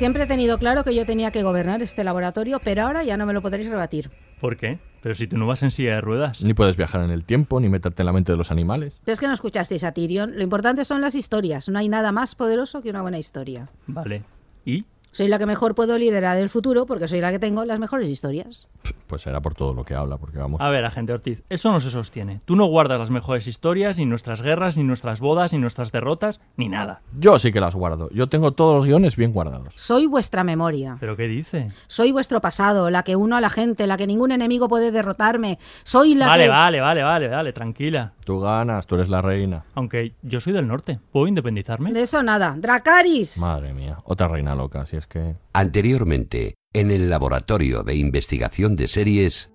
Siempre he tenido claro que yo tenía que gobernar este laboratorio, pero ahora ya no me lo podréis rebatir. ¿Por qué? Pero si tú no vas en silla de ruedas. Ni puedes viajar en el tiempo, ni meterte en la mente de los animales. Pero es que no escuchasteis a Tyrion. Lo importante son las historias. No hay nada más poderoso que una buena historia. Vale. ¿Y? Soy la que mejor puedo liderar el futuro porque soy la que tengo las mejores historias. Pues será por todo lo que habla, porque vamos. A ver, agente Ortiz, eso no se sostiene. Tú no guardas las mejores historias, ni nuestras guerras, ni nuestras bodas, ni nuestras derrotas, ni nada. Yo sí que las guardo. Yo tengo todos los guiones bien guardados. Soy vuestra memoria. ¿Pero qué dice? Soy vuestro pasado, la que uno a la gente, la que ningún enemigo puede derrotarme. Soy la Vale, que... vale, vale, vale, vale, tranquila. Tú ganas, tú eres la reina. Aunque yo soy del norte. ¿Puedo independizarme? De eso nada. Dracaris. Madre mía, otra reina loca, si es que... Anteriormente, en el Laboratorio de Investigación de Series.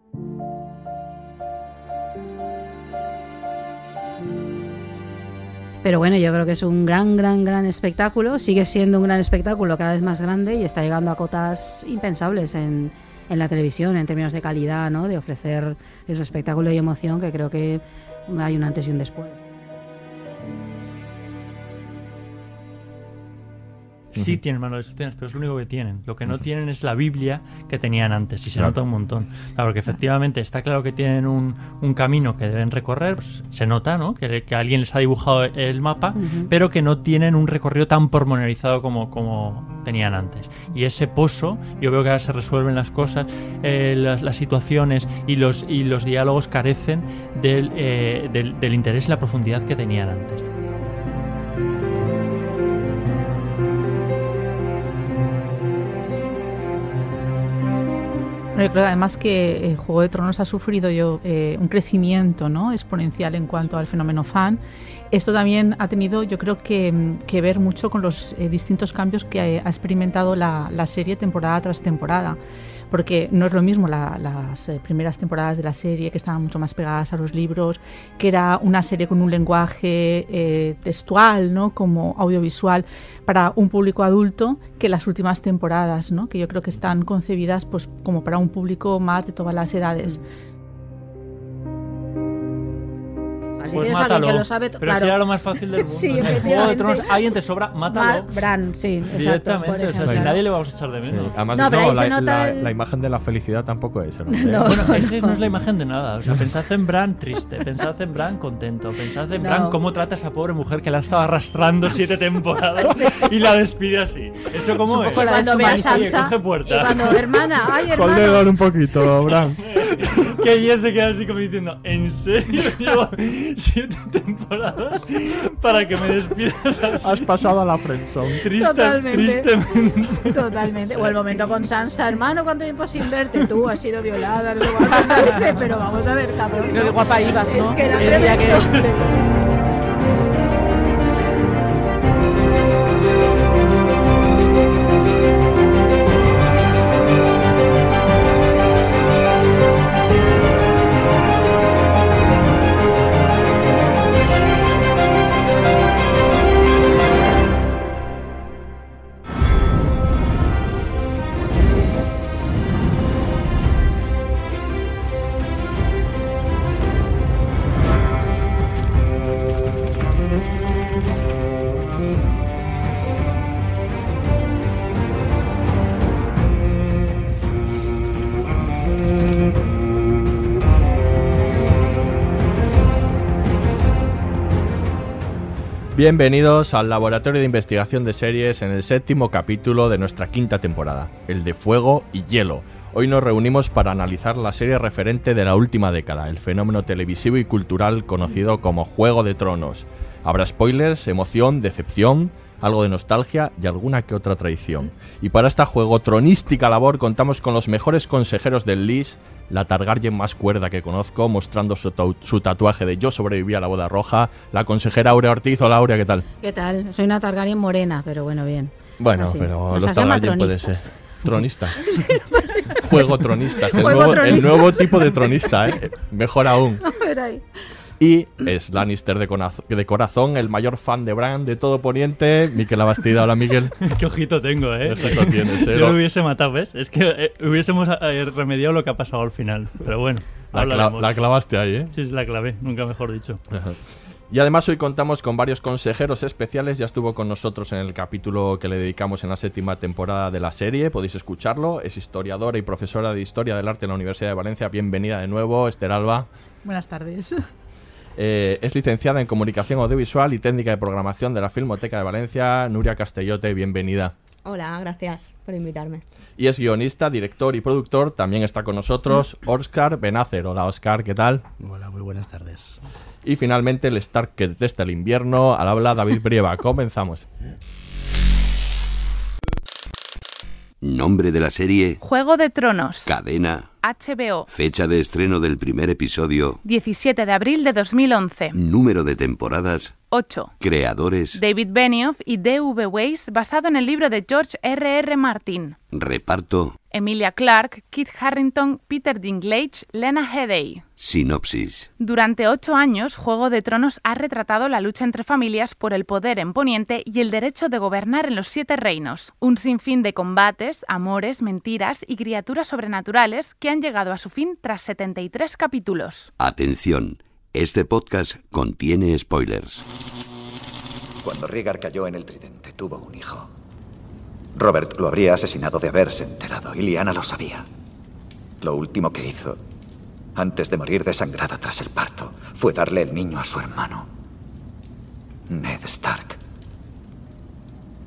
Pero bueno, yo creo que es un gran, gran, gran espectáculo. Sigue siendo un gran espectáculo cada vez más grande y está llegando a cotas impensables en, en la televisión en términos de calidad, ¿no? De ofrecer ese espectáculo y emoción que creo que hay un antes y un después. Sí tienen manual de instrucciones, pero es lo único que tienen. Lo que no tienen es la Biblia que tenían antes y se Claro. nota un montón. Claro, porque efectivamente está claro que tienen un, un camino que deben recorrer, pues, se nota, ¿no? Que, que alguien les ha dibujado el mapa, Ujú. pero que no tienen un recorrido tan pormenorizado como, como tenían antes. Y ese pozo, yo veo que ahora se resuelven las cosas, eh, las, las situaciones y los, y los diálogos carecen del, eh, del, del interés y la profundidad que tenían antes. Bueno, yo creo además que eh, Juego de Tronos ha sufrido yo eh, un crecimiento ¿no? exponencial en cuanto al fenómeno fan. Esto también ha tenido, yo creo que, mm, que ver mucho con los eh, distintos cambios que ha experimentado la, la serie temporada tras temporada. Porque no es lo mismo la- las eh, primeras temporadas de la serie, que estaban mucho más pegadas a los libros, que era una serie con un lenguaje eh, textual, ¿no? como audiovisual, para un público adulto, que las últimas temporadas, ¿no? que yo creo que están concebidas pues, como para un público más de todas las edades. Pues tienes a alguien mátalo. que lo sabe Pero claro. si era lo más fácil del mundo. Sí, O sea, en Juego de efectivamente. Tronos, alguien te sobra, mátalo. Bran, sí, exacto. Directamente, o sea, si nadie le vamos a echar de Sí, menos. Además, No, la, nota la- el- la imagen de la felicidad tampoco es. ¿no? No. Bueno, es que no es la imagen de nada. O sea, pensad en Bran triste, pensad en Bran contento, pensad en No. Bran cómo trata a esa pobre mujer que la ha estado arrastrando siete temporadas y la despide así. ¿Eso cómo Es Cuando ve a Sansa coge y puerta. cuando hermana, ay dedo un poquito, Bran. Que ella se queda así como diciendo, ¿en serio siete temporadas para que me despidas así? Has pasado a la friendzone. Triste, Totalmente. tristemente. Totalmente. O el momento con Sansa, hermano, ¿cuánto tiempo sin verte? Tú has sido violada, no sé cuánto. Pero vamos a ver, cabrón. Creo que guapa ibas, ¿no? Es que era El día que- Bienvenidos al Laboratorio de Investigación de Series en el séptimo capítulo de nuestra quinta temporada, el de Fuego y Hielo. Hoy nos reunimos para analizar la serie referente de la última década, el fenómeno televisivo y cultural conocido como Juego de Tronos. Habrá spoilers, emoción, decepción, algo de nostalgia y alguna que otra traición. Y para esta juego tronística labor contamos con los mejores consejeros del LIS, la Targaryen más cuerda que conozco, mostrando su, su tatuaje de Yo sobreviví a la boda roja, la consejera Aurea Ortiz. Hola Aurea, ¿qué tal? ¿Qué tal? Soy una Targaryen morena, pero bueno, bien. Bueno, Así. pero Nos los Targaryen puede ser. Tronistas. Juego tronistas. El, Juego nuevo, el nuevo tipo de tronista, ¿eh? Mejor aún. Y es Lannister de, conazo- de corazón, el mayor fan de Bran de todo Poniente, Miquel Abastida. Hola, Miguel. Qué ojito tengo, ¿eh? Qué ojito tienes, ¿eh? Yo lo hubiese matado, ¿ves? Es que eh, hubiésemos eh, remediado lo que ha pasado al final. Pero bueno, La, hablaremos. la clavaste ahí, ¿eh? Sí, es la clave, nunca mejor dicho. Y además hoy contamos con varios consejeros especiales. Ya estuvo con nosotros en el capítulo que le dedicamos en la séptima temporada de la serie. Podéis escucharlo. Es historiadora y profesora de Historia del Arte en la Universidad de Valencia. Bienvenida de nuevo, Esther Alba. Buenas tardes. Eh, es licenciada en Comunicación Audiovisual y Técnica de Programación de la Filmoteca de Valencia. Nuria Castellote, bienvenida. Hola, gracias por invitarme. Y es guionista, director y productor. También está con nosotros Oscar Benacer. Hola, Oscar, ¿qué tal? Hola, muy buenas tardes. Y finalmente el Stark que detesta el invierno. Al habla David Brieva. Comenzamos. Nombre de la serie, Juego de Tronos. cadena, HBO. fecha de estreno del primer episodio, 17 de abril de 2011. número de temporadas, 8. creadores, David Benioff y D.V. Weiss, basado en el libro de George R.R. R. Martin. reparto, Emilia Clarke, Kit Harrington, Peter Dinklage, Lena Headey. sinopsis. Durante ocho años, Juego de Tronos ha retratado la lucha entre familias por el poder en Poniente y el derecho de gobernar en los Siete Reinos. Un sinfín de combates, amores, mentiras y criaturas sobrenaturales que han llegado a su fin tras 73 capítulos. Atención, este podcast contiene spoilers. Cuando Rhaegar cayó en el tridente, tuvo un hijo. Robert lo habría asesinado de haberse enterado, y Lyanna lo sabía. Lo último que hizo, antes de morir desangrada tras el parto, fue darle el niño a su hermano, Ned Stark,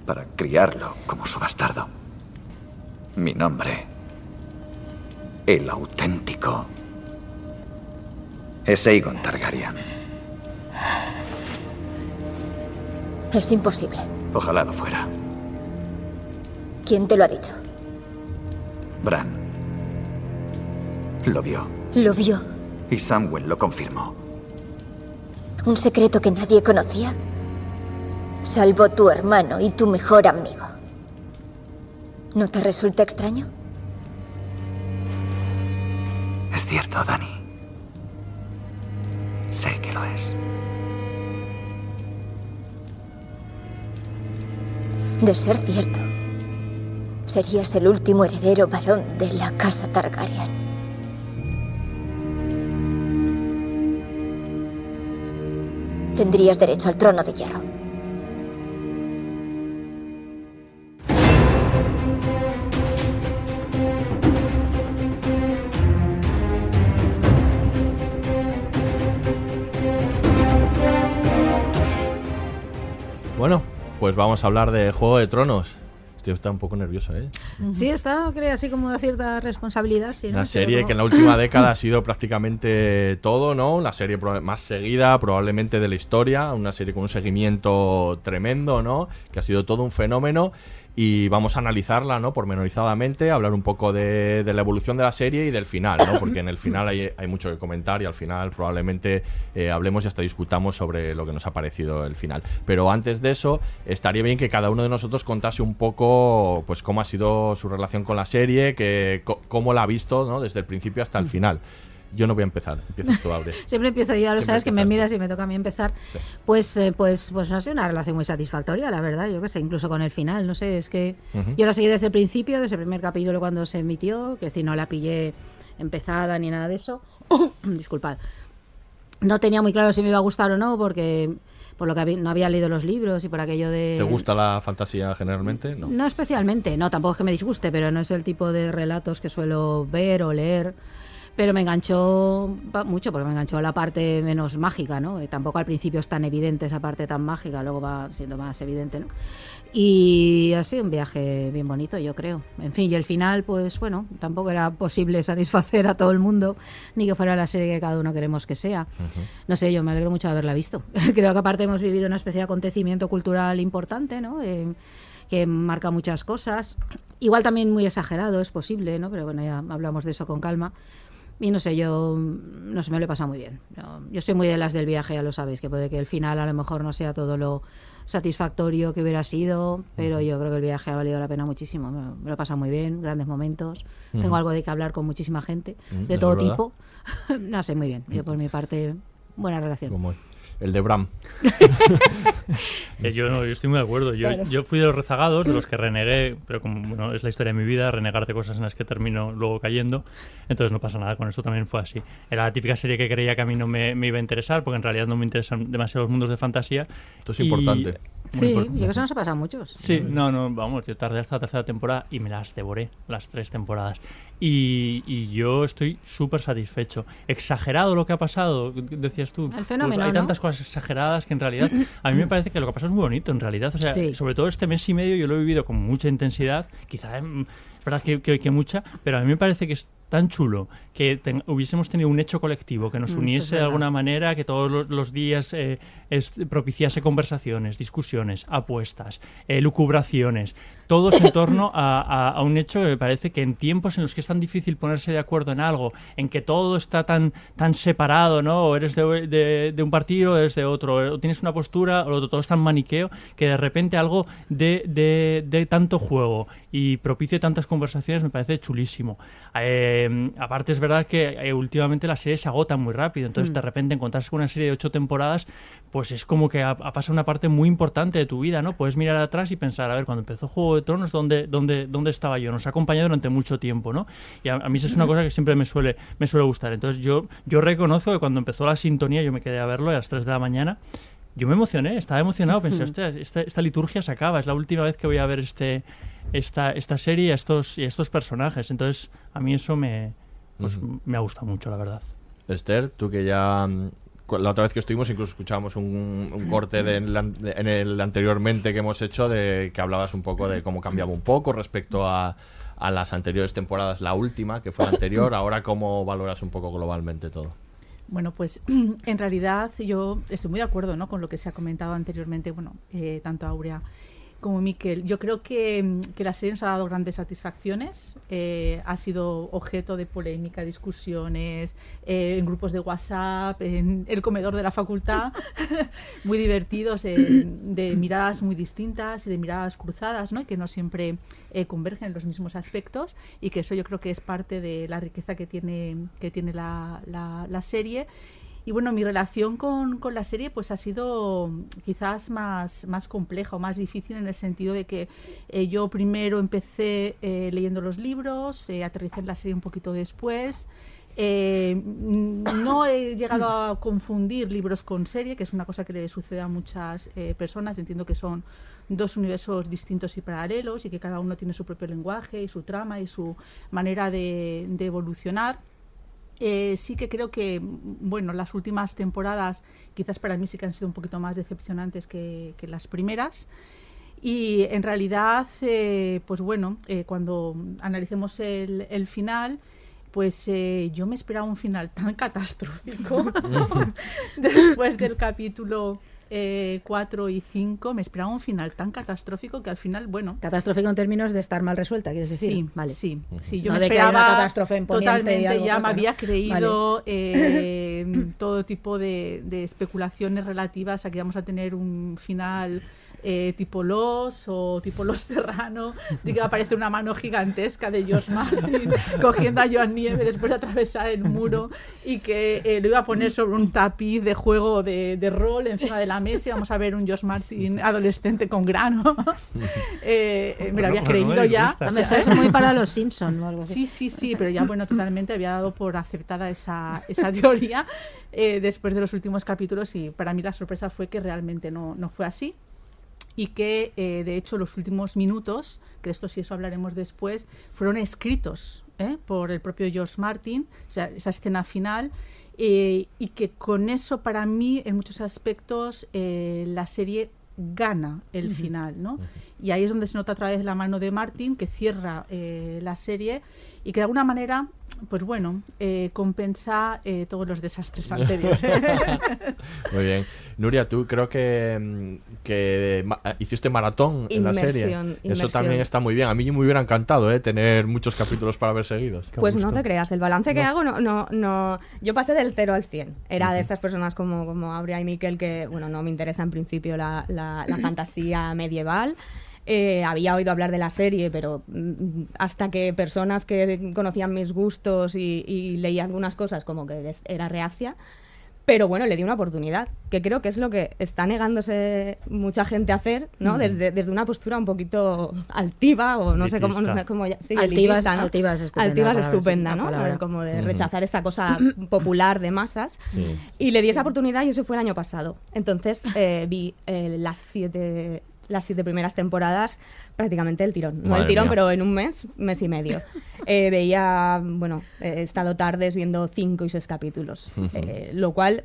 para criarlo como su bastardo. Mi nombre, el auténtico, es Aegon Targaryen. Es imposible. Ojalá lo fuera. ¿Quién te lo ha dicho? Bran lo vio ¿Lo vio? y Samwell lo confirmó. ¿Un secreto que nadie conocía? Salvo tu hermano y tu mejor amigo. ¿No te resulta extraño? Es cierto, Dani. Sé que lo es. De ser cierto, serías el último heredero varón de la casa Targaryen. Tendrías derecho al trono de hierro. Bueno, pues vamos a hablar de Juego de Tronos. Estoy está un poco nervioso, ¿eh? Sí, está, creo, así como una cierta responsabilidad. Sí. Una serie que en la última década ha sido prácticamente todo, ¿no? Una serie más seguida probablemente de la historia, una serie con un seguimiento tremendo, ¿no? Que ha sido todo un fenómeno y vamos a analizarla, ¿no? Pormenorizadamente, hablar un poco de, de la evolución de la serie y del final, ¿no? Porque en el final hay, hay mucho que comentar y al final probablemente eh, hablemos y hasta discutamos sobre lo que nos ha parecido el final. Pero antes de eso, estaría bien que cada uno de nosotros contase un poco, pues, cómo ha sido su relación con la serie, que, cómo la ha visto, ¿no? Desde el principio hasta el final. Yo no voy a empezar, empiezas tú, Aure. Siempre empiezo yo, ya lo Siempre sabes que me miras y me toca a mí empezar. Sí. Pues, eh, pues, pues ha sido una relación muy satisfactoria, la verdad. Yo qué sé, incluso con el final, no sé, es que Ujú. yo la seguí desde el principio, desde el primer capítulo cuando se emitió, que es decir, no la pillé empezada ni nada de eso. Disculpad. No tenía muy claro si me iba a gustar o no, porque por lo que habí- no había leído los libros y por aquello de... ¿Te gusta la fantasía generalmente? No. No especialmente, no, tampoco es que me disguste, pero no es el tipo de relatos que suelo ver o leer. Pero me enganchó mucho, porque me enganchó la parte menos mágica, ¿no? Y tampoco al principio es tan evidente esa parte tan mágica, luego va siendo más evidente, ¿no? Y ha sido un viaje bien bonito, yo creo. En fin, y el final, pues bueno, tampoco era posible satisfacer a todo el mundo, ni que fuera la serie que cada uno queremos que sea. No sé, yo me alegro mucho de haberla visto. Creo que aparte hemos vivido una especie de acontecimiento cultural importante, ¿no? Eh, que marca muchas cosas. Igual también muy exagerado, es posible, ¿no? Pero bueno, ya hablamos de eso con calma. Y no sé, yo mm, no sé, me lo he pasado muy bien. Yo, yo soy muy de las del viaje, ya lo sabéis, que puede que el final a lo mejor no sea todo lo satisfactorio que hubiera sido, pero yo creo que el viaje ha valido la pena muchísimo. Me, lo- he pasado muy bien, grandes momentos. Tengo algo de que hablar con muchísima gente, Mm, de todo tipo. no sé, muy bien. Yo por mi parte, buena relación. Como el de Bram. Eh, yo no, yo estoy muy de acuerdo. Yo, Claro. yo fui de los rezagados, de los que renegué, pero como bueno, es la historia de mi vida, renegar de cosas en las que termino luego cayendo. Entonces no pasa nada, con esto también fue así. Era la típica serie que creía que a mí no me, me iba a interesar, porque en realidad no me interesan demasiado los mundos de fantasía. Esto es Y- importante. Muy Sí, importante. y que eso nos ha pasado a muchos. Sí, no, no, vamos, yo tardé hasta la tercera temporada y me las devoré, las tres temporadas. Y, y yo estoy súper satisfecho. Exagerado lo que ha pasado, decías tú. El fenómeno, Pues hay ¿no? tantas cosas exageradas que en realidad a mí me parece que lo que ha pasado es muy bonito, en realidad. O sea, Sí. sobre todo este mes y medio yo lo he vivido con mucha intensidad, quizá mm, es verdad que, que- que mucha, pero a mí me parece que es tan chulo que ten- hubiésemos tenido un hecho colectivo que nos Mm, uniese de alguna manera, que todos los, los días eh, es- propiciase conversaciones, discusiones, apuestas, eh, lucubraciones, todos en torno a, a- a un hecho que me parece que en tiempos en los que es tan difícil ponerse de acuerdo en algo, en que todo está tan, tan separado, ¿no? O eres de, de- de un partido, o eres de otro, o tienes una postura, o lo otro, todo es tan maniqueo, que de repente algo de, de- de tanto juego y propicie tantas conversaciones me parece chulísimo. Eh, aparte es verdad que eh, últimamente las series se agotan muy rápido, entonces Mm. de repente encontrarse con una serie de ocho temporadas, pues es como que ha, ha pasado una parte muy importante de tu vida, ¿no? Puedes mirar atrás y pensar, a ver, cuando empezó Juego de Tronos, ¿dónde, dónde, dónde estaba yo? Nos ha acompañado durante mucho tiempo, ¿no? Y a, a mí eso es una cosa que siempre me suele, me suele gustar. Entonces yo, yo reconozco que cuando empezó la sintonía, yo me quedé a verlo a las 3 de la mañana, yo me emocioné, estaba emocionado, pensé, Ujú. "Ostras, esta, esta liturgia se acaba, es la última vez que voy a ver este, esta, esta serie y a estos, y estos personajes. Entonces, a mí eso me, pues, me ha gustado mucho, la verdad. Esther, tú que ya la otra vez que estuvimos incluso escuchábamos un, corte de en, la- en el anteriormente que hemos hecho de que hablabas un poco de cómo cambiaba un poco respecto a, a las anteriores temporadas, la última que fue la anterior, ahora cómo valoras un poco globalmente todo. Bueno, pues en realidad yo estoy muy de acuerdo ¿no? con lo que se ha comentado anteriormente, bueno, eh, tanto Aurea como Miquel. Yo creo que, mm, que la serie nos ha dado grandes satisfacciones, eh, ha sido objeto de polémica, discusiones, eh, en grupos de WhatsApp, en el comedor de la facultad, muy divertidos, eh, de miradas muy distintas y de miradas cruzadas, ¿no? y que no siempre convergen en los mismos aspectos y que eso yo creo que es parte de la riqueza que tiene, que tiene la- la serie. Y bueno, mi relación con, con la serie pues ha sido quizás más, más compleja o más difícil en el sentido de que eh, yo primero empecé eh, leyendo los libros, eh, aterricé la serie un poquito después. Eh, no he llegado a confundir libros con serie, que es una cosa que le sucede a muchas personas. Entiendo que son dos universos distintos y paralelos y que cada uno tiene su propio lenguaje y su trama y su manera de evolucionar. Eh, sí que creo que, mm, bueno, las últimas temporadas quizás para mí sí que han sido un poquito más decepcionantes que, que las primeras. Y en realidad, eh, pues bueno, eh, cuando analicemos el, el final, pues eh, yo me esperaba un final tan catastrófico después del capítulo 4 y 5, me esperaba un final tan catastrófico que al final, bueno, Catastrófico en términos de estar mal resuelta, quieres decir. Sí, vale. sí, sí, yo No me esperaba catástrofe en y totalmente, algo ya pasa, me ¿no? había creído eh, todo tipo de, de especulaciones relativas a que íbamos a tener un final eh, tipo Los o tipo Los Serrano, de que va a aparecer una mano gigantesca de George Martin cogiendo a Joan Nieve después de atravesar el muro y que eh, lo iba a poner sobre un tapiz de juego de, de rol encima de la mesa y vamos a ver un George Martin adolescente con granos. Eh, eh, me lo había no creído ya. Hombre, eso es muy para los Simpson o algo así. Sí, sí, sí, pero ya bueno, totalmente había dado por aceptada esa, esa teoría eh, después de los últimos capítulos y para mí la sorpresa fue que realmente no, no fue así. Y que eh, de hecho los últimos minutos, que de esto sí eso hablaremos después, fueron escritos ¿eh? por el propio George Martin, o sea, esa escena final, eh, y que con eso para mí en muchos aspectos eh, la serie gana el Ujú. final, ¿no? Y ahí es donde se nota otra vez la mano de Martin que cierra eh, la serie y que de alguna manera, pues bueno, eh, compensa eh, todos los desastres anteriores. Muy bien. Nuria, tú creo que, mm, que ma- hiciste maratón en la serie. Inmersión, Eso también está muy bien. A mí me hubiera encantado ¿eh? tener muchos capítulos para ver seguidos. Pues no te creas, el balance que No. hago no, no, no. Yo pasé del 0 al 100. Era de estas personas como, como Aurea y Miquel que, bueno, no me interesa en principio la, la- la fantasía medieval. Eh, había oído hablar de la serie, pero mm, hasta que personas que conocían mis gustos y, y leía algunas cosas como que era reacia. Pero bueno, le di una oportunidad, que creo que es lo que está negándose mucha gente a hacer, ¿no? Mm. Desde, desde una postura un poquito altiva o no sé cómo, Elitista. cómo ya- sí, Altiva es- elitista, ¿no? altiva es estupenda Altiva es palabra, sí, estupenda, ¿no? Como de rechazar esta cosa popular de masas. Y le di esa oportunidad y eso fue el año pasado. Entonces eh, vi eh, las siete las siete primeras temporadas prácticamente el tirón. No Madre el tirón, mía. pero en un mes, mes y medio. Eh, veía, bueno, he estado tardes viendo cinco y seis capítulos. Ujú. Eh, lo cual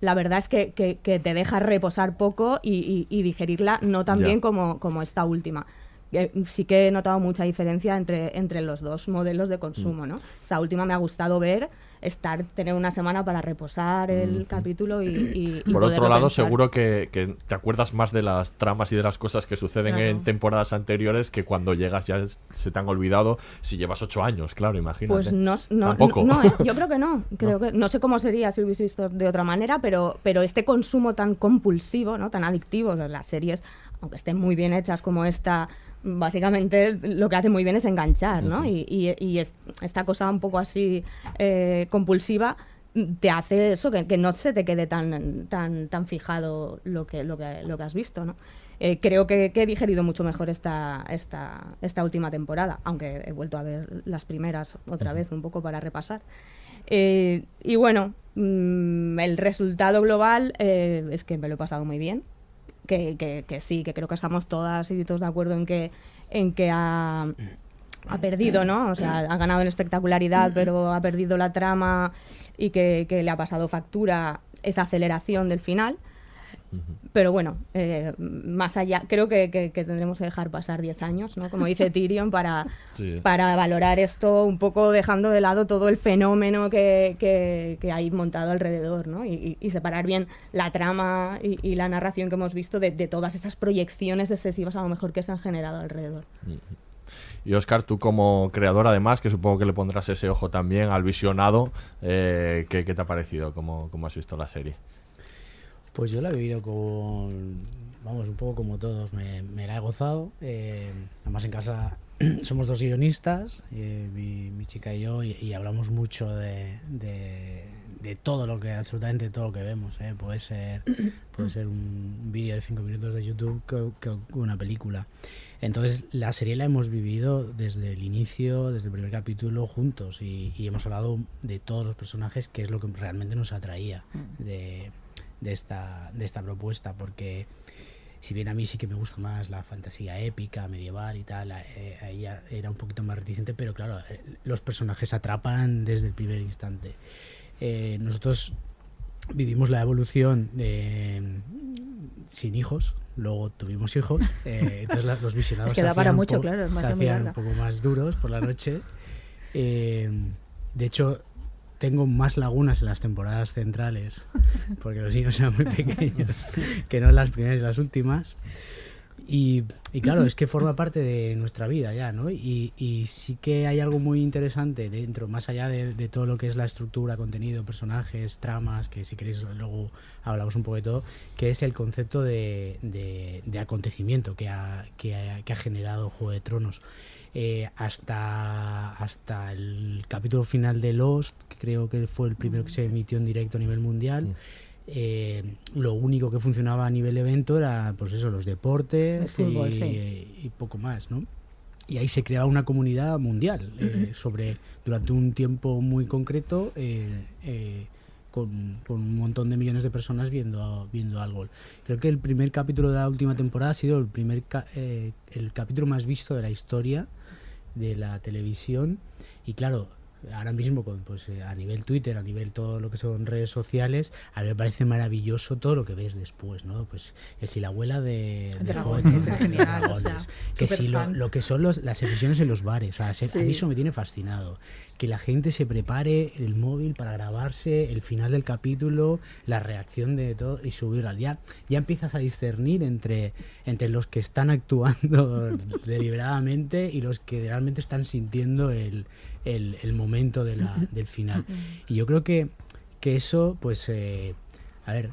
la verdad es que, que- que te deja reposar poco y, y- y digerirla no tan bien como, como esta última. Eh, sí que he notado mucha diferencia entre, entre los dos modelos de consumo, ¿no? Esta última me ha gustado ver, estar, tener una semana para reposar el capítulo y, y- y Por otro lado, pensar. seguro que, que te acuerdas más de las tramas y de las cosas que suceden Claro. en temporadas anteriores que cuando llegas ya es- se te han olvidado si llevas ocho años, claro, imagínate. Pues no, no, Tampoco. no, ¿eh? yo creo que no. Creo que no sé cómo sería si lo hubiese visto de otra manera, pero, pero este consumo tan compulsivo, ¿no? tan adictivo, las series, aunque estén muy bien hechas como esta, básicamente lo que hace muy bien es enganchar, ¿no? Y, y- y es- esta cosa un poco así eh, compulsiva te hace eso, que, que no se te quede tan, tan, tan fijado lo que, lo que, lo que has visto, ¿no? Eh, creo que, que he digerido mucho mejor esta, esta, esta última temporada, aunque he vuelto a ver las primeras otra vez un poco para repasar. Eh, y bueno, mm, el resultado global eh, es que me lo he pasado muy bien, que, que- que sí, que creo que estamos todas y todos de acuerdo en que, en que ha, ha perdido, ¿no? O sea, ha ganado en espectacularidad, pero ha perdido la trama y que, que le ha pasado factura esa aceleración del final. Pero bueno, eh, más allá, creo que, que- que tendremos que dejar pasar 10 años, ¿no? Como dice Tyrion, para, Sí. para valorar esto un poco dejando de lado todo el fenómeno que, que- que hay montado alrededor, ¿no? Y, y- y separar bien la trama y, y la narración que hemos visto de, de todas esas proyecciones excesivas a lo mejor que se han generado alrededor. Y Oscar, tú como creador además, que supongo que le pondrás ese ojo también al visionado, eh, ¿qué, qué te ha parecido? ¿Cómo, cómo has visto la serie? Pues yo la he vivido con, vamos, un poco como todos, me, me la he gozado. eh, además en casa somos dos guionistas, eh, mi, mi chica y yo, y, y hablamos mucho de, de, de todo lo que, absolutamente todo lo que vemos. eh, Puede ser, puede ser un vídeo de cinco minutos de YouTube que, que una película. Entonces la serie la hemos vivido desde el inicio, desde el primer capítulo juntos y, y hemos hablado de todos los personajes, que es lo que realmente nos atraía de, de esta, de esta propuesta, porque si bien a mí sí que me gusta más la fantasía épica, medieval y tal, a, eh, a ella era un poquito más reticente, pero claro, eh, los personajes atrapan desde el primer instante. Eh, nosotros vivimos la evolución de, sin hijos, luego tuvimos hijos, eh, entonces los visionados Es que se para mucho, poco- claro, se hacían un poco más duros por la noche. Eh, de hecho, tengo más lagunas en las temporadas centrales, porque los niños eran muy pequeños, que no en las primeras y las últimas. Y, y claro, es que forma parte de nuestra vida ya, ¿no? Y, y sí que hay algo muy interesante dentro, más allá de, de todo lo que es la estructura, contenido, personajes, tramas, que si queréis luego hablamos un poco de todo, que es el concepto de, de- de acontecimiento que ha, que, ha, que ha generado Juego de Tronos. Eh, hasta, hasta el capítulo final de Lost, que creo que fue el primero que se emitió en directo a nivel mundial. eh, lo único que funcionaba a nivel evento era pues eso los deportes fútbol, y, sí. y poco más no y ahí se creaba una comunidad mundial eh, sobre durante un tiempo muy concreto eh, eh, con, con un montón de millones de personas viendo, viendo algo. Creo que el primer capítulo de la última temporada ha sido el primer ca- eh, el capítulo más visto de la historia de la televisión. Y claro ahora mismo con, pues eh, a nivel Twitter a nivel todo lo que son redes sociales a mí me parece maravilloso todo lo que ves después no pues que si la abuela de, de jóvenes, es de genial, o sea, dragones, que si lo, que son los, las emisiones en los bares o sea, se- a mí eso me tiene fascinado. Que la gente se prepare el móvil para grabarse el final del capítulo la reacción de todo y subirla. Ya ya empiezas a discernir entre entre los que están actuando deliberadamente y los que realmente están sintiendo el, el, el momento de la- del final y yo creo que que eso pues eh, a ver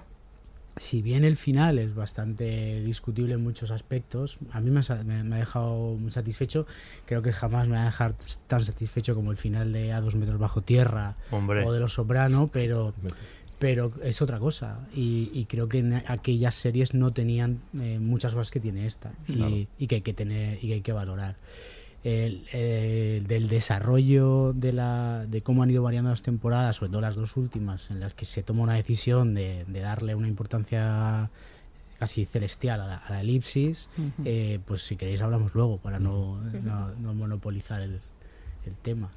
si bien el final es bastante discutible en muchos aspectos, a mí me ha, me ha dejado muy satisfecho. Creo que jamás me va a dejar tan satisfecho como el final de A dos metros bajo tierra Hombre. o de Los Soprano, pero, pero es otra cosa. Y, y creo que en aquellas series no tenían eh, muchas cosas que tiene esta y, Claro. y que hay que tener y que hay que valorar. El, el- del desarrollo de, la, de cómo han ido variando las temporadas, sobre todo las dos últimas, en las que se toma una decisión de, de darle una importancia casi celestial a la, a la elipsis, eh, pues si queréis hablamos luego para no, no- no monopolizar el, el tema.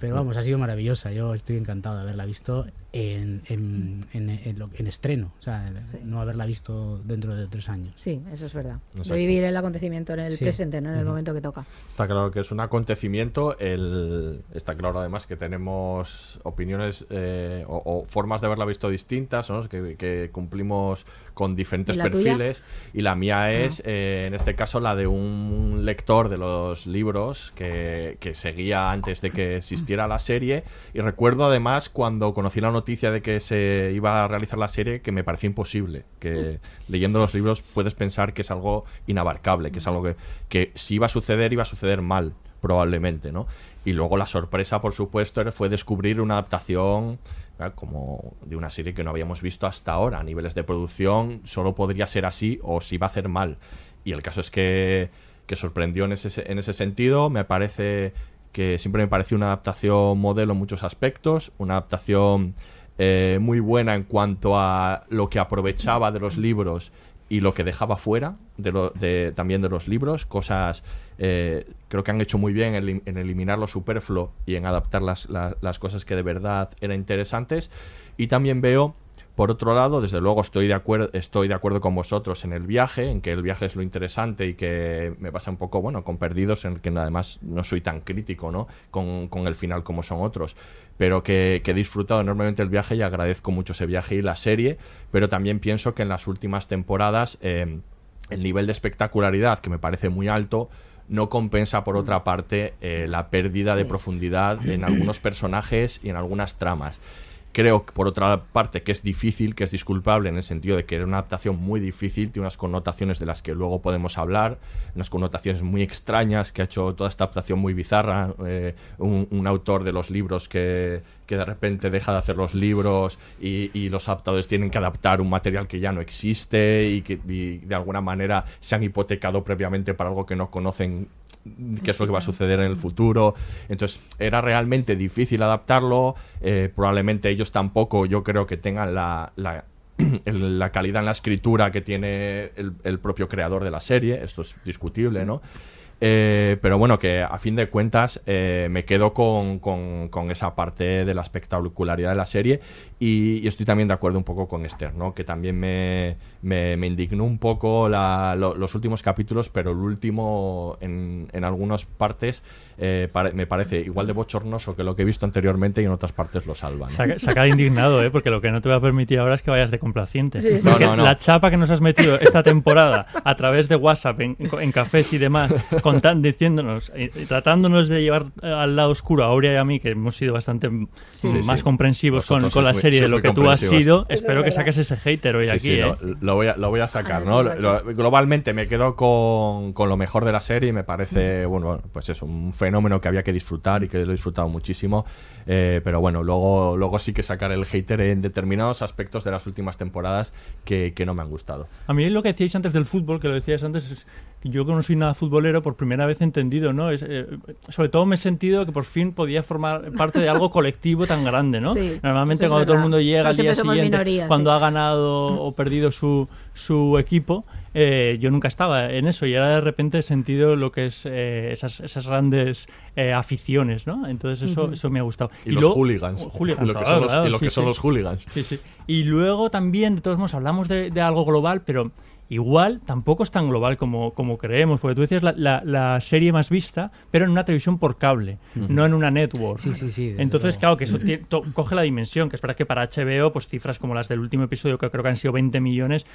Pero vamos, ha sido maravillosa. Yo estoy encantado de haberla visto en, en, en- en lo- en estreno, o sea, no haberla visto dentro de tres años. Sí, eso es verdad. Exacto. Vivir el acontecimiento en el Sí. presente, no en el Ujú. momento que toca. Está claro que es un acontecimiento. El, está claro además que tenemos opiniones eh, o, o formas de haberla visto distintas, ¿no? que, que cumplimos con diferentes ¿Y la tuya? perfiles. Y la mía es, eh, en este caso, la de un lector de los libros que, que seguía antes de que existiera la serie. Y recuerdo además cuando conocí la noticia de que se iba a realizar la serie que me pareció imposible. Que leyendo los libros puedes pensar que es algo inabarcable, que es algo que, que si iba a suceder, iba a suceder mal, probablemente, ¿no? Y luego la sorpresa, por supuesto, fue descubrir una adaptación como de una serie que no habíamos visto hasta ahora. A niveles de producción solo podría ser así o si iba a hacer mal. Y el caso es que, que sorprendió en ese, en ese sentido. Me parece que siempre me pareció una adaptación modelo en muchos aspectos, una adaptación eh, muy buena en cuanto a lo que aprovechaba de los libros y lo que dejaba fuera de también de los libros, cosas eh, creo que han hecho muy bien en, elim- en eliminar lo superfluo y en adaptar las, la- las cosas que de verdad eran interesantes. Y también veo, por otro lado, desde luego estoy de, acuerdo estoy de acuerdo con vosotros en el viaje, en que el viaje es lo interesante y que me pasa un poco, bueno, con Perdidos, en el que además no soy tan crítico, ¿no? Con, con el final como son otros, pero que, que he disfrutado enormemente el viaje y agradezco mucho ese viaje y la serie, pero también pienso que en las últimas temporadas eh, el nivel de espectacularidad, que me parece muy alto, no compensa por otra parte eh, la pérdida de profundidad en algunos personajes y en algunas tramas. Creo, por otra parte, que es difícil, que es disculpable en el sentido de que era una adaptación muy difícil, tiene unas connotaciones de las que luego podemos hablar, unas connotaciones muy extrañas, que ha hecho toda esta adaptación muy bizarra, eh, un, un autor de los libros que, que de repente deja de hacer los libros y, y los adaptadores tienen que adaptar un material que ya no existe y que y de alguna manera se han hipotecado previamente para algo que no conocen qué es lo que va a suceder en el futuro. Entonces, era realmente difícil adaptarlo. eh, probablemente ellos tampoco, yo creo que tengan la, la, la calidad en la escritura que tiene el, el propio creador de la serie. Esto es discutible, ¿no? Eh, pero bueno, que a fin de cuentas eh, me quedo con, con- esa parte de la espectacularidad de la serie y, estoy también de acuerdo un poco con Esther, ¿no? que también me, me- indignó un poco los últimos capítulos, pero el último en, en algunas partes eh, pare- me parece igual de bochornoso que lo que he visto anteriormente y en ottas partes lo salva. ¿no? Saca, saca de indignado, ¿eh? porque lo que no te va a permitir ahora es que vayas de complaciente. Sí, sí. Porque No, no, no. La chapa que nos has metido esta temporada a través de WhatsApp, en, en cafés y demás, contan- diciéndonos, y, y tratándonos de llevar eh, al lado oscuro a Aurea y a mí, que hemos sido bastante mm, Sí, más sí. comprensivos con, Vosotros con la muy- serie de lo que tú has sido, Eso es espero que saques ese hater hoy Sí, aquí. sí, ¿eh? lo, lo voy a, lo voy a sacar, Ah, ¿no? es Lo- globalmente me quedo con, con lo mejor de la serie y me parece, bueno, pues eso, un fenómeno que había que disfrutar y que lo he disfrutado muchísimo. Eh, pero bueno, luego, luego sí que sacar el hater en determinados aspectos de las últimas temporadas que, que no me han gustado. A mí lo que decíais antes del fútbol, que lo decíais antes, es- yo que no soy nada futbolero, por primera vez he entendido, ¿no? Es, eh, sobre todo me he sentido que por fin podía formar parte de algo colectivo tan grande, ¿no? Sí, Normalmente cuando todo el verdad. mundo llega Eso al día siguiente, minoría, cuando sí. ha ganado o perdido su, su equipo, eh, yo nunca estaba en eso y ahora de repente he sentido lo que es eh, esas, esas grandes eh, aficiones, ¿no? Entonces eso, eso me ha gustado. Y los hooligans. hooligans, Y lo que claro, son los- claro, y lo que son sí. los hooligans. Sí, sí. Y luego también, de todos modos, hablamos de, de algo global, pero igual tampoco es tan global como, como creemos, porque tú decías la, la- la serie más vista, pero en una televisión por cable, no en una network. Sí, sí, sí, Entonces, claro, que eso coge la dimensión, que es verdad que para HBO, pues cifras como las del último episodio, que creo que han sido 20 millones,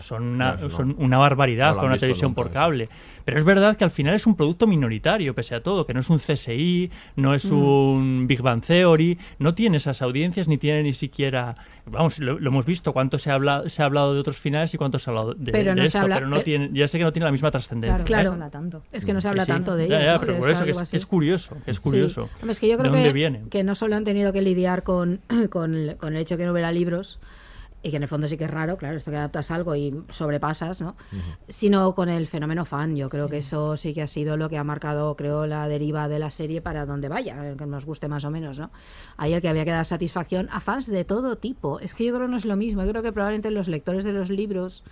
son una, no, son una barbaridad No para una televisión por eso. cable. Pero es verdad que al final es un producto minoritario, pese a todo, que no es un CSI, no es Mm. un Big Bang Theory, no tiene esas audiencias ni tiene ni siquiera. Vamos, lo, lo hemos visto, cuánto se ha, hablado, se ha hablado de otros finales y cuánto se ha hablado de, Pero de no se esto, habla- pero no pero- tiene, ya sé que no tiene la misma trascendencia. Claro, ¿eh? tanto. Es que no se habla Sí, tanto de ellos. ya, ¿no? pero Que por es eso que algo es, así. es curioso, es curioso. Es que yo creo ¿De dónde que, viene? que no solo han tenido que lidiar con, con, el, con el hecho que no hubiera libros, y que en el fondo sí que es raro, claro, esto que adaptas algo y sobrepasas, ¿no? Sino con el fenómeno fan. Yo creo que eso sí que ha sido lo que ha marcado, creo, la deriva de la serie para donde vaya, que nos guste más o menos, ¿no? Ahí el que había que dar satisfacción a fans de todo tipo. Es que yo creo que no es lo mismo. Yo creo que probablemente los lectores de los libros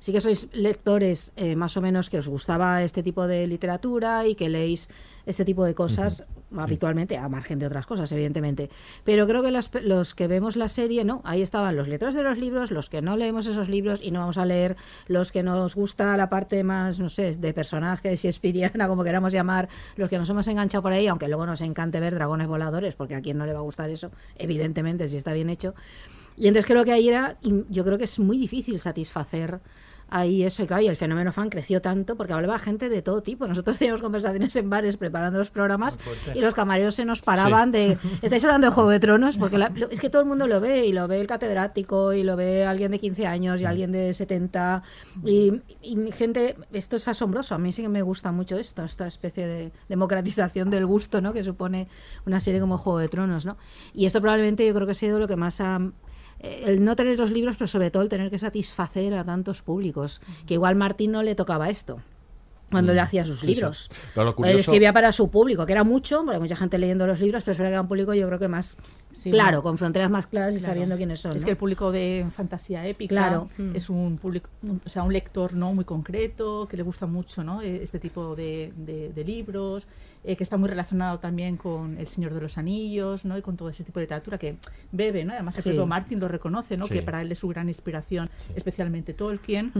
sí que sois lectores eh, más o menos que os gustaba este tipo de literatura y que leéis este tipo de cosas habitualmente, a margen de otras cosas, evidentemente. Pero creo que pe- los que vemos la serie, no, ahí estaban los lectores de los libros, los que no leemos esos libros y no vamos a leer los que nos gusta la parte más, no sé, de personajes y espiriana, como queramos llamar, los que nos hemos enganchado por ahí, aunque luego nos encante ver dragones voladores, porque a quien no le va a gustar eso, evidentemente, si está bien hecho. Y entonces creo que ahí era, yo creo que es muy difícil satisfacer ahí eso. Y claro, y el fenómeno fan creció tanto porque hablaba gente de todo tipo. Nosotros teníamos conversaciones en bares preparando los programas y los camareros se nos paraban de, estáis hablando de Juego de Tronos, porque la- es que todo el mundo lo ve y lo ve el catedrático y lo ve alguien de 15 años y alguien de 70 y, y gente, esto es asombroso. A mí sí que me gusta mucho esto, esta especie de democratización del gusto, ¿no? Que supone una serie como Juego de Tronos, ¿no? Y esto probablemente yo creo que ha sido lo que más ha el no tener los libros, pero sobre todo el tener que satisfacer a tantos públicos. Que igual Martín no le tocaba esto cuando Mm, él hacía sus sí, sí. libros. Pero lo Él curioso- escribía para su público, que era mucho, porque hay mucha gente leyendo los libros, pero es verdad que era un público yo creo que más Sí, claro, no. con fronteras más claras y Claro. sabiendo quiénes son. Es ¿no? que el público de fantasía épica Claro. es un público, o sea, un lector no muy concreto, que le gusta mucho ¿no? Eh, este tipo de, de- de libros, eh, que está muy relacionado también con El Señor de los Anillos ¿no? y con todo ese tipo de literatura que bebe. ¿no? Además, el Sí. propio Martin lo reconoce, ¿no? Sí. que para él es su gran inspiración, especialmente Tolkien.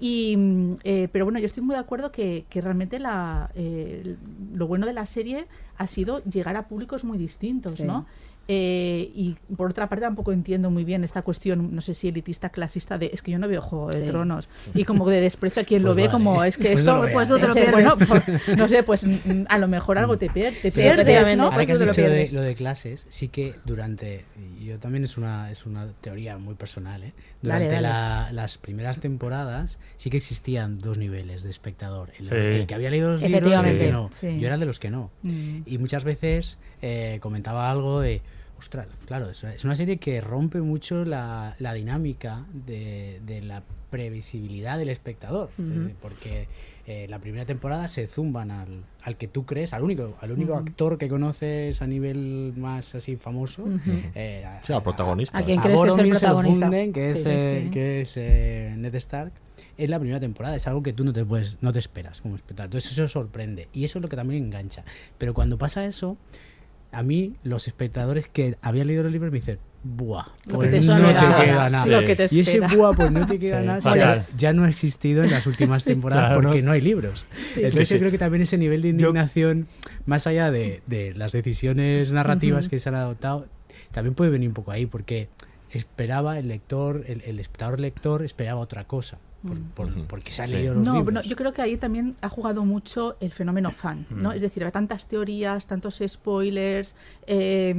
Y, mm, eh, pero bueno, yo estoy muy de acuerdo que, que realmente la, eh, lo bueno de la serie ha sido llegar a públicos muy distintos, Sí. ¿no? Eh, y por otra parte tampoco entiendo muy bien esta cuestión, no sé si elitista, clasista, de es que yo no veo Juego de Sí. Tronos y como de desprecio a quien lo Pues ve vale. como es que Pues no esto, veas. pues tú te lo pierdes. bueno, Bueno, no sé, pues mm, a lo mejor algo te, pier- te Sí, pierdes. ¿no? Ahora Pues que tú has te lo dicho lo de, pierdes. lo de clases, sí que durante, y yo también es una, es una teoría muy personal, ¿eh? Durante dale. la- las primeras temporadas sí que existían dos niveles de espectador, el, Sí. el que había leído los libros y el que no. Sí. Yo era de los que no. Mm. Y muchas veces eh, comentaba algo de, ostras, claro, es una, es una serie que rompe mucho la, la dinámica de, de la previsibilidad del espectador, Ujú. eh, porque eh, la primera temporada se zumban al, al que tú crees, al único, al único Ujú. actor que conoces a nivel más así famoso. Ujú. eh, a- Sí, al protagonista. A quien a crees que es el protagonista. funden, que es, Sí, sí, eh, sí. que es eh, Ned Stark. Es la primera temporada, es algo que tú no te puedes, no te esperas como espectador. Entonces eso sorprende. Y eso es lo que también engancha. Pero cuando pasa eso, a mí, los espectadores que habían leído los libros me dicen, ¡buah! Lo Pues que te no te queda nada. lo que te y ese. ¡buah! Pues no te queda Sí, nada. Ya, ya no ha existido en las últimas temporadas claro. porque no hay libros. Sí, Entonces sí. yo creo que también ese nivel de indignación, más allá de, de las decisiones narrativas que se han adoptado, también puede venir un poco ahí, porque esperaba el lector, el, el espectador lector esperaba otra cosa, por- Mm. por- porque se han Sí. leído los No, libros. yo creo que ahí también ha jugado mucho el fenómeno fan, ¿no? Mm. Es decir, hay tantas teorías, tantos spoilers, eh,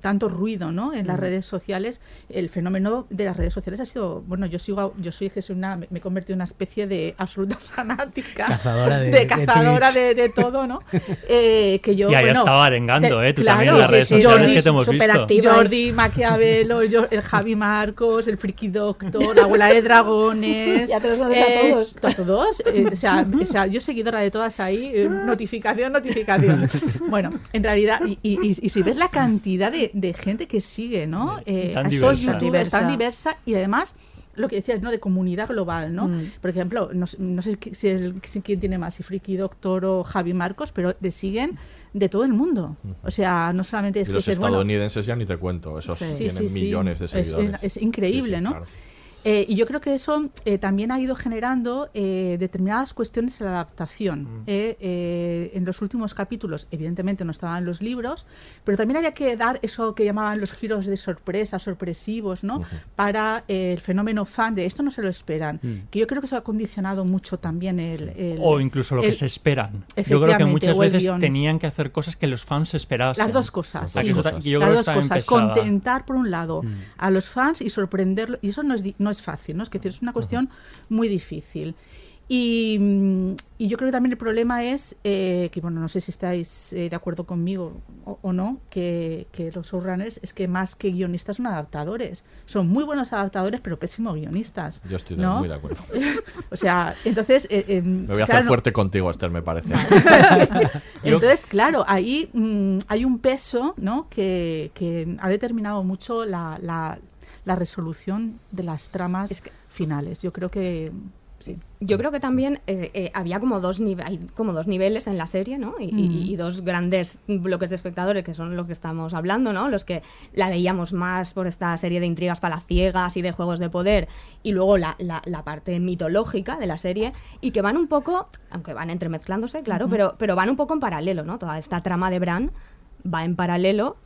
tanto ruido, ¿no? En las Mm. redes sociales, el fenómeno de las redes sociales ha sido, bueno, yo sigo, yo soy que soy una, me me he convertido en una especie de absoluta fanática, Cazadora de- de cazadora de, de todo, ¿no? Eh, que yo, Y ahí bueno, estaba arengando, te- ¿eh? Tú claro, también en las sí, redes sí, sociales Jordi, que te hemos visto. activa. Jordi, Maquiavelo, el Javi Marcos, el Friki Doctor, la abuela de dragones, Ya te los haces a Eh, todos. a todos. eh, o, sea, o sea, yo seguidora de todas ahí, eh, notificación, notificación. Bueno, en realidad, y, y- y- y si ves la cantidad de, de gente que sigue, ¿no? Eh, Tan a estos diversa. youtubers tan Diversa. diversa y además lo que decías, ¿no? De comunidad global, ¿no? Mm. Por ejemplo, no, sé- no sé si, el- si quién tiene más, si Friki Doctor o Javi Marcos, pero te siguen de todo el mundo. O sea, no solamente es Y que los dices, bueno, estadounidenses ya ni te cuento, esos Sí, tienen sí, sí. millones de Es- seguidores. Es, increíble, Sí, sí, ¿no? claro. Eh, y yo creo que eso eh, también ha ido generando eh, determinadas cuestiones en la adaptación. Mm. Eh, eh, en los últimos capítulos, evidentemente, no estaban los libros, pero también había que dar eso que llamaban los giros de sorpresa, sorpresivos, ¿no? Para eh, el fenómeno fan de esto no se lo esperan. Mm. Que yo creo que eso ha condicionado mucho también el. el- O incluso lo que el- se esperan. Yo creo que muchas veces tenían que hacer cosas que los fans esperasen. Las dos cosas. Sí. que ta- que yo Las creo dos que también cosas. Contentar, por un lado, Mm. a los fans y sorprenderlos. Y eso no es, no es fácil, ¿no? Es decir, es una cuestión muy difícil. Y, y yo creo que también el problema es, eh, que bueno, no sé si estáis eh, de acuerdo conmigo o, o no, que, que los showrunners es que más que guionistas son adaptadores. Son muy buenos adaptadores, pero pésimos guionistas. Yo estoy muy de acuerdo. o sea, entonces... eh, Me voy a hacer fuerte contigo, Esther, me parece. entonces, claro, ahí mm, hay un peso ¿no? que, que ha determinado mucho la, la- la resolución de las tramas finales. Yo creo que sí. Yo creo que también eh, eh, había como dos, hay como dos niveles en la serie, ¿no? Y, Mm. dos grandes bloques de espectadores, que son lo que estamos hablando, ¿no? Los que la veíamos más por esta serie de intrigas palaciegas y de juegos de poder, y luego la, la- la parte mitológica de la serie, y que van un poco, aunque van entremezclándose, claro, pero, pero van un poco en paralelo, ¿no? Toda esta trama de Bran va en paralelo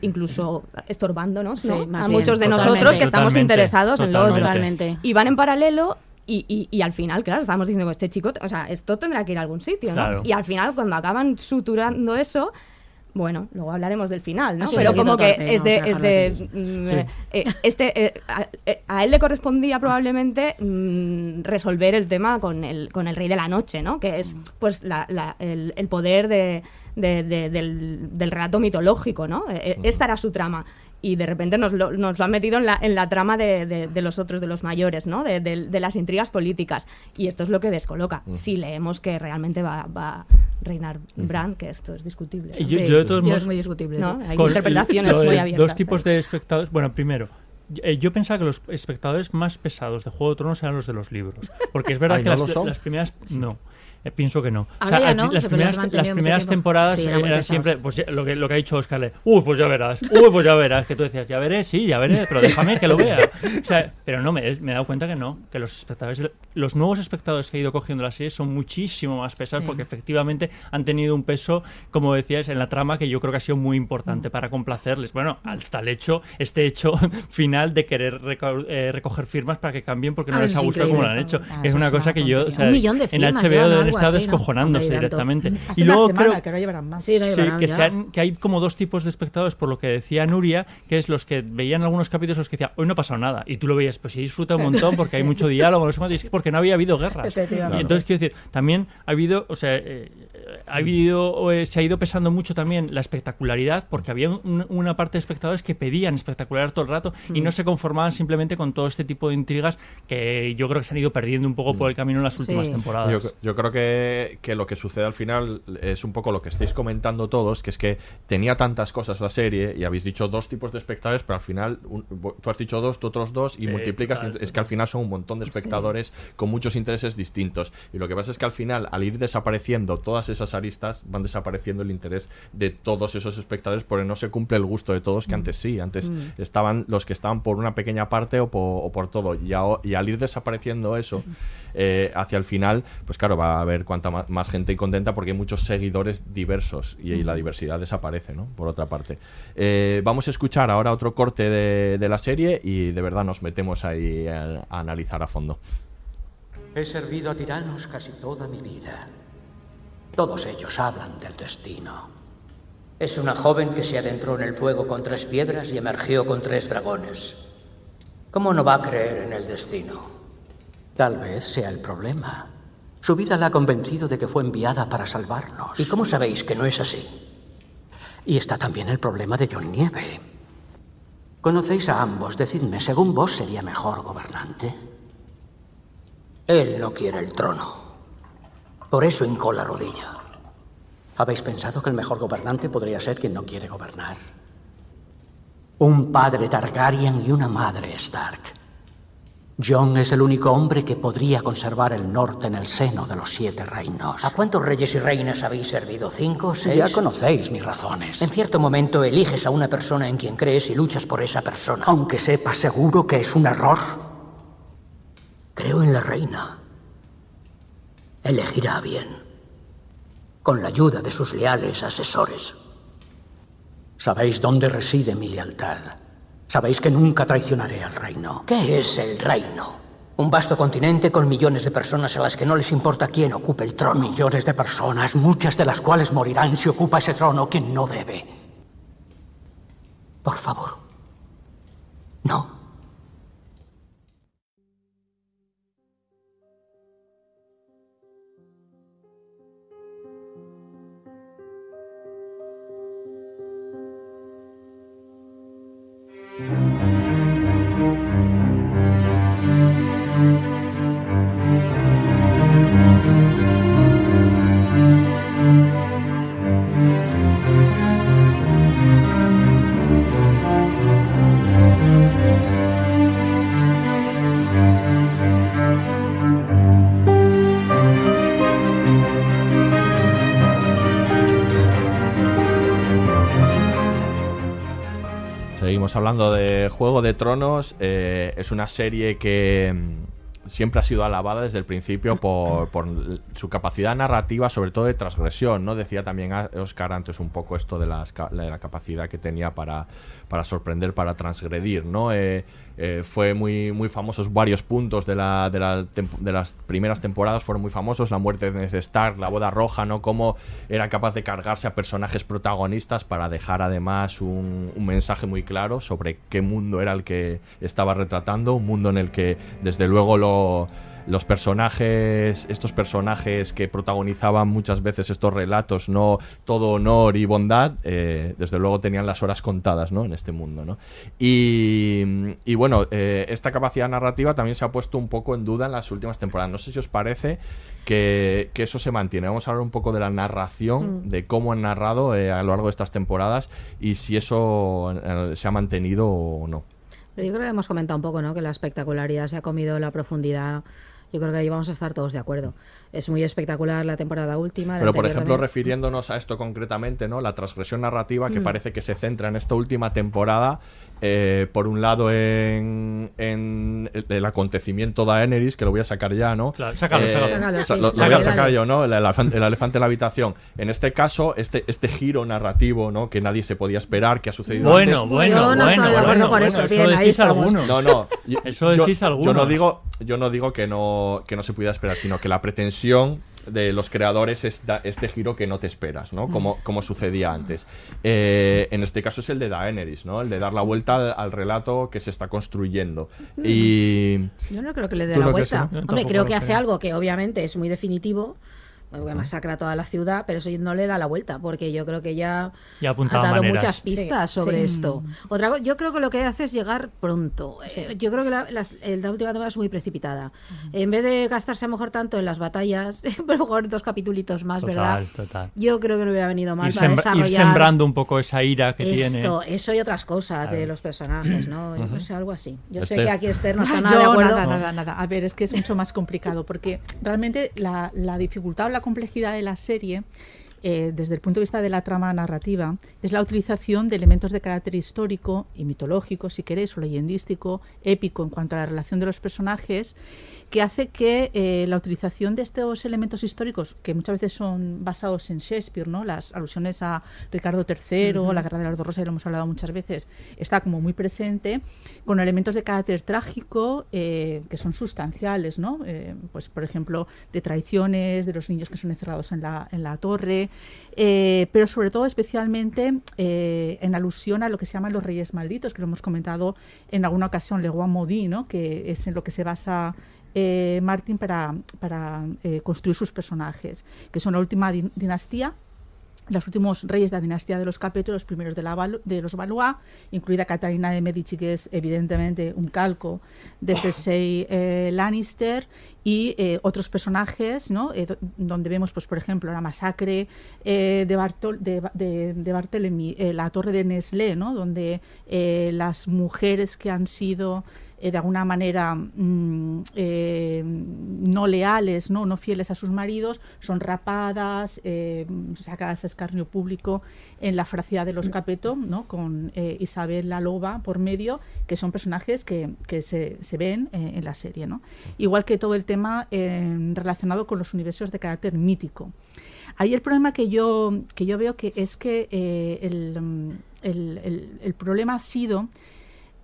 incluso estorbándonos Sí, ¿no? más a bien, muchos de totalmente. nosotros que estamos Totalmente, interesados en lo otro. totalmente. Y van en paralelo y, y- y al final, claro, estábamos diciendo que este chico, o sea, esto tendrá que ir a algún sitio, ¿no? Claro. Y al final, cuando acaban suturando eso, bueno, luego hablaremos del final, ¿no? Sí, Pero como que torpe, es de, es de mm, eh, eh, este, eh, a, eh, a él le correspondía probablemente mm, resolver el tema con el, con el rey de la noche, ¿no? Que es pues la- la- el, el poder de, de- de- del, del relato mitológico, ¿no? Eh, eh, Esta era su trama. Y de repente nos lo, nos lo han metido en la, en la trama de, de- de los otros, de los mayores, ¿no? De, de- de las intrigas políticas. Y esto es lo que descoloca. Ujú. Si leemos que realmente va, va a reinar Bran, que esto es discutible. Y yo- yo de todos y modos- es muy discutible. ¿no? Hay interpretaciones muy abiertas. Dos tipos de espectadores. Bueno, primero, eh, yo pensaba que los espectadores más pesados de Juego de Tronos eran los de los libros. Porque es verdad Ay, que ¿no las, lo son? las primeras. No. Eh, pienso que no. Ahora ya al- no, las primeras, las temporadas Sí, eh, eran siempre pues, lo, que, lo que ha dicho Oscar. Uy, pues ya verás. Uy, pues ya verás. Que tú decías, ya veré, sí, ya veré, pero déjame que lo vea. O sea, pero no, me, me he dado cuenta que no. Que los espectadores, los nuevos espectadores que ha ido cogiendo la serie son muchísimo más pesados Sí. porque efectivamente han tenido un peso, como decías, en la trama que yo creo que ha sido muy Mm. importante para complacerles. Bueno, hasta el hecho, este hecho final de querer reco- eh, recoger firmas para que cambien porque no Ah, les es ha gustado como lo han hecho. Ah, es una cosa que yo, o sea, Un millón de en firmas HBO llevan, deben estar así, ¿no? descojonándose directamente. Hace Y una luego semana creo que ahora llevarán más. Sí, no que, ya. se han- que hay como dos tipos de espectadores, por lo que decía Nuria, que es los que veían algunos capítulos los que decían, hoy no ha pasado nada. Y tú lo veías, pues sí, disfruta un montón porque hay mucho diálogo, no sé cuánto, y es que porque no había habido guerras. Efectivamente. Y entonces, quiero decir, también ha habido, o sea, eh, ha habido, eh, se ha ido pesando mucho también la espectacularidad, porque había un- una parte de espectadores que pedían espectacular todo el rato y Mm. no se conformaban simplemente con todo este tipo de intrigas que yo creo que se han ido perdiendo un poco por el camino en las últimas Sí. temporadas. Yo, yo creo que, que lo que sucede al final es un poco lo que estáis comentando todos, que es que tenía tantas cosas la serie y habéis dicho dos tipos de espectadores, pero al final un- tú has dicho dos, tú otros dos y Sí, multiplicas. total, es que al final son un montón de espectadores con muchos intereses distintos. Y lo que pasa es que al final, al ir desapareciendo todas esas aristas, van desapareciendo el interés de todos esos espectadores porque no se cumple el gusto de todos, que antes sí, antes Mm. estaban los que estaban por una pequeña parte o por, o por todo. Y, al ir desapareciendo eso, eh, hacia el final, pues claro, va a haber cuanta ma- más, gente contenta porque hay muchos seguidores diversos y, y la diversidad desaparece, ¿no? Por otra parte. Eh, vamos a escuchar ahora otro corte de, de la serie y de verdad nos metemos ahí a, a analizar a fondo. He servido a tiranos casi toda mi vida. Todos ellos hablan del destino. Es una joven que se adentró en el fuego con tres piedras y emergió con tres dragones. ¿Cómo no va a creer en el destino? Tal vez sea el problema. Su vida la ha convencido de que fue enviada para salvarnos. ¿Y cómo sabéis que no es así? Y está también el problema de John Nieve. Conocéis a ambos. Decidme, según vos, ¿sería mejor gobernante? Él no quiere el trono. Por eso hincó la rodilla. ¿Habéis pensado que el mejor gobernante podría ser quien no quiere gobernar? Un padre Targaryen y una madre Stark. Jon es el único hombre que podría conservar el norte en el seno de los siete reinos. ¿A cuántos reyes y reinas habéis servido? ¿Cinco? ¿Seis? Ya conocéis mis razones. En cierto momento eliges a una persona en quien crees y luchas por esa persona. Aunque sepas seguro que es un error. Creo en la reina. Elegirá bien. Con la ayuda de sus leales asesores. Sabéis dónde reside mi lealtad. Sabéis que nunca traicionaré al reino. ¿Qué es el reino? Un vasto continente con millones de personas a las que no les importa quién ocupe el trono. Millones de personas, muchas de las cuales morirán si ocupa ese trono quien no debe. Por favor. No. De Tronos. eh, es una serie que mm, siempre ha sido alabada desde el principio por, su capacidad narrativa, sobre todo de transgresión, ¿no? Decía también Oscar antes un poco esto de, la capacidad que tenía para, para sorprender, para transgredir, ¿no? Eh, eh, fue muy, muy famosos varios puntos de, la, de, las primeras temporadas, fueron muy famosos, la muerte de Ned Stark, la boda roja, ¿no? Cómo era capaz de cargarse a personajes protagonistas para dejar además un, un mensaje muy claro sobre qué mundo era el que estaba retratando, un mundo en el que desde luego lo, los personajes, estos personajes que protagonizaban muchas veces estos relatos, no todo honor y bondad, eh, desde luego tenían las horas contadas, ¿no? En este mundo, ¿no? Y, y bueno, eh, esta capacidad narrativa también se ha puesto un poco en duda en las últimas temporadas. No sé si os parece que, que eso se mantiene. Vamos a hablar un poco de la narración, Mm. de cómo han narrado eh, a lo largo de estas temporadas y si eso se ha mantenido o no. Pero yo creo que hemos comentado un poco, ¿no? Que la espectacularidad se ha comido la profundidad. Yo creo que ahí vamos a estar todos de acuerdo. Es muy espectacular la temporada última. Pero, por ejemplo, también. refiriéndonos a esto concretamente, ¿no? La transgresión narrativa que Mm. parece que se centra en esta última temporada, eh, por un lado en, en el, el acontecimiento Daenerys, que lo voy a sacar ya, ¿no? Claro, sácalo, Eh, sácalo. Sácalo, sa- sí. lo, lo voy a sacar dale. yo, ¿no? El, elefante- el elefante en la habitación. En este caso, este, este giro narrativo, ¿no? Que nadie se podía esperar, que ha sucedido Bueno, antes. bueno, Yo no bueno, estoy de acuerdo bueno, con eso. Bien, decís algunos. No, no. Yo, Eso yo- decís yo algunos. no digo, yo no digo que no, que no se pudiera esperar, sino que la pretensión de los creadores es da- este giro que no te esperas, ¿no? Como, como sucedía antes. Eh, en este caso es el de Daenerys, ¿no? El de dar la vuelta al, al relato que se está construyendo. Y... Yo no creo que le dé ¿Tú la no vuelta. no? Hombre, creo que hace creo. algo que obviamente es muy definitivo, porque masacra toda la ciudad, pero eso no le da la vuelta, porque yo creo que ya Ya ha dado maneras. muchas pistas Sí, sobre sí. esto. Otra cosa, yo creo que lo que hace es llegar pronto. Eh, yo creo que la, las- la última temporada es muy precipitada. En vez de gastarse a lo mejor tanto en las batallas, a lo mejor dos capitulitos más, ¿verdad? Total, total. Yo creo que no hubiera venido más Ir, para sembra- ir desarrollar sembrando un poco esa ira que tiene. esto, eso y otras cosas de los personajes, ¿no? Yo Ujú. no sé, algo así. Yo sé Esther. que aquí Esther no está Ah, nada yo de acuerdo. Nada, nada, nada. A ver, es que es mucho más complicado porque realmente la, la dificultad o la complejidad de la serie, eh, desde el punto de vista de la trama narrativa, es la utilización de elementos de carácter histórico y mitológico, si queréis, o leyendístico, épico en cuanto a la relación de los personajes, que hace que eh, la utilización de estos elementos históricos, que muchas veces son basados en Shakespeare, ¿no? las alusiones a Ricardo III, Ujú. la Guerra de las Dos Rosas, lo hemos hablado muchas veces, está como muy presente, con elementos de carácter trágico eh, que son sustanciales, ¿no? Eh, pues, por ejemplo, de traiciones, de los niños que son encerrados en la, en la torre, pero sobre todo especialmente en alusión a lo que se llaman los reyes malditos, que lo hemos comentado en alguna ocasión, Le Roi Maudit, ¿no? que es en lo que se basa eh, Martin para, para eh, construir sus personajes, que son la última din- dinastía los últimos reyes de la dinastía de los Capeto, los primeros de, la, de los Valois, incluida Catalina de Medici, que es evidentemente un calco de Cersei eh, Lannister, y eh, otros personajes, ¿no? Eh, do- donde vemos, pues, por ejemplo, la masacre de, Bartol- de, Ba- de- de Barthélemy, la torre de Nestlé, ¿no? donde las mujeres que han sido eh, de alguna manera mm, eh, no leales, ¿no? no fieles a sus maridos, son rapadas, eh, sacadas a escarnio público en la fracia de los Capeto, ¿no? con Isabel la Loba por medio, que son personajes que, que se, se ven en la serie. ¿no? Igual que todo el tema relacionado con los universos de carácter mítico. Ahí el problema que yo, que yo veo que es que el- el- el problema ha sido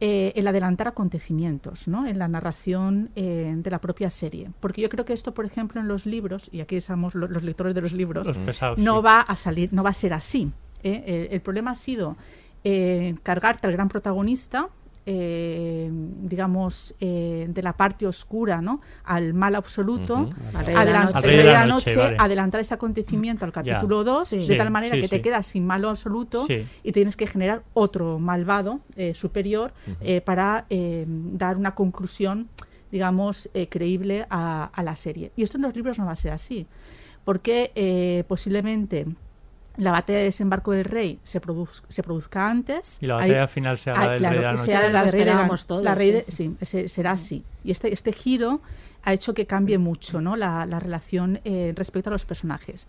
eh, el adelantar acontecimientos ¿no? en la narración eh, de la propia serie. Porque yo creo que esto, por ejemplo, en los libros, y aquí somos lo- los, lectores de los libros, Los pesados, no sí. va a salir, no va a ser así. ¿eh? El, el problema ha sido eh, cargarte al gran protagonista, eh, digamos, eh, de la parte oscura ¿no? al mal absoluto, Ujú. Al rey de la noche. al rey de la noche, vale. adelantar ese acontecimiento al capítulo 2, Sí. de Sí, tal manera sí, que te quedas sin malo absoluto Sí. y tienes que generar otro malvado eh, superior eh, para eh, dar una conclusión, digamos, eh, creíble a, a la serie. Y esto en los libros no va a ser así, porque eh, posiblemente la batalla de desembarco del rey se, produz- se produzca antes. Y la Hay- batalla final sea la Ah, del claro, rey de la que noche. sea Era la rey de la- todos, la rey de- sí. sí, ese- será así. Y este, este giro ha hecho que cambie mucho ¿no? la, la relación eh, respecto a los personajes.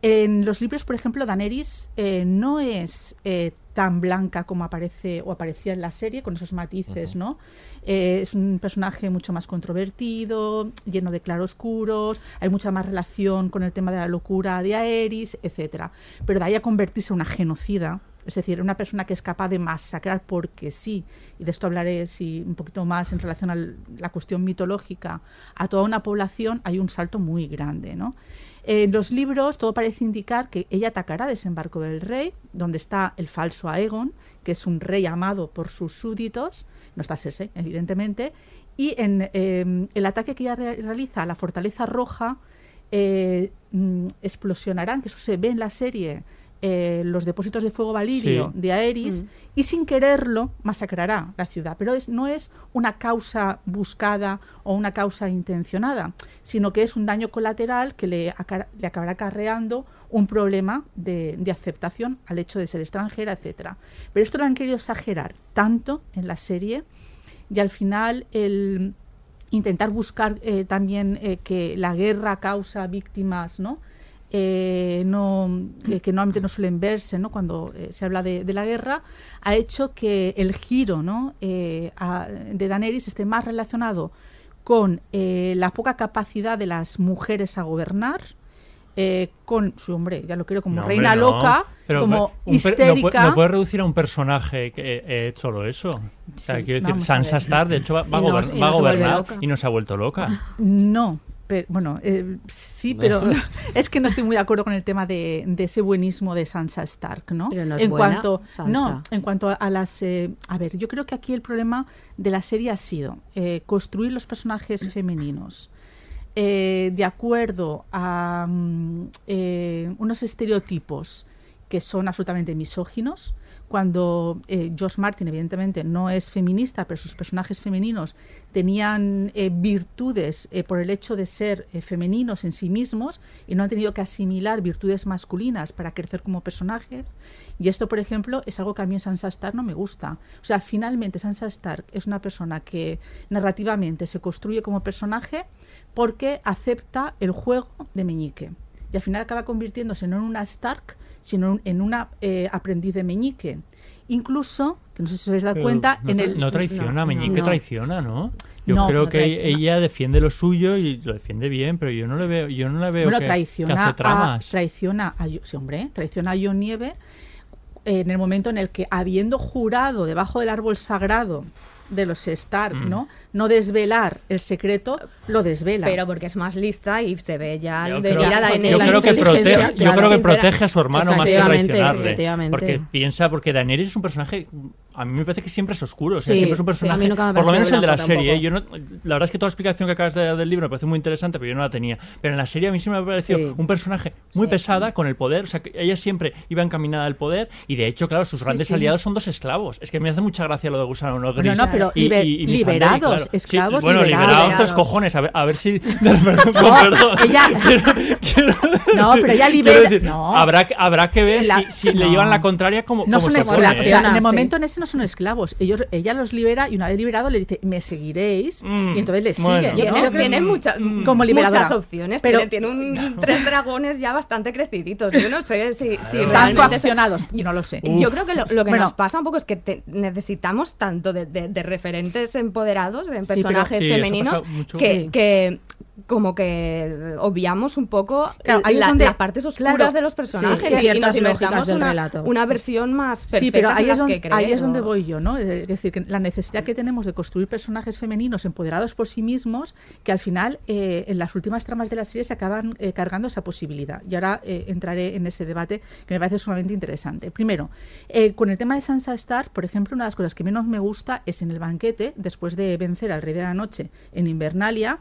En los libros, por ejemplo, Daenerys eh, no es eh, tan blanca como aparece o aparecía en la serie, con esos matices, ¿no? Eh, es un personaje mucho más controvertido, lleno de claroscuros, hay mucha más relación con el tema de la locura de Aerys, etcétera. Pero de ahí a convertirse en una genocida, es decir, una persona que es capaz de masacrar porque sí, y de esto hablaré sí, un poquito más en relación a la cuestión mitológica, a toda una población, hay un salto muy grande, ¿no? En los libros todo parece indicar que ella atacará Desembarco del Rey, donde está el falso Aegon, que es un rey amado por sus súbditos, no está Cersei, evidentemente, y en eh, el ataque que ella re- realiza a la Fortaleza Roja, eh, mm, explosionarán, que eso se ve en la serie, eh, los depósitos de fuego valirio Sí. de Aeris Mm. y sin quererlo masacrará la ciudad. Pero es, no es una causa buscada o una causa intencionada, sino que es un daño colateral que le, le acabará acarreando un problema de, de aceptación al hecho de ser extranjera, etcétera. Pero esto lo han querido exagerar tanto en la serie y al final el intentar buscar eh, también eh, que la guerra causa víctimas, ¿no? Eh, no, eh, que normalmente no suelen verse ¿no? cuando eh, se habla de, de la guerra, ha hecho que el giro ¿no? eh, a- de Daenerys esté más relacionado con eh, la poca capacidad de las mujeres a gobernar, eh, con su hombre, ya lo quiero como No, reina hombre, no. loca, Pero como un histérica. No, no puede reducir a un personaje que eh, solo eso. O sea, Sí, quiero decir, Sansa. Stark, de hecho, va, va a Y no- gober- y va a gobernar y no se ha vuelto loca. No, pero, bueno, eh, sí, pero es que no estoy muy de acuerdo con el tema de, de ese buenismo de Sansa Stark, ¿no? Pero no es en buena, cuanto, Sansa. no, en cuanto a, las, eh, a ver, yo creo que aquí el problema de la serie ha sido eh, construir los personajes femeninos. eh, de acuerdo a eh, unos estereotipos que son absolutamente misóginos, cuando eh, Josh Martin evidentemente no es feminista, pero sus personajes femeninos tenían eh, virtudes eh, por el hecho de ser eh, femeninos en sí mismos y no han tenido que asimilar virtudes masculinas para crecer como personajes. Y esto, por ejemplo, es algo que a mí en Sansa Stark no me gusta. O sea, finalmente Sansa Stark es una persona que narrativamente se construye como personaje porque acepta el juego de Meñique. Y al final acaba convirtiéndose no en una Stark, sino en una eh, aprendiz de Meñique. Incluso, que no sé si os habéis dado Pero cuenta, no, en el... no traiciona, Meñique no. traiciona, ¿no? Yo No, creo no que ella defiende lo suyo y lo defiende bien, pero yo no le veo, yo no la veo bueno, que, que traiciona, hace a, tramas. traiciona a, sí, hombre, traiciona a John Nieve en el momento en el que, habiendo jurado debajo del árbol sagrado de los Stark, Mm. ¿no? No desvelar el secreto, lo desvela. Pero porque es más lista y se ve ya Yo de creo, mirada en yo la creo que, protege, yo creo que protege a su hermano más que traicionarle. Porque piensa, porque Daenerys es un personaje a mí me parece que siempre es oscuro. O sea, Sí, siempre es un sí, a personaje. mí nunca me por lo menos el de la serie. ¿eh? Yo no, la verdad es que toda la explicación que acabas de dar del libro me parece muy interesante, pero yo no la tenía. Pero en la serie a mí siempre me ha parecido Sí. un personaje muy pesada con el poder. O sea, que ella siempre iba encaminada al poder. Y de hecho, claro, sus Sí, grandes sí. aliados son dos esclavos. Es que me hace mucha gracia lo de Gusano no No, Gris. no, pero y- liber- y- y liberados, claro. Sí, esclavos bueno, liberados, liberados. estos cojones. A ver, a ver si. No, perdón. ella- No, pero ella Quiero libera. decir, no. habrá, que- habrá que ver La- si, si le no. llevan la contraria como, No como son esclavos. ¿eh? O sea, en el Sí. momento en ese no son esclavos. Ellos, ella los libera y una vez liberado le dice, me seguiréis. Mm, Y entonces le bueno. siguen. Tiene, ¿no? tiene mucha- Como liberadora. muchas opciones. Pero- tiene tiene un, tres dragones ya bastante creciditos. Yo no sé si, si Están coaccionados. Yo no lo sé. Yo creo que lo, lo que Bueno. nos pasa un poco es que te- necesitamos tanto de, de- de referentes empoderados, de Sí, pero- personajes Sí, femeninos, que como que obviamos un poco Claro, ahí es la- donde- las partes oscuras claro, de los personajes sí, y- nos inventamos del una, relato. una versión más perfecta Sí, pero ahí es, donde, que ahí es donde voy yo, ¿no? Es decir, que la necesidad que tenemos de construir personajes femeninos empoderados por sí mismos, que al final eh, en las últimas tramas de la serie se acaban eh, cargando esa posibilidad. Y ahora eh, entraré en ese debate que me parece sumamente interesante. Primero, con el tema de Sansa Stark, por ejemplo, una de las cosas que menos me gusta es en el banquete, después de vencer al Rey de la Noche en Invernalia,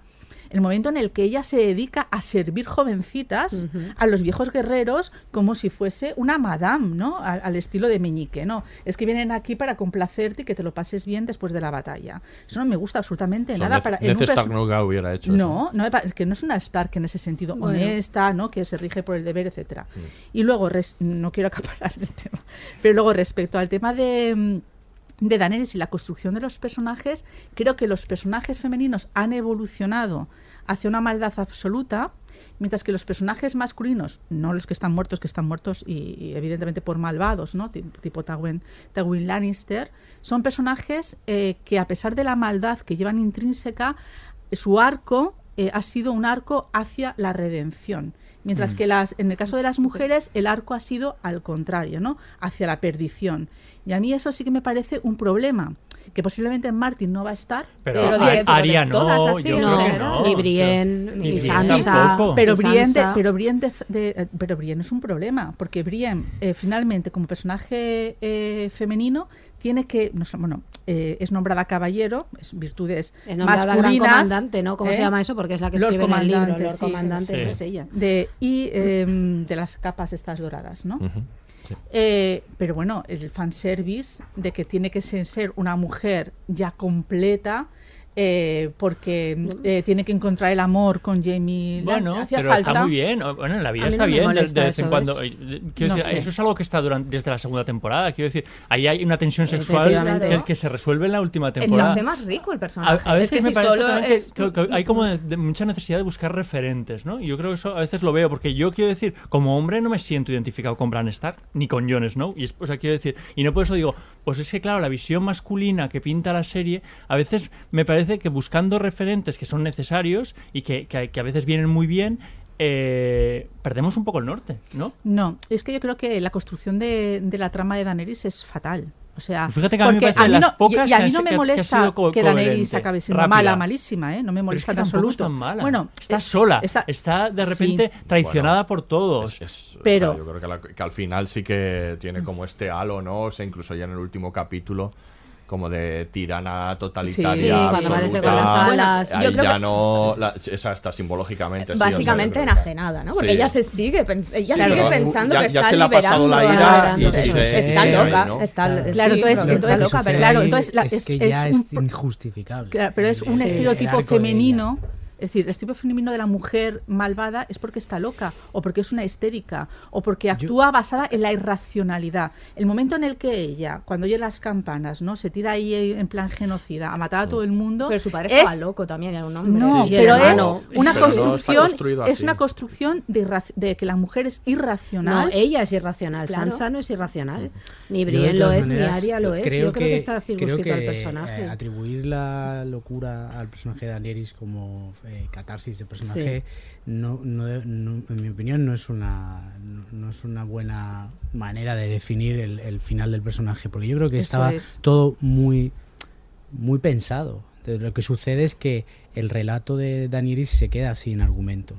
el momento en el que ella se dedica a servir jovencitas a los viejos guerreros como si fuese una madame, ¿no? Al, al estilo de Meñique, ¿no? Es que vienen aquí para complacerte y que te lo pases bien después de la batalla. Eso no me gusta absolutamente nada. Para, en Ned un Stark perso- nunca hubiera hecho eso. no, no que no es una Stark en ese sentido Bueno. honesta, ¿no? Que se rige por el deber, etcétera. Y luego res- no quiero acaparar el tema, pero luego respecto al tema de mm, de Daenerys y la construcción de los personajes, creo que los personajes femeninos han evolucionado hacia una maldad absoluta, mientras que los personajes masculinos, no los que están muertos, que están muertos y, evidentemente por malvados, ¿no? Ti- tipo Tywin, Tywin Lannister, son personajes eh, que a pesar de la maldad que llevan intrínseca, su arco eh, ha sido un arco hacia la redención. Mientras Mm. que las, en el caso de las mujeres, el arco ha sido al contrario, ¿no? Hacia la perdición. Y a mí eso sí que me parece un problema. Que posiblemente Martin no va a estar. Pero, Pero Aria todas no, así, yo en creo que general. no. Ni Brienne, Ni Sansa. pero Brienne, de- pero Brienne, de- de- eh, pero Brienne es un problema, porque Brienne eh, finalmente como personaje eh, femenino tiene que, no bueno, eh, es nombrada caballero, es virtudes Es nombrada gran comandante, ¿no? ¿Cómo ¿eh? se llama eso? Porque es la que Lord escribe en el libro. Comandante, Lord sí. Comandante, Sí. es ella. de, y eh, de las capas estas doradas, ¿no? Eh, pero bueno, el fanservice de que tiene que ser, ser una mujer ya completa eh, porque eh, tiene que encontrar el amor con Jamie Bueno, hacía pero falta. está muy bien. Bueno, en la vida está no bien de, vez en eso, cuando. Eh, quiero No decir, sé. Eso es algo que está durante, desde la segunda temporada. Quiero decir, ahí hay una tensión sexual que, que se resuelve en la última Eh, Lo temporada. hace más rico el personaje. a veces es que me si parece solo también que- es- que, que hay como de, de mucha necesidad de buscar referentes, ¿no? Y yo creo que eso a veces lo veo, porque yo quiero decir, como hombre no me siento identificado con Bran Stark, ni con Jon Snow, y es, o sea, quiero decir, y no por eso digo, pues es que claro, la visión masculina que pinta la serie, a veces me parece que buscando referentes que son necesarios y que, que, que a veces vienen muy bien, eh, perdemos un poco el norte, ¿no? No, es que yo creo que la construcción de, de la trama de Daenerys es fatal. O sea, fíjate que a mí me porque parece de las no, pocas y, y a que mí no me que- que molesta co- que Daenerys acabe siendo rápida. mala, malísima, ¿eh? No me Pero es molesta que en absoluto. es tan mala. Bueno, está es- sola, está- está, de sí. repente traicionada por todos. Es- es- o sea, Pero- yo creo que, la- que al final sí que tiene como este halo, ¿no? O sea, incluso ya en el último capítulo, como de tirana totalitaria. Sí, cuando absoluta. aparece con las alas. Ahí Yo creo ya que- no. La, esa está simbológicamente. sí, o sea, yo básicamente enajenada, ¿no? Porque Sí. ella se sigue, ella sigue pensando ya- que ya está se le ha pasado la liberando, ira y está loca, ¿no? está Claro, sí, entonces- loca, pero claro, entonces la- es, es- que es ya un es injustificable. Claro, pero es un estereotipo femenino. Es decir, el estereotipo femenino de la mujer malvada es porque está loca, o porque es una histérica, o porque actúa basada en la irracionalidad. El momento en el que ella, cuando oye las campanas, ¿no? se tira ahí en plan genocida a matar a todo el mundo. Pero su padre es- estaba loco también, era un hombre. No, Sí, pero es una Pero construcción, es una construcción de, de que la mujer es irracional. No, ella es irracional. Claro. Sansa no es irracional. Ni Yo, Brienne lo es, ni maneras, Arya lo es. Yo creo que está creo circunscrito al personaje. eh, atribuir la locura al personaje de Daenerys como eh, catarsis de personaje, no, no, no- en mi opinión, no es una no, es una buena manera de definir el, el final del personaje, porque yo creo que Eso estaba es. todo muy muy pensado lo que sucede es que el relato de Danielis se queda sin argumentos.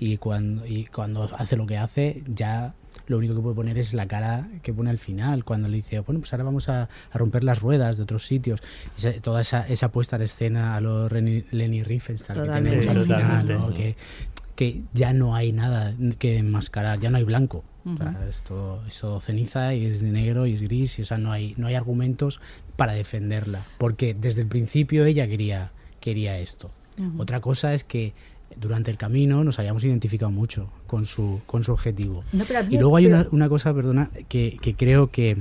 Y cuando, y cuando hace lo que hace, ya lo único que puede poner es la cara que pone al final, cuando le dice, bueno, pues ahora vamos a, a romper las ruedas de otros sitios. Esa- toda esa, esa puesta en escena a lo Reni- Lenny Riefenstahl que tenemos al final, ¿no? que, que ya no hay nada que enmascarar, ya no hay blanco. O sea, Ujú. es, todo, es todo ceniza y es de negro y es gris, y, o sea, no hay, no hay argumentos para defenderla, porque desde el principio ella quería, quería esto. Otra cosa es que durante el camino nos hayamos identificado mucho con su, con su objetivo. No, pero y luego hay una, pero- una cosa, perdona, que, que creo que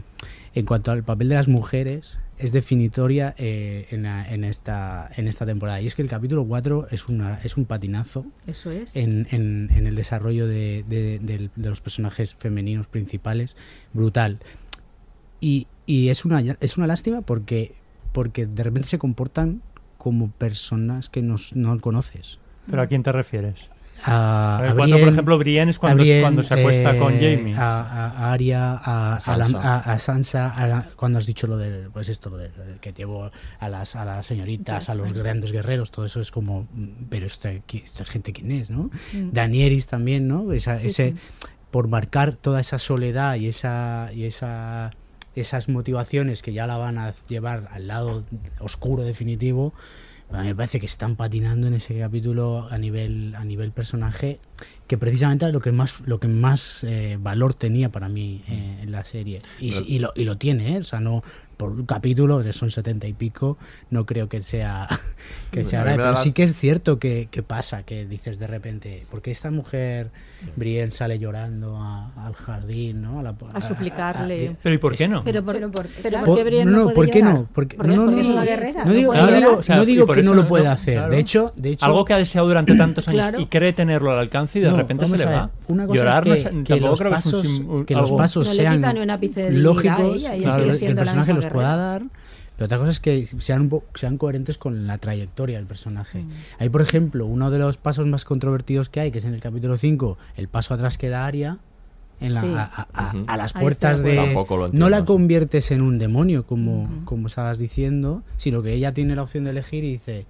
en cuanto al papel de las mujeres es definitoria eh, en, la- en esta, en esta temporada. Y es que el capítulo 4 es, una, es un patinazo Eso es. en, en- en el desarrollo de, de- de los personajes femeninos principales, brutal. Y, y es, una, es una lástima porque, porque de repente se comportan como personas que nos, no conoces. ¿Pero a quién te refieres? A, A cuando, por ejemplo, Brienne es cuando- Brienne, cuando se acuesta con eh, Jaime. A, a- a Arya, a, a la- Sansa. a- a Sansa, a la- cuando has dicho lo del, pues esto, lo del, que llevo a las, a las señoritas, a los grandes guerreros, todo eso es como, mm, pero esta, esta gente quién es, ¿no? Mm. Danieris también, ¿no? Esa, Sí, ese, sí. por marcar toda esa soledad y esa, y esa esas motivaciones que ya la van a llevar al lado oscuro definitivo, a mí me parece que están patinando en ese capítulo a nivel a nivel personaje que precisamente era lo que más lo que más eh, valor tenía para mí eh, en la serie y, y lo, y lo tiene ¿eh? o sea no por un capítulo que son setenta y pico no creo que sea que sea grave, pero las- sí que es cierto que, que pasa que dices de repente porque esta mujer Brienne sale llorando a- al jardín no a, la- A suplicarle. Pero ¿y por qué no? Pero, por, Pero por- pero claro. ¿por qué no, no, no, puede ¿por qué llegar? no? Porque, no, no, Porque es no, una no, guerrera. No digo, O sea, no que no lo pueda no, hacer. claro. De hecho, de hecho Algo que ha deseado durante tantos años Claro. y cree tenerlo al alcance y de no, repente se le va. Una cosa Llorar es que, que tampoco los creo que los pasos sean quita ni un ápice de dignidad a lógicos, que el personaje pueda dar. Pero otra cosa es que sean, sean coherentes con la trayectoria del personaje. Mm. Hay, por ejemplo, uno de los pasos más controvertidos que hay, que es en el capítulo 5, el paso atrás que da Aria en la, Sí. a, las puertas de. Tampoco lo no la conviertes en un demonio, como, como estabas diciendo, sino que ella tiene la opción de elegir y dice,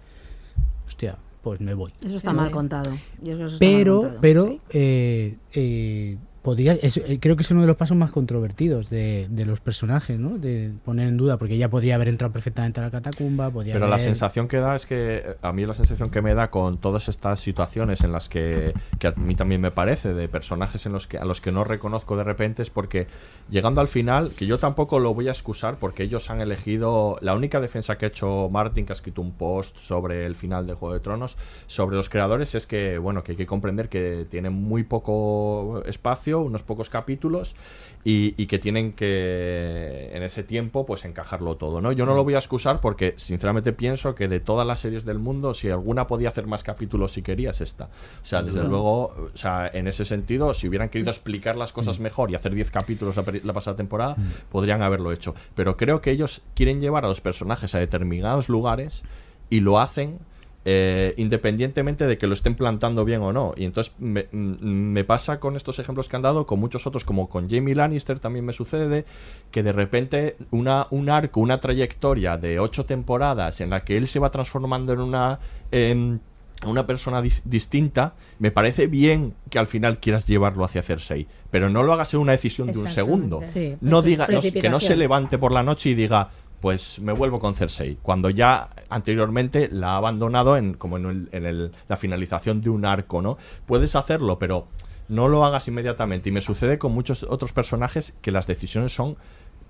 hostia, pues me voy. Eso está Sí. mal contado. Yo eso está mal Pero, contado. pero Sí. eh, eh, podría, es- eh, creo que es uno de los pasos más controvertidos de, de los personajes, ¿no? De poner en duda, porque ella podría haber entrado perfectamente a la catacumba, podría Pero la sensación que da es que eh, a mí la sensación que me da con todas estas situaciones en las que, que a mí también me parece de personajes en los que a los que no reconozco de repente es porque llegando al final que yo tampoco lo voy a excusar porque ellos han elegido la única defensa que ha hecho Martin que ha escrito un post sobre el final de Juego de Tronos sobre los creadores es que bueno que hay que comprender que tienen muy poco espacio unos pocos capítulos y, y que tienen que en ese tiempo pues encajarlo todo no yo no lo voy a excusar porque sinceramente pienso que de todas las series del mundo si alguna podía hacer más capítulos si quería es esta. O sea desde luego o sea en ese sentido si hubieran querido explicar las cosas mejor y hacer 10 capítulos la, la pasada temporada podrían haberlo hecho. Pero creo que ellos quieren llevar a los personajes a determinados lugares y lo hacen eh, independientemente de que lo estén plantando bien o no. Y entonces me, mm, me pasa con estos ejemplos que han dado, con muchos otros, como con Jamie Lannister también me sucede, que de repente una, un arco, una trayectoria de ocho temporadas en la que él se va transformando en una... en una persona dis- distinta, me parece bien que al final quieras llevarlo hacia Cersei, pero no lo hagas en una decisión de un segundo. Sí, no diga, no- que no se levante por la noche y diga, pues me vuelvo con Cersei, cuando ya anteriormente la ha abandonado en como en, el- la finalización de un arco, ¿no? Puedes hacerlo, pero no lo hagas inmediatamente. Y me sucede con muchos otros personajes que las decisiones son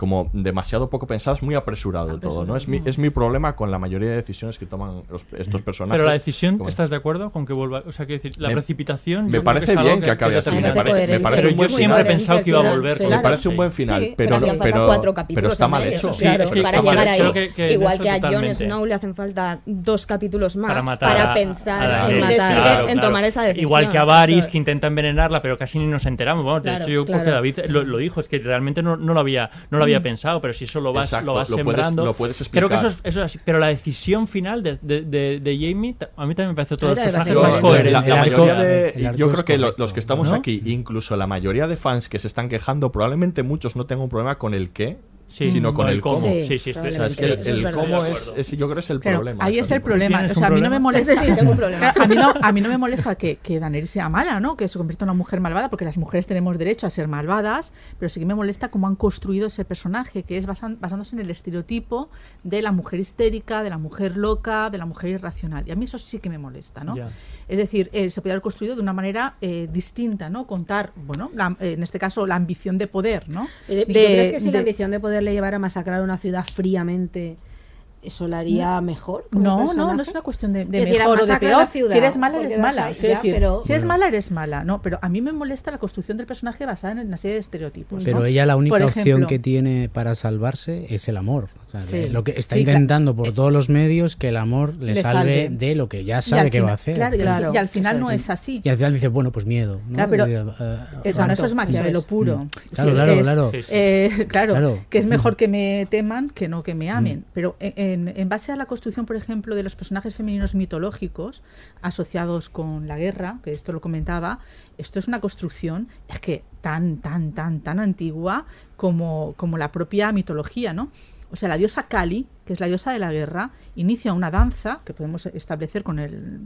como demasiado poco pensadas, muy apresurado todo, ¿no? Es mi, es mi problema con la mayoría de decisiones que toman los- estos personajes. Pero la decisión, Como- ¿estás de acuerdo con que vuelva? O sea, quiero decir, la Me- precipitación. me creo parece bien que acabe así, me parece- me parece pero un buen yo siempre he pensado que iba a volver. Me parece un buen final, Sí, pero, pero pero, está mal hecho. eso, claro, pero para llegar ahí. que- que Igual que a Jon. Snow le hacen falta dos capítulos más para pensar y decidir en tomar esa decisión. Igual que a Varys, que intenta envenenarla, pero casi ni nos enteramos. De hecho, yo claro, porque David lo, dijo, es que realmente no, no lo había, había Mm. pensado, pero si eso lo vas, Exacto, lo vas lo puedes- sembrando. lo puedes Creo que eso explicar. es, eso es así. Pero la decisión final de, de, de, de ta- a mí también me parece todos los personajes más coherentes. yo creo que lo- los que estamos ¿no? aquí, incluso la mayoría de fans que se están quejando, probablemente muchos no tengan un problema con el qué, Sí, sino con el cómo. cómo. Sí, sí, sí, O sea, es que el, cómo es, es- yo creo que es el Claro, problema. ahí es el problema. ¿Tienes O sea, a mí no me molesta. Sí, tengo un problema. A mí no, a mí no me molesta que, que Daenerys sea mala, ¿no? Que se convierta en una mujer malvada, porque las mujeres tenemos derecho a ser malvadas, pero sí que me molesta cómo han construido ese personaje, que es basan- basándose en el estereotipo de la mujer histérica, de la mujer loca, de la mujer irracional. Y a mí eso sí que me molesta, ¿no? Es decir, eh, se podría haber construido de una manera eh, distinta, ¿no? Contar, bueno, la- eh, en este caso, la ambición de poder, ¿no? ¿Y tú De- crees que si de- la ambición de poder le llevara a masacrar una ciudad fríamente, eso la haría mejor? No, no, personaje? no es una cuestión de, de decir, mejor o de peor. ciudad, si eres mala, eres mala. ahí, Quiero ya, decir, pero- si eres Bueno. mala, eres mala. No, pero a mí me molesta la construcción del personaje basada en una serie de estereotipos. Pero ¿no? ella la única opción que tiene para salvarse es el amor. O sea, Sí. Lo que está Sí, intentando por todos los medios que el amor le, Le salve, salve. de lo que ya sabe que va a hacer. Claro, y al, Claro, y al final eso no es. es así. Y al final dice, bueno, pues miedo. ¿no? Claro, pero- Y, eh, Eh, bueno, santo. eso es Maquiavelo Mm. puro. Mm. Claro, claro, es, claro. Eh, que es mejor Mm. que me teman que no que me amen. Pero en, en base a la construcción, por ejemplo, de los personajes femeninos mitológicos asociados con la guerra, que esto lo comentaba, esto es una construcción es que tan, tan, tan, tan antigua como, como la propia mitología, ¿no? O sea, la diosa Kali, que es la diosa de la guerra, inicia una danza que podemos establecer con el,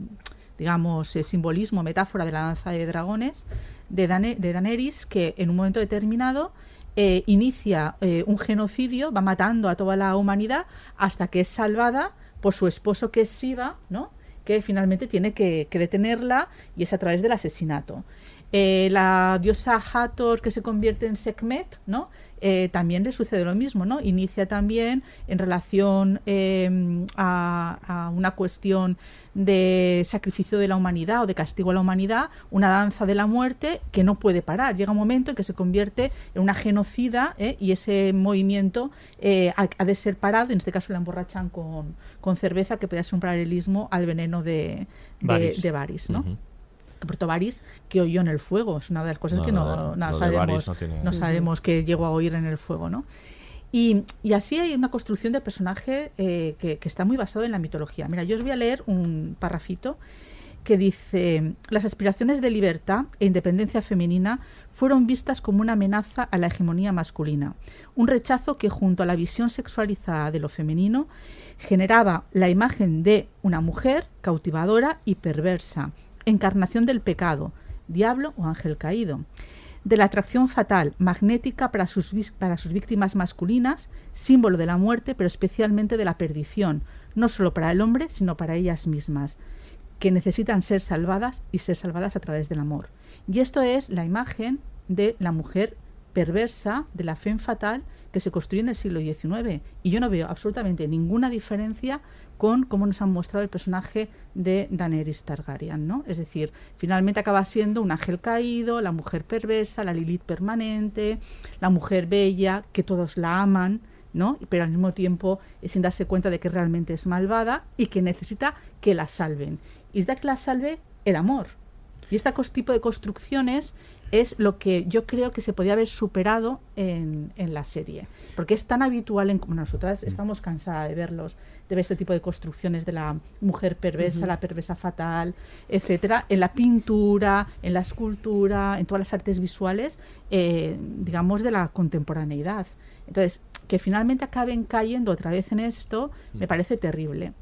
digamos, eh, simbolismo, metáfora de la danza de dragones de, Dane- Daenerys, que en un momento determinado eh, inicia eh, un genocidio, va matando a toda la humanidad hasta que es salvada por su esposo que es Siva, ¿no? que finalmente tiene que, detenerla y es a través del asesinato. La diosa Hathor que se convierte en Sekhmet, ¿no? Eh, también le sucede lo mismo, ¿no? Inicia también en relación eh, a, a una cuestión de sacrificio de la humanidad o de castigo a la humanidad, una danza de la muerte que no puede parar. Llega un momento en que se convierte en una genocida ¿eh? y ese movimiento eh, ha, ha de ser parado. En este caso la emborrachan con, con cerveza, que puede ser un paralelismo al veneno de, de, ¿no? Puerto Varys que oyó en el fuego. Es una de las cosas No, que no, no sabemos, no tiene- no Ujú. sabemos que llegó a oír en el fuego, ¿no? Y, y así hay una construcción del personaje eh, que, que está muy basado en la mitología. Mira, yo os voy a leer un parrafito que dice, las aspiraciones de libertad e independencia femenina fueron vistas como una amenaza a la hegemonía masculina, un rechazo que junto a la visión sexualizada de lo femenino generaba la imagen de una mujer cautivadora y perversa, encarnación del pecado, diablo o ángel caído, de la atracción fatal, magnética para sus, víctimas masculinas, símbolo de la muerte, pero especialmente de la perdición, no solo para el hombre, sino para ellas mismas, que necesitan ser salvadas y ser salvadas a través del amor. Y esto es la imagen de la mujer perversa, de la fe fatal, que se construyó en el siglo XIX. Y yo no veo absolutamente ninguna diferencia con cómo nos han mostrado el personaje de Daenerys Targaryen, ¿no? Es decir, finalmente acaba siendo un ángel caído, la mujer perversa, la Lilith permanente, la mujer bella, que todos la aman, ¿no? Pero al mismo tiempo eh, sin darse cuenta de que realmente es malvada y que necesita que la salven. Y necesita que la salve el amor. Y este tipo de construcciones es lo que yo creo que se podía haber superado en, en la serie. Porque es tan habitual en como nosotras estamos cansadas de verlos, de ver este tipo de construcciones de la mujer perversa, la perversa fatal, etcétera, en la pintura, en la escultura, en todas las artes visuales, eh, digamos, de la contemporaneidad. Entonces, que finalmente acaben cayendo otra vez en esto, me parece terrible.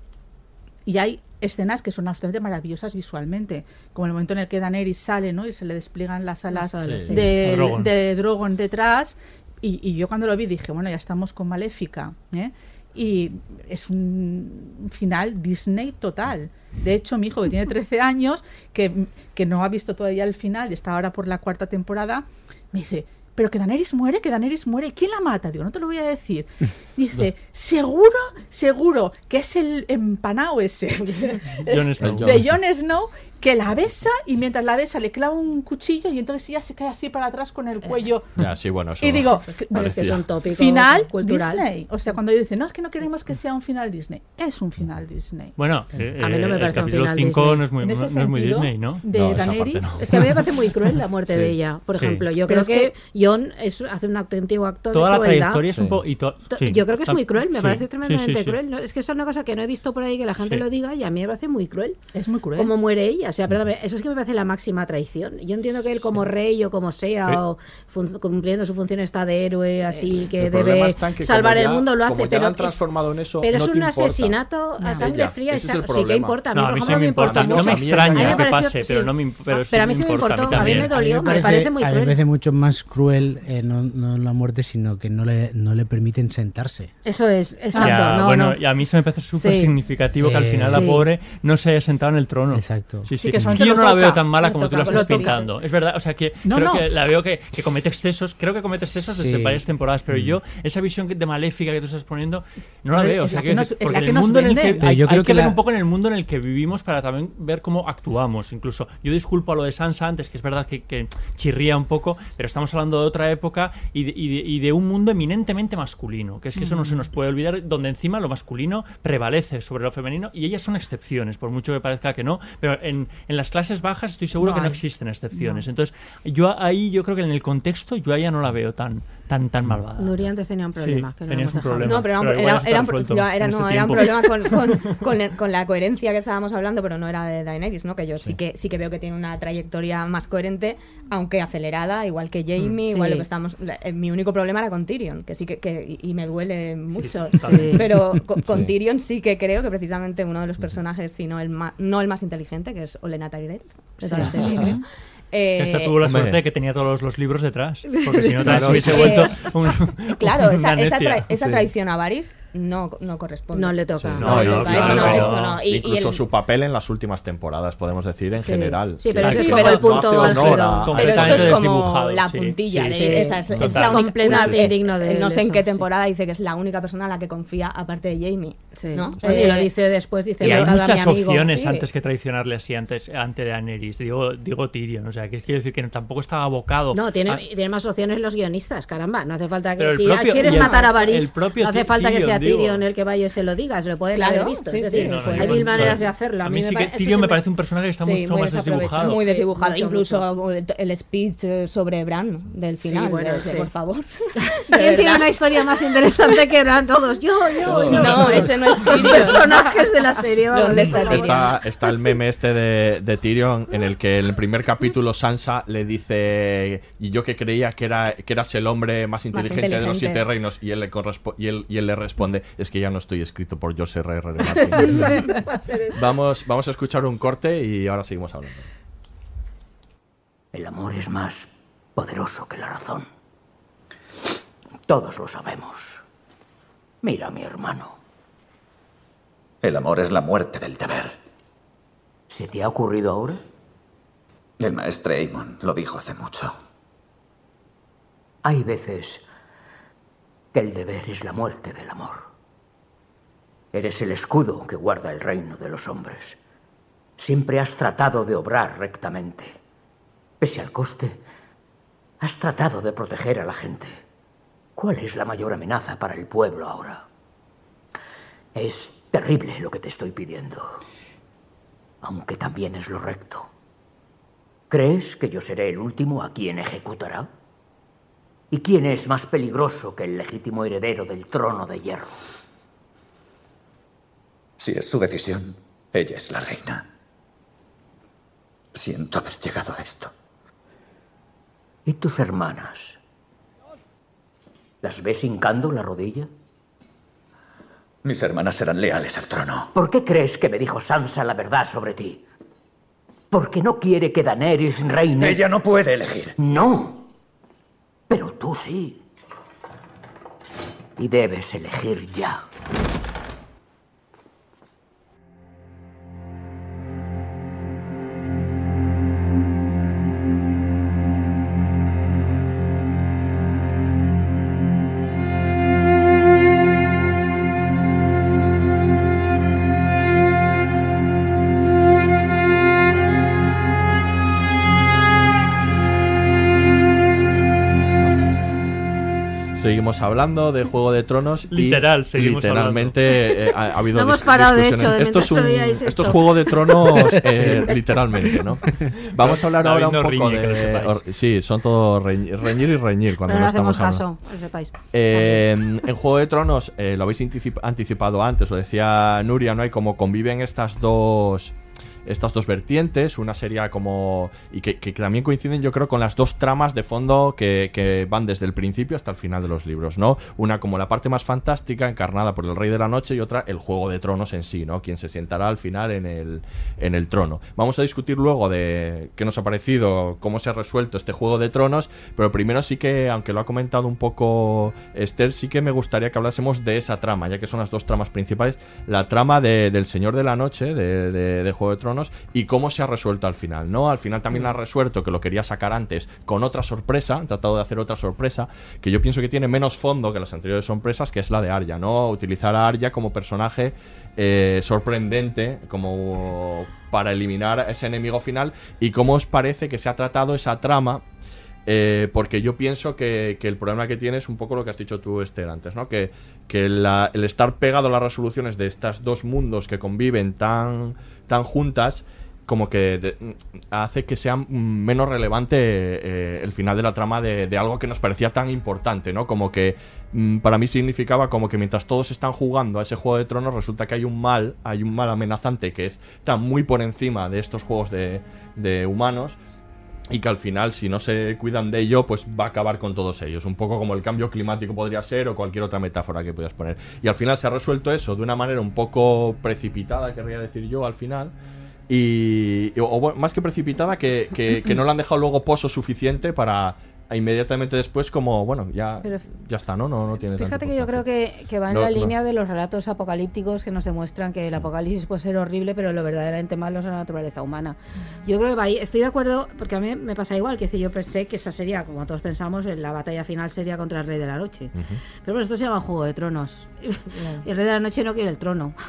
Y hay escenas que son absolutamente maravillosas visualmente, como el momento en el que Daenerys sale, ¿no? Y se le despliegan las alas sí. Drogon. de Drogon detrás. Y, y yo cuando lo vi dije, bueno, ya estamos con Maléfica. ¿eh? Y es un final Disney total. De hecho, mi hijo, que tiene 13 años, que, que no ha visto todavía el final y está ahora por la cuarta temporada, me dice, pero que Daenerys muere, que Daenerys muere. ¿Quién la mata? Digo, no te lo voy a decir. Dice, seguro, seguro que es el empanao ese Snow. de Jon Snow que la besa y mientras la besa le clava un cuchillo y entonces ella se cae así para atrás con el cuello. Ya, sí, bueno, eso Y digo, Pero es que parecía. son tópicos final cultural. Disney. O sea, cuando dicen, no, es que no queremos que sea un final Disney. Es un final Disney. Bueno, eh, A mí no me el parece un capítulo final 5 Disney. no es muy, no es muy Disney, ¿no? De No, esa parte Daenerys. no. Es que a mí me parece muy cruel la muerte Sí. de ella. Por Sí. ejemplo, yo Pero creo es que, Jon es, hace un auténtico acto Toda de la trayectoria es un poco... sí. Yo creo que es muy cruel, me sí. parece tremendamente sí, sí. cruel. ¿no? Es que es una cosa que no he visto por ahí que la gente Sí. lo diga y a mí me parece muy cruel. Es muy cruel. Como muere ella, sea, perdóname, eso es que me parece la máxima traición. Yo entiendo que él como rey o como sea, Pero- o fun- cumpliendo su función está de héroe, así que El debe que salvar como el ya- mundo, lo como hace, ya pero lo han es- transformado en eso, Pero no es un importa. asesinato a No. sangre Ya, fría. ese es el sí, ¿qué problema. importa? A mí, No, a por mí sí me importa. No me A extraña que pase, pero no me, pero sí pero a mí sí me importa. importó, a mí me dolió, A me parece muy a mí me cruel. parece mucho más cruel eh, no, no la muerte, sino que no le, no le permiten sentarse. Eso es, exacto. Ya, no, bueno, no. y a mí se me parece súper Sí. significativo que al final la pobre no se haya sentado en el trono. Exacto. Sí, sí. que Es solamente que yo no la veo tan mala como tú toca, estás pintando. Es verdad, o sea que No, creo no. que la veo que, que comete excesos, creo que comete excesos desde varias temporadas, pero yo Mm. esa visión de maléfica que tú estás poniendo no la veo. O sea, la que porque la el mundo en el que hay, yo que, que ver la- un poco en el mundo en el que vivimos para también ver cómo actuamos. Incluso yo disculpo a lo de Sansa antes, que es verdad que, que chirría un poco, pero estamos hablando de otra época y de, y de- y de un mundo eminentemente masculino, que es que eso no se nos puede olvidar, donde encima lo masculino prevalece sobre lo femenino y ellas son excepciones, por mucho que parezca que no, pero en, en las clases bajas estoy seguro No que no existen excepciones. Entonces, yo ahí yo creo que en el contexto yo a ella no la veo tan tan tan malvada. Nuria antes tenía un problema. Sí, que no un dejado. problema. No, pero era, un- Pero era- un- era- no, este era un tiempo. problema con, con- con el- con la coherencia que estábamos hablando, pero no era de Daenerys, ¿no? Que yo sí, que sí que veo que tiene una trayectoria más coherente, aunque acelerada, igual que Jamie, Mm, igual lo que estamos. la- eh, mi único problema era con Tyrion, que sí que, que- y me duele mucho. Sí. Pero con, con Sí. Tyrion sí que creo que precisamente uno de los personajes, si no el más, no el más inteligente, que es Olenna Tyrell, Sí. serie, creo. Eh, Esta tuvo la Hombre. suerte de que tenía todos los libros detrás, porque si no Claro. se hubiese vuelto un, Claro, esa, una esa, necia. tra- esa Sí. traición a Varys no, no corresponde. No le toca. Sí, No, y- no, toca, y- eso no, claro, eso no. Y- y incluso el- su papel en las últimas temporadas, podemos decir, en Sí. general. Sí, pero ese es no- como el no punto a Pero esto es como la puntilla. sí, de- sí. esa es, la única, Completamente indigno de eh, No sé en eso, qué sí. temporada dice que es la única persona a la que confía, aparte de Jamie. Sí. ¿no? Oye, Eh, lo dice después, dice Y hay "Matad a mi muchas amigo". opciones Sí. antes que traicionarle así antes ante de Daenerys. Digo, digo Tyrion, o sea, que es quiero decir que tampoco estaba abocado. No, tiene, más opciones los guionistas, caramba. No hace falta que si quieres matar a Varys, no hace falta que sea Tyrion, el que vaya y se lo diga, se lo pueden Claro, haber visto. sí, es sí, decir, no, no, hay mil no- maneras sí. de hacerlo. A mí sí que pa- eso Tyrion sí me parece un personaje que está Sí, mucho muy más desdibujado. muy Sí, desdibujado. mucho, Incluso el speech eh, sobre Bran del final. bueno, de- de- sí. Por favor. ¿Quién tiene una historia más interesante que eran todos? Yo, yo, yo. No, ese no es Los Tyrion. personajes de la serie. ¿Dónde está. Está, está el meme este de, Tyrion en el que en el primer capítulo Sansa le dice y yo que creía que era que eras el hombre más inteligente, de los siete reinos y él le y él, y él le responde es que ya no estoy escrito por George R. R. Martin. vamos, vamos a escuchar un corte y ahora seguimos hablando. El amor es más poderoso que la razón. Todos lo sabemos. Mira, mi hermano. El amor es la muerte del deber. ¿Se te ha ocurrido ahora? El maestre Aemon lo dijo hace mucho. Hay veces que el deber es la muerte del amor. Eres el escudo que guarda el reino de los hombres. Siempre has tratado de obrar rectamente. Pese al coste, has tratado de proteger a la gente. ¿Cuál es la mayor amenaza para el pueblo ahora? Es terrible lo que te estoy pidiendo, aunque también es lo recto. ¿Crees que yo seré el último a quien ejecutará? ¿Y quién es más peligroso que el legítimo heredero del trono de hierro? Si es su decisión, ella es la reina. Siento haber llegado a esto. ¿Y tus hermanas? ¿Las ves hincando la rodilla? Mis hermanas serán leales al trono. ¿Por qué crees que me dijo Sansa la verdad sobre ti? Porque no quiere que Daenerys reine. Ella no puede elegir. No. Pero tú sí. Y debes elegir ya. Seguimos hablando de Juego de Tronos. y Literal, seguimos literalmente eh, ha, ha habido No hemos dis- parado, de discusiones. hecho, de esto es, un- esto es. Juego de Tronos, eh, literalmente, ¿no? Vamos a hablar ahora un poco de. or- sí, son todo reñir, reñir y reñir cuando Pero no estamos hablando. caso, que sepáis. Eh, en Juego de Tronos, eh, lo habéis anticip- anticipado antes, lo decía Nuria, ¿no? Hay como conviven estas dos estas dos vertientes. Una sería como. y que, también coinciden, yo creo, con las dos tramas de fondo que, que van desde el principio hasta el final de los libros, ¿no? Una como la parte más fantástica, encarnada por el Rey de la Noche, y otra el Juego de Tronos en sí, ¿no? Quien se sentará al final en el, en el trono. Vamos a discutir luego de qué nos ha parecido, cómo se ha resuelto este Juego de Tronos, pero primero sí que, aunque lo ha comentado un poco Esther, sí que me gustaría que hablásemos de esa trama, ya que son las dos tramas principales. La trama de- del Señor de la Noche, de, de- de Juego de Tronos, y cómo se ha resuelto al final, ¿no? Al final también la ha resuelto, que lo quería sacar antes, con otra sorpresa, han tratado de hacer otra sorpresa, que yo pienso que tiene menos fondo que las anteriores sorpresas, que es la de Arya, ¿no? Utilizar a Arya como personaje eh, sorprendente, como para eliminar a ese enemigo final, y cómo os parece que se ha tratado esa trama eh, porque yo pienso que, el problema que tiene es un poco lo que has dicho tú, Esther, antes, ¿no? Que, el estar pegado a las resoluciones de estos dos mundos que conviven tan, tan juntas, como que hace que sea menos relevante eh, el final de la trama de, algo que nos parecía tan importante, ¿no? Como que mm, para mí significaba como que mientras todos están jugando a ese juego de tronos, resulta que hay un mal, hay un mal amenazante que está muy por encima de estos juegos de humanos y que al final si no se cuidan de ello pues va a acabar con todos ellos. Un poco como el cambio climático podría ser o cualquier otra metáfora que puedas poner. Y al final se ha resuelto eso de una manera un poco precipitada querría decir yo al final. Y o, más que precipitada que, que- que no le han dejado luego pozo suficiente para inmediatamente después como bueno ya Pero ya está no no no tiene Fíjate tanto que yo creo que, que va en No, la no. línea de los relatos apocalípticos que nos demuestran que el apocalipsis puede ser horrible, pero lo verdaderamente malo es la naturaleza humana. Yo creo que va ahí. Estoy de acuerdo, porque a mí me pasa igual, que decir, yo pensé que esa sería, como todos pensamos, en la batalla final sería contra el Rey de la Noche. Pero bueno, esto se llama Juego de Tronos. Y el Rey de la Noche no quiere el trono.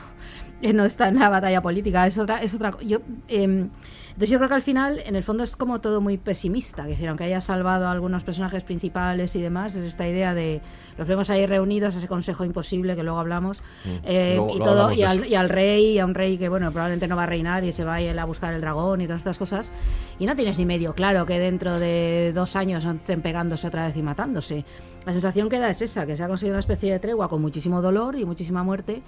No está en la batalla política, es otra, es otra yo em, entonces yo creo que al final, en el fondo, es como todo muy pesimista. Es decir, aunque haya salvado a algunos personajes principales y demás, es esta idea de los vemos ahí reunidos, ese consejo imposible que luego hablamos, Mm. eh, Luego- y luego todo, hablamos y de al, eso. y al rey, y a un rey que bueno, probablemente no va a reinar y se va a ir a buscar el dragón y todas estas cosas. Y no tienes ni medio claro que dentro de dos años estén pegándose otra vez y matándose. La sensación que da es esa, que se ha conseguido una especie de tregua con muchísimo dolor y muchísima muerte.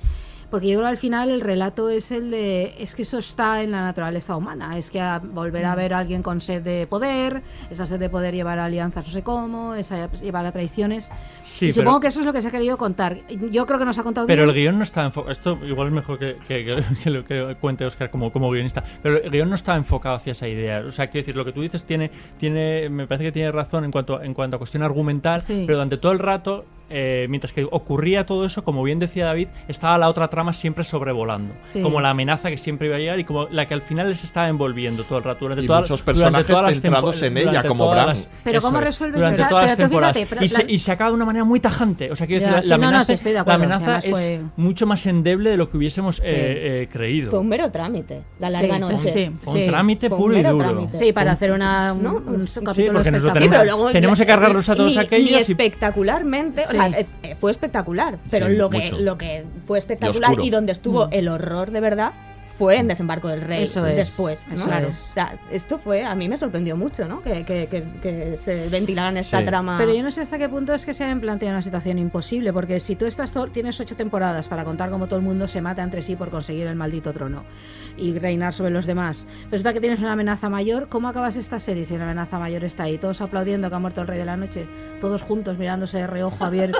Porque yo creo que al final el relato es el de. Es que eso está en la naturaleza humana. Es que a volver a ver a alguien con sed de poder, esa sed de poder llevar a alianzas no sé cómo, esa llevar a traiciones. Sí, y pero- supongo que eso es lo que se ha querido contar. Yo creo que nos ha contado Pero bien. el guion no está enfocado. Esto igual es mejor que, que- que- que lo que cuente Oscar como, como guionista. Pero el guion no está enfocado hacia esa idea. O sea, quiero decir, lo que tú dices tiene, tiene me parece que tiene razón en cuanto, en cuanto a cuestión argumental. Pero durante todo el rato, eh, mientras que ocurría todo eso, como bien decía David, estaba la otra trama siempre sobrevolando. Sí. Como la amenaza que siempre iba a llegar y como la que al final les estaba envolviendo todo el rato. Durante Y toda- muchos personajes centrados en ella, como las- Pero eso ¿cómo es, resuelves durante esa- todas pero las tú temporadas. fíjate, pero y, se, y se acaba de una manera muy tajante. O sea, quiero decir, sí, la, no, no, amenaza, sí, estoy de la acuerdo, amenaza es fue- mucho más endeble de lo que hubiésemos Sí. eh, eh, creído. Fue un mero trámite, la larga Sí, noche. sí, Fue un trámite Fue un puro y mero duro. trámite. Sí, para hacer una, un, un capítulo espectacular. tenemos- pero luego tenemos que cargarlos a todos aquellos y- espectacularmente. Sea, eh, fue espectacular, pero Sí, lo que mucho. lo que fue espectacular y donde estuvo Mm. el horror de verdad fue en Desembarco del Rey Eso es, después, ¿no? eso Claro. es. O sea, esto fue a mí me sorprendió mucho, ¿no? Que, que, que, que se ventilaran esta Sí. trama. Pero yo no sé hasta qué punto es que se han planteado una situación imposible, porque si tú estás tienes ocho temporadas para contar cómo todo el mundo se mata entre sí por conseguir el maldito trono y reinar sobre los demás, resulta que tienes una amenaza mayor, ¿cómo acabas esta serie si la amenaza mayor está ahí? Todos aplaudiendo que ha muerto el rey de la noche, todos juntos mirándose de reojo a ver...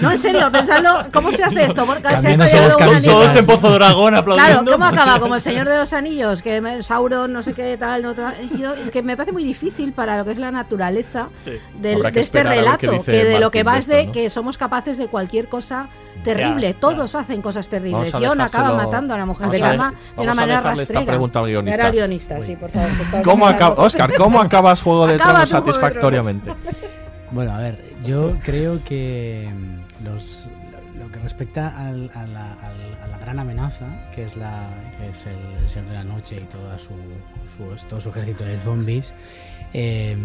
No, en serio, pensadlo, ¿cómo se hace esto? Porque se. Todos en Pozo Dragón Claro, aplaudiendo. ¿cómo acaba? Como el Señor de los Anillos, que Sauron, no sé qué tal, no tal. Es que me parece muy difícil para lo que es la naturaleza Sí. del- que de este relato, dice que de lo que va es de ¿no? que somos capaces de cualquier cosa terrible. Ya, Todos hacen cosas terribles. John acaba matando a la mujer vamos de una manera dejarle esta pregunta al guionista. Era guionista, sí, por favor. ¿Cómo acaba. Oscar, ¿cómo acabas Juego de Acaba Tronos de satisfactoriamente? Bueno, a ver, yo creo que mm, los, lo, que respecta al- a, la, al- a la gran amenaza, que es, la, que es el, el Señor de la Noche y toda su, su- todo su ejército de zombies, eh,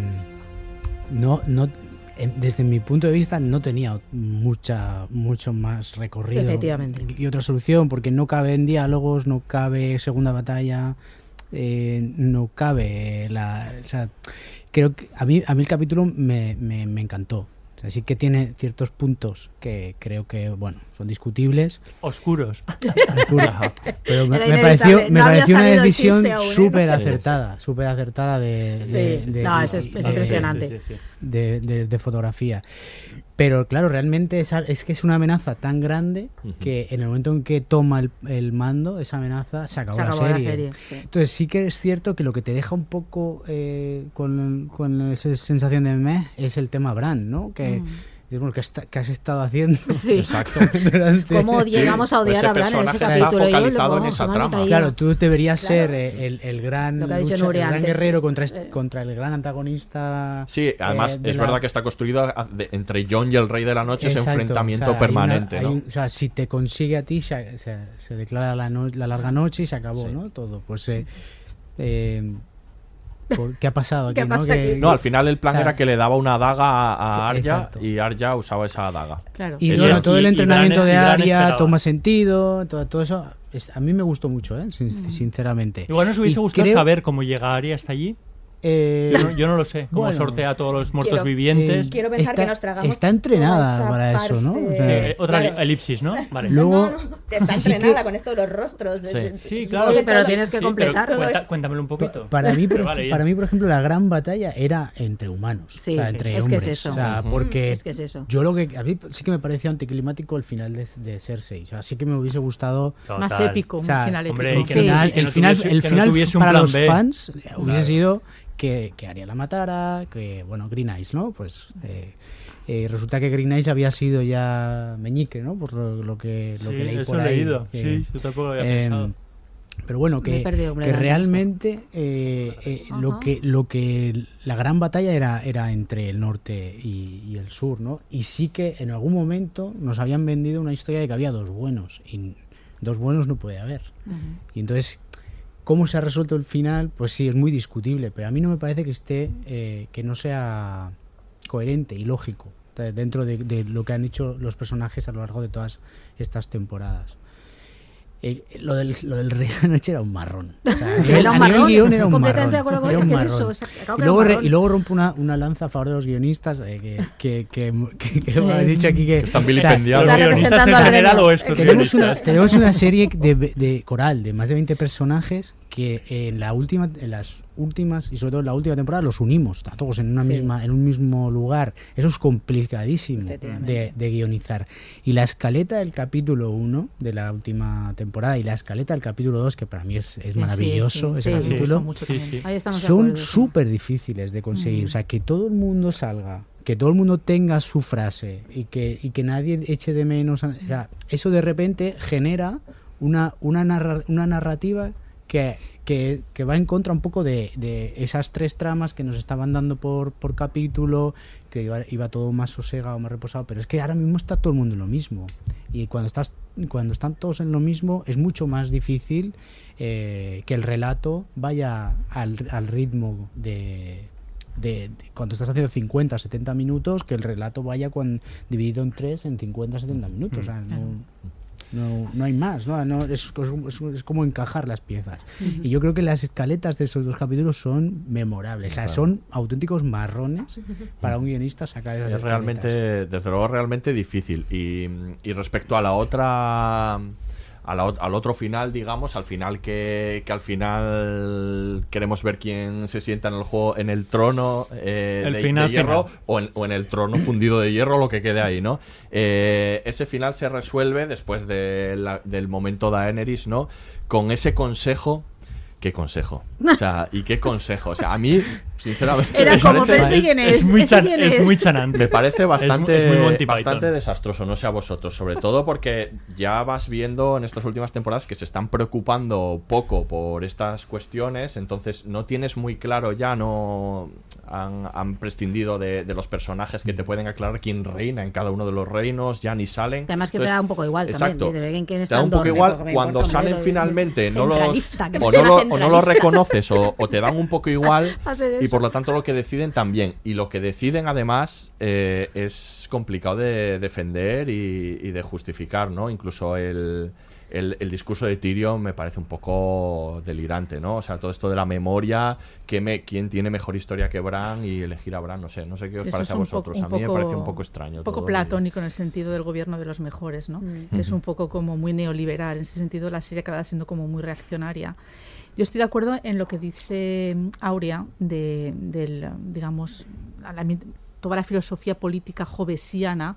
no, no, desde mi punto de vista no tenía mucha, mucho más recorrido Efectivamente. y otra solución, porque no cabe en diálogos, no cabe segunda batalla, eh, no cabe la... O sea, creo que a mí, a mí el capítulo me, me- me encantó. O O sea, sí que tiene ciertos puntos que creo que, bueno, son discutibles. Oscuros. Oscuros. Pero me, pareció, me No pareció una decisión ¿eh? súper acertada, súper acertada de, Sí. de- de- No, eso es- es de- impresionante. de- de- de- de fotografía. Pero claro, realmente esa- es que es una amenaza tan grande que en el momento en que toma el, el mando, esa amenaza se acabó, Se acabó la la serie. sí. Entonces sí que es cierto que lo que te deja un poco eh, con, con esa sensación de meh es el tema Bran, ¿no? Que. Bueno, ¿qué, está- qué has estado haciendo? Sí. Exacto. ¿Cómo llegamos a odiar Ese a Bran en ese está capítulo? Yo focalizado lo- en esa trama. Claro, tú deberías Claro. ser el, el gran, lucha- el gran antes, guerrero es- contra, eh, contra el gran antagonista. Sí, además eh, de es la- verdad que está construido de- entre John y el Rey de la Noche ese Exacto, enfrentamiento o sea, hay una- permanente, ¿no? un- o sea, si te consigue a ti, se, se- se declara la, no- la larga noche y se acabó, Sí. ¿no? Todo. Pues, eh, eh, ¿qué ha pasado aquí? ¿Qué no? pasa Que- aquí? No, al final el plan o sea, era que le daba una daga a, Arya Exacto. y Arya usaba esa daga. Claro. Y bueno, todo el y- y entrenamiento de Arya toma sentido, todo, todo eso. es- a mí me gustó mucho, ¿eh? Sin- Mm. sinceramente. Igual nos hubiese Y gustado creo- saber cómo llegaría hasta allí. Eh, Yo no, yo no lo sé, cómo bueno. sortea a todos los muertos Quiero- vivientes. eh, Quiero pensar está, que nos tragamos Está entrenada para eso, ¿no? Sí, eh, otra Claro. elipsis, ¿no? Vale. Luego- No, no, te está que- entrenada con esto de los rostros. Sí. Sí, claro. Sí, pero todo- tienes que completar. cuenta- cuéntamelo un poquito. Para mí, por, Pero vale, bien. para mí, por ejemplo, la gran batalla era entre humanos. Sí, o sea, entre es que es eso. O sea, Ujú. porque Es que es eso. yo lo que a mí sí que me pareció anticlimático el final de, de Cersei. O sea, sí que me hubiese gustado Más épico, O sea, un final épico. el final, para los fans hubiese sido que, que Arya la matara, que bueno, Green Eyes, ¿no? Pues eh, eh, resulta que Green Eyes había sido ya meñique, ¿no? Por lo, lo que lo Sí, que leí eso por he ahí. leído. que- Sí, yo tampoco lo había eh, pensado. Pero bueno, que, que realmente eh, eh, lo que lo que la gran batalla era era entre el norte y, y el sur, ¿no? Y sí que en algún momento nos habían vendido una historia de que había dos buenos y dos buenos no puede haber. Y entonces cómo se ha resuelto el final, pues sí es muy discutible, pero a mí no me parece que esté eh, que no sea coherente y lógico de- dentro de, de lo que han hecho los personajes a lo largo de todas estas temporadas. Eh, lo, del, lo del Rey de la Noche era un marrón. O sea, a Sí, nivel- era un a nivel marrón, guion era un completamente marrón. de acuerdo con Era ella, un que es eso, marrón. o sea, acabo y, luego re- marrón. y luego rompo una, una lanza a favor de los guionistas eh, que, que, que, que, que me han dicho aquí que... Están o sea, vilipendiados. ¿Los guionistas en general gremio. o estos tenemos una, tenemos una serie de, de coral de más de 20 personajes que en la última en las últimas y sobre todo en la última temporada los unimos a todos en una Sí. misma en un mismo lugar eso es complicadísimo de, de guionizar y la escaleta del capítulo 1 de la última temporada y la escaleta del capítulo 2 que para mí es, maravilloso sí, ese sí, capítulo son súper difíciles de conseguir. Mm. O sea, que todo el mundo salga, que todo el mundo tenga su frase y que, y que nadie eche de menos. a- o sea, eso de repente genera una, una, narra- una narrativa que, que, que va en contra un poco de, de esas tres tramas que nos estaban dando por, por capítulo, que iba, iba todo más sosegado, más reposado, pero es que ahora mismo está todo el mundo en lo mismo. Y cuando, estás, cuando están todos en lo mismo es mucho más difícil eh, que el relato vaya al, al ritmo de, de, de cuando estás haciendo 50, 70 minutos, que el relato vaya cuan- dividido en tres en 50, 70 minutos. O sea, no, no, no hay más, ¿no? No, es, es- es como encajar las piezas. Y yo creo que las escaletas de esos dos capítulos son memorables, o sea, son auténticos marrones para un guionista sacar esas Es escaletas. realmente, desde luego, realmente difícil. Y, y respecto a la otra. A la ot- al otro final, digamos, al final que, que al final queremos ver quién se sienta en el juego, en el trono eh, El de, final, de hierro final. o en, o en el trono fundido de hierro, lo que quede ahí, ¿no? Eh, ese final se resuelve después de la- del momento Daenerys, ¿no? Con ese consejo. ¿Qué consejo? O sea, ¿y qué consejo? O sea, a mí, sinceramente. Era me como, parece- pero este quién es, Es muy, ¿Este chan- quién es es? muy chanante. me parece bastante, Es mu- es muy Monty bastante desastroso, no sé a vosotros, sobre todo porque ya vas viendo en estas últimas temporadas que se están preocupando poco por estas cuestiones, entonces no tienes muy claro ya, no han, han prescindido de, de los personajes que te pueden aclarar quién reina en cada uno de los reinos, ya ni salen. Además que te da un poco igual exacto, también. te da un poco dónde, igual cuando salen finalmente no los o no, lo, o no los reconoces o, o te dan un poco igual y eso. Por lo tanto lo que deciden también y lo que deciden además eh, es complicado de defender y, y de justificar no incluso el el, el discurso de Tyrion me parece un poco delirante, ¿no? O sea, todo esto de la memoria, que me, quién tiene mejor historia que Bran y elegir a Bran, no sé, no sé qué os eso parece a poco- vosotros. un a mí me poco- parece un poco extraño. Un poco todo. platónico en el sentido del gobierno de los mejores, ¿no? Mm. Es un poco como muy neoliberal. En ese sentido, la serie acaba siendo como muy reaccionaria. Yo estoy de acuerdo en lo que dice Aurea de, del, digamos, a la toda la filosofía política jovesiana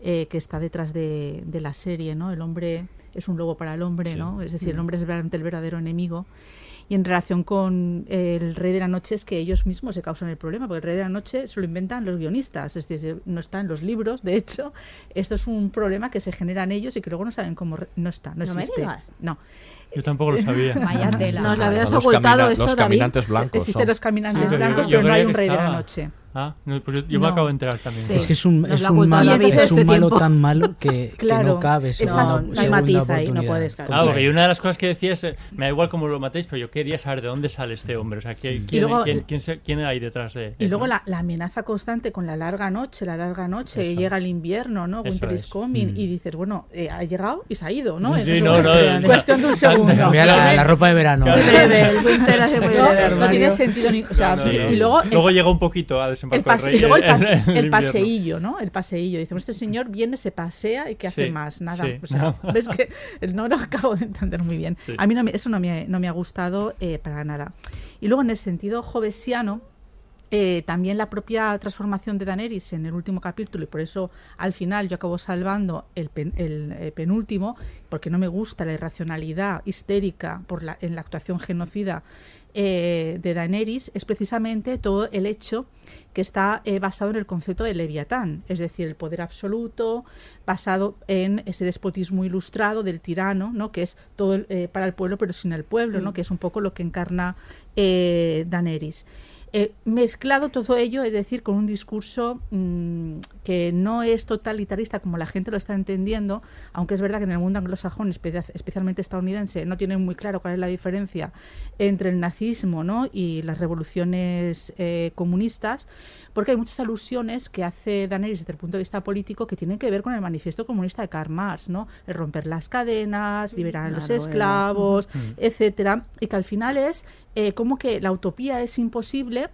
eh, que está detrás de, de la serie, ¿no? El hombre es un lobo para el hombre, ¿no? Es decir, el Mm. hombre es realmente el verdadero enemigo. Y en relación con el Rey de la Noche es que ellos mismos se causan el problema, porque el Rey de la Noche se lo inventan los guionistas, es decir, no está en los libros, de hecho, esto es un problema que se generan ellos y que luego no saben cómo... re- No está, no No me existe. digas. No. Yo tampoco lo sabía. Vaya tela. Nos lo habías ocultado camina- esto, los David. caminantes blancos Existen los caminantes yo- blancos, yo pero no hay un Rey de la. Noche. Ah, no, pues yo, yo me acabo de enterar también. Sí. Es que es un, es un malo, es un malo tiempo. tan malo que, que Claro, no cabe. segunda- No, no hay matiz ahí, no puedes Claro, porque una de las cosas que decía es, eh, me da igual cómo lo matéis, pero yo quería saber de dónde sale este hombre, o sea, ¿quién, quién, luego- quién- quién se- quién hay detrás de Y él, luego ¿no? la, la amenaza constante con la larga noche, la larga noche, Eso y llega el invierno, ¿no? Eso Winter is coming, Mm. y dices, bueno, eh, ha llegado y se ha ido, ¿no? Sí, no, no, cuestión de un segundo. La, ropa de verano. Muy breve, el winter hace muy No, breve, no no tiene sentido ni, o sea, y, y luego luego llega un poquito a el desembarco pase- del rey y luego el, pase- el paseillo, ¿no? El paseillo. Decimos, este señor viene, se pasea y ¿qué hace Sí, más? Nada. sí. O sea, ves que no lo acabo de entender muy bien. Sí. A mí no me- eso no me, no me ha gustado eh, para nada. Y luego en el sentido jovesiano, eh, también la propia transformación de Daenerys en el último capítulo, y por eso al final yo acabo salvando el, pen- el, eh, penúltimo, porque no me gusta la irracionalidad histérica por la, en la actuación genocida eh, de Daenerys, es precisamente todo el hecho que está eh, basado en el concepto de Leviatán, es decir, el poder absoluto, basado en ese despotismo ilustrado del tirano, ¿no? que es todo el- eh, para el pueblo pero sin el pueblo, ¿no? Mm. que es un poco lo que encarna eh, Daenerys. Eh, mezclado todo ello, es decir, con un discurso mm, que no es totalitarista como la gente lo está entendiendo, aunque es verdad que en el mundo anglosajón, espe- especialmente estadounidense, no tienen muy claro cuál es la diferencia entre el nazismo ¿no? y las revoluciones eh, comunistas, porque hay muchas alusiones que hace Daenerys desde el punto de vista político que tienen que ver con el manifiesto comunista de Karl Marx, ¿no? el romper las cadenas, liberar a los esclavos, Ujú. etcétera, y que al final es eh, como que la utopía es imposible.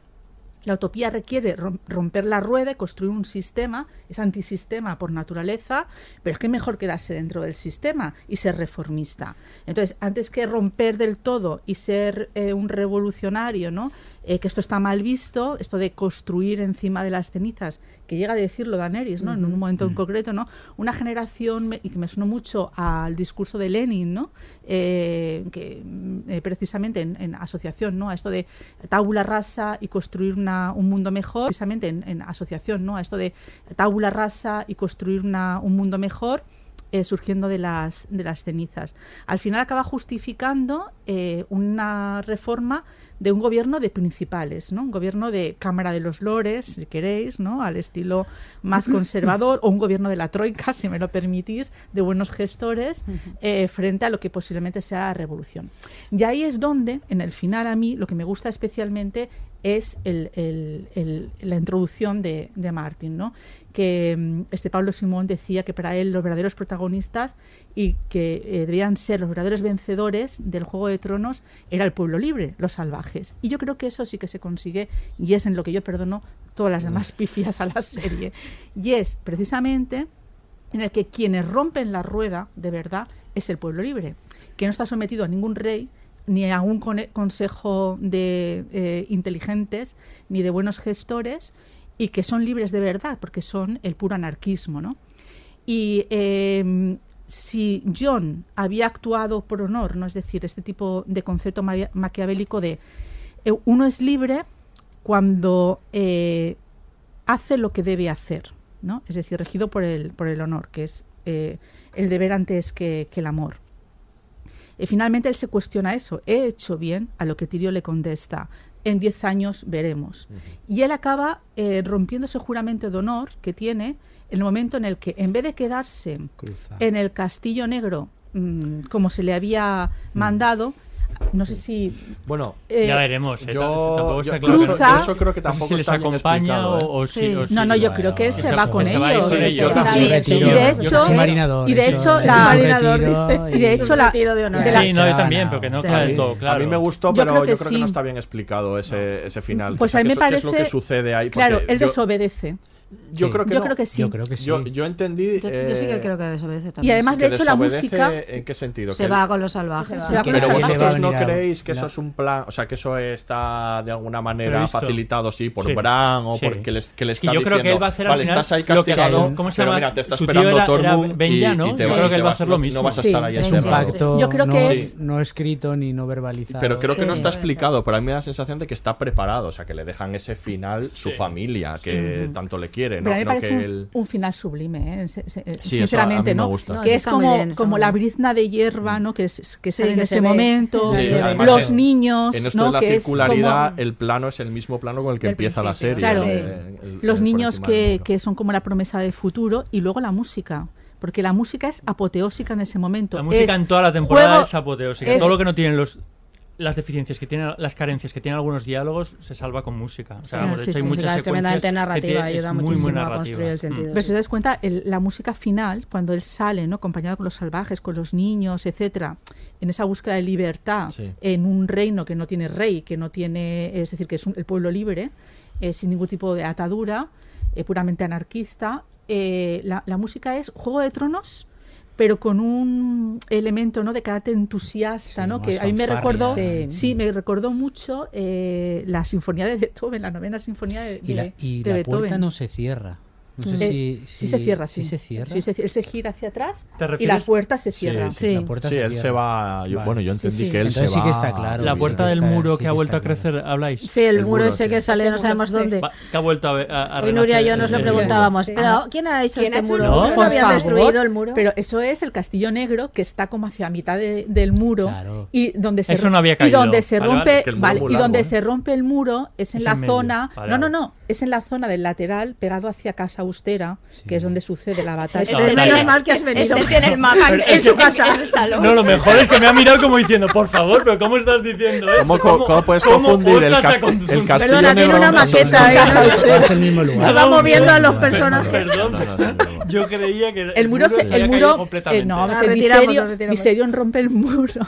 La utopía requiere rom- romper la rueda y construir un sistema, es antisistema por naturaleza, pero es que mejor quedarse dentro del sistema y ser reformista. Entonces, antes que romper del todo y ser eh, un revolucionario, ¿no? Eh, que esto está mal visto, esto de construir encima de las cenizas, que llega a decirlo Daenerys, ¿no? En un momento en concreto, ¿no? Una generación, y que me sonó mucho al discurso de Lenin, ¿no? Eh, que mm, eh, precisamente en, en asociación, ¿no? A esto de tabula rasa y construir una- un mundo mejor, precisamente en, en asociación, ¿no? A esto de tabula rasa y construir una- un mundo mejor. Eh, surgiendo de las, de las cenizas. Al final acaba justificando eh, una reforma de un gobierno de principales, ¿no? Un gobierno de Cámara de los Lores, si queréis, ¿no? Al estilo más conservador, o un gobierno de la Troika, si me lo permitís, de buenos gestores, eh, frente a lo que posiblemente sea la revolución. Y ahí es donde, en el final, a mí, lo que me gusta especialmente es el- el- el- la introducción de, de Martin, ¿no? que mm, este Pablo Simón decía que para él los verdaderos protagonistas y que eh, debían ser los verdaderos vencedores del Juego de Tronos era el pueblo libre, los salvajes. Y yo creo que eso sí que se consigue y es en lo que yo perdono todas las demás pifias a la serie. Y es precisamente en el que quienes rompen la rueda de verdad es el pueblo libre, que no está sometido a ningún rey ni a un cone- consejo de eh, inteligentes ni de buenos gestores y que son libres de verdad porque son el puro anarquismo, ¿no? Y eh, si John había actuado por honor, ¿no? Es decir, este tipo de concepto ma- maquiavélico de eh, uno es libre cuando eh, hace lo que debe hacer, ¿no? Es decir, regido por el, por el honor, que es el deber antes que, que el amor. Y finalmente él se cuestiona eso. ¿He hecho bien a lo que Tirio le contesta? En 10 años veremos. Y él acaba eh, rompiendo ese juramento de honor que tiene en el momento en el que, en vez de quedarse Cruza. en el castillo negro, mm, como se le había mandado, no sé si. Bueno, ya veremos. ¿eh? Yo, yo, claro. eso creo que tampoco no sé si les está acompaña o, No, no, yo creo que él se, va con ellos. Y de hecho, y de hecho, la, y de hecho, la, de sí, también, pero que no está del todo claro. A mí me gustó, pero yo creo que, no está bien explicado ese, ese final. Pues a mí me parece. lo que sucede ahí? Claro, él desobedece. Yo creo que yo creo que sí. Yo creo que sí. Yo, entendí. Yo, sí que eh, creo que desobedece también. Y además, de hecho, la música. ¿En qué sentido? Se va con los salvajes. Pero vosotros no creéis que eso es un plan. O sea, que eso está de alguna manera facilitado, sí, por. Bran o porque les, que le está yo. Creo que él va a hacer vale, estás ahí castigado. ¿Cómo se llama? Pero mira, te está esperando Tormund. Y, y te va, creo que él va a hacer lo mismo. No vas a estar ahí encerrado. Yo creo que es. No escrito ni no verbalizado. Pero creo que no está explicado. Para mí me da la sensación de que está preparado. O sea, que le dejan ese final su familia, que tanto le quiere quiere. Pero a mí me parece un, final sublime, sinceramente, mm. ¿no? Que es como, la brizna de hierba, ¿no? Que, es, se en ese momento, los en, niños. En esto que circularidad, como... el plano es el mismo plano con el que empieza la serie. Los niños que, son como la promesa del futuro y luego la música porque la música es apoteósica en ese momento. La música en toda la temporada es apoteósica. Todo lo que no tienen los las deficiencias que tiene, las carencias que tienen algunos diálogos se salva con música. O sea, sí, narrativa, ayuda muchísimo a construir el mm. sentido. Pero si te das cuenta, el, la música final, cuando él sale, ¿no? acompañado con los salvajes, con los niños, etcétera, en esa búsqueda de libertad, en un reino que no tiene rey, que no tiene, es decir, que es un, el pueblo libre, eh, sin ningún tipo de atadura, eh, puramente anarquista, eh, la música es Juego de Tronos pero con un elemento ¿no? de carácter entusiasta, ¿no? que a mí me recordó, sí. me recordó mucho eh, la Sinfonía de Beethoven, la novena Sinfonía de, de, y la, Beethoven. puerta no se cierra. No sé si, si, sí se cierra, sí. se cierra. Sí, se, él se gira hacia atrás y la puerta se cierra. Sí, la puerta se él cierra. se va. yo- Vale. bueno, yo entendí que él Entonces se sí va. que está claro. La puerta del muro que ha vuelto a crecer, habláis. Sí, el, muro, ese que sale de no sabemos dónde. Que ha vuelto a, a, Hoy Nuria y yo nos lo preguntábamos. ¿quién ha hecho ¿Quién ha este muro? No, había destruido el muro? Pero eso es el castillo negro que está como hacia mitad del muro Claro. y donde se Eso no había caído. donde se rompe y donde se rompe el muro es en la zona no no no es en la zona del lateral pegado hacia casa que es donde sucede la batalla. Este, este, menos mal que has venido. Este el mapa en, su casa. Salón. No, lo mejor es que me ha mirado como diciendo, por favor, pero ¿cómo estás diciendo esto? ¿Cómo, puedes confundir el, cast el Perdona, tiene una maqueta. Eh, moviendo a los personajes. Yo creía que el muro... El muro, se, el muro eh, no, ah, vamos a rompe el muro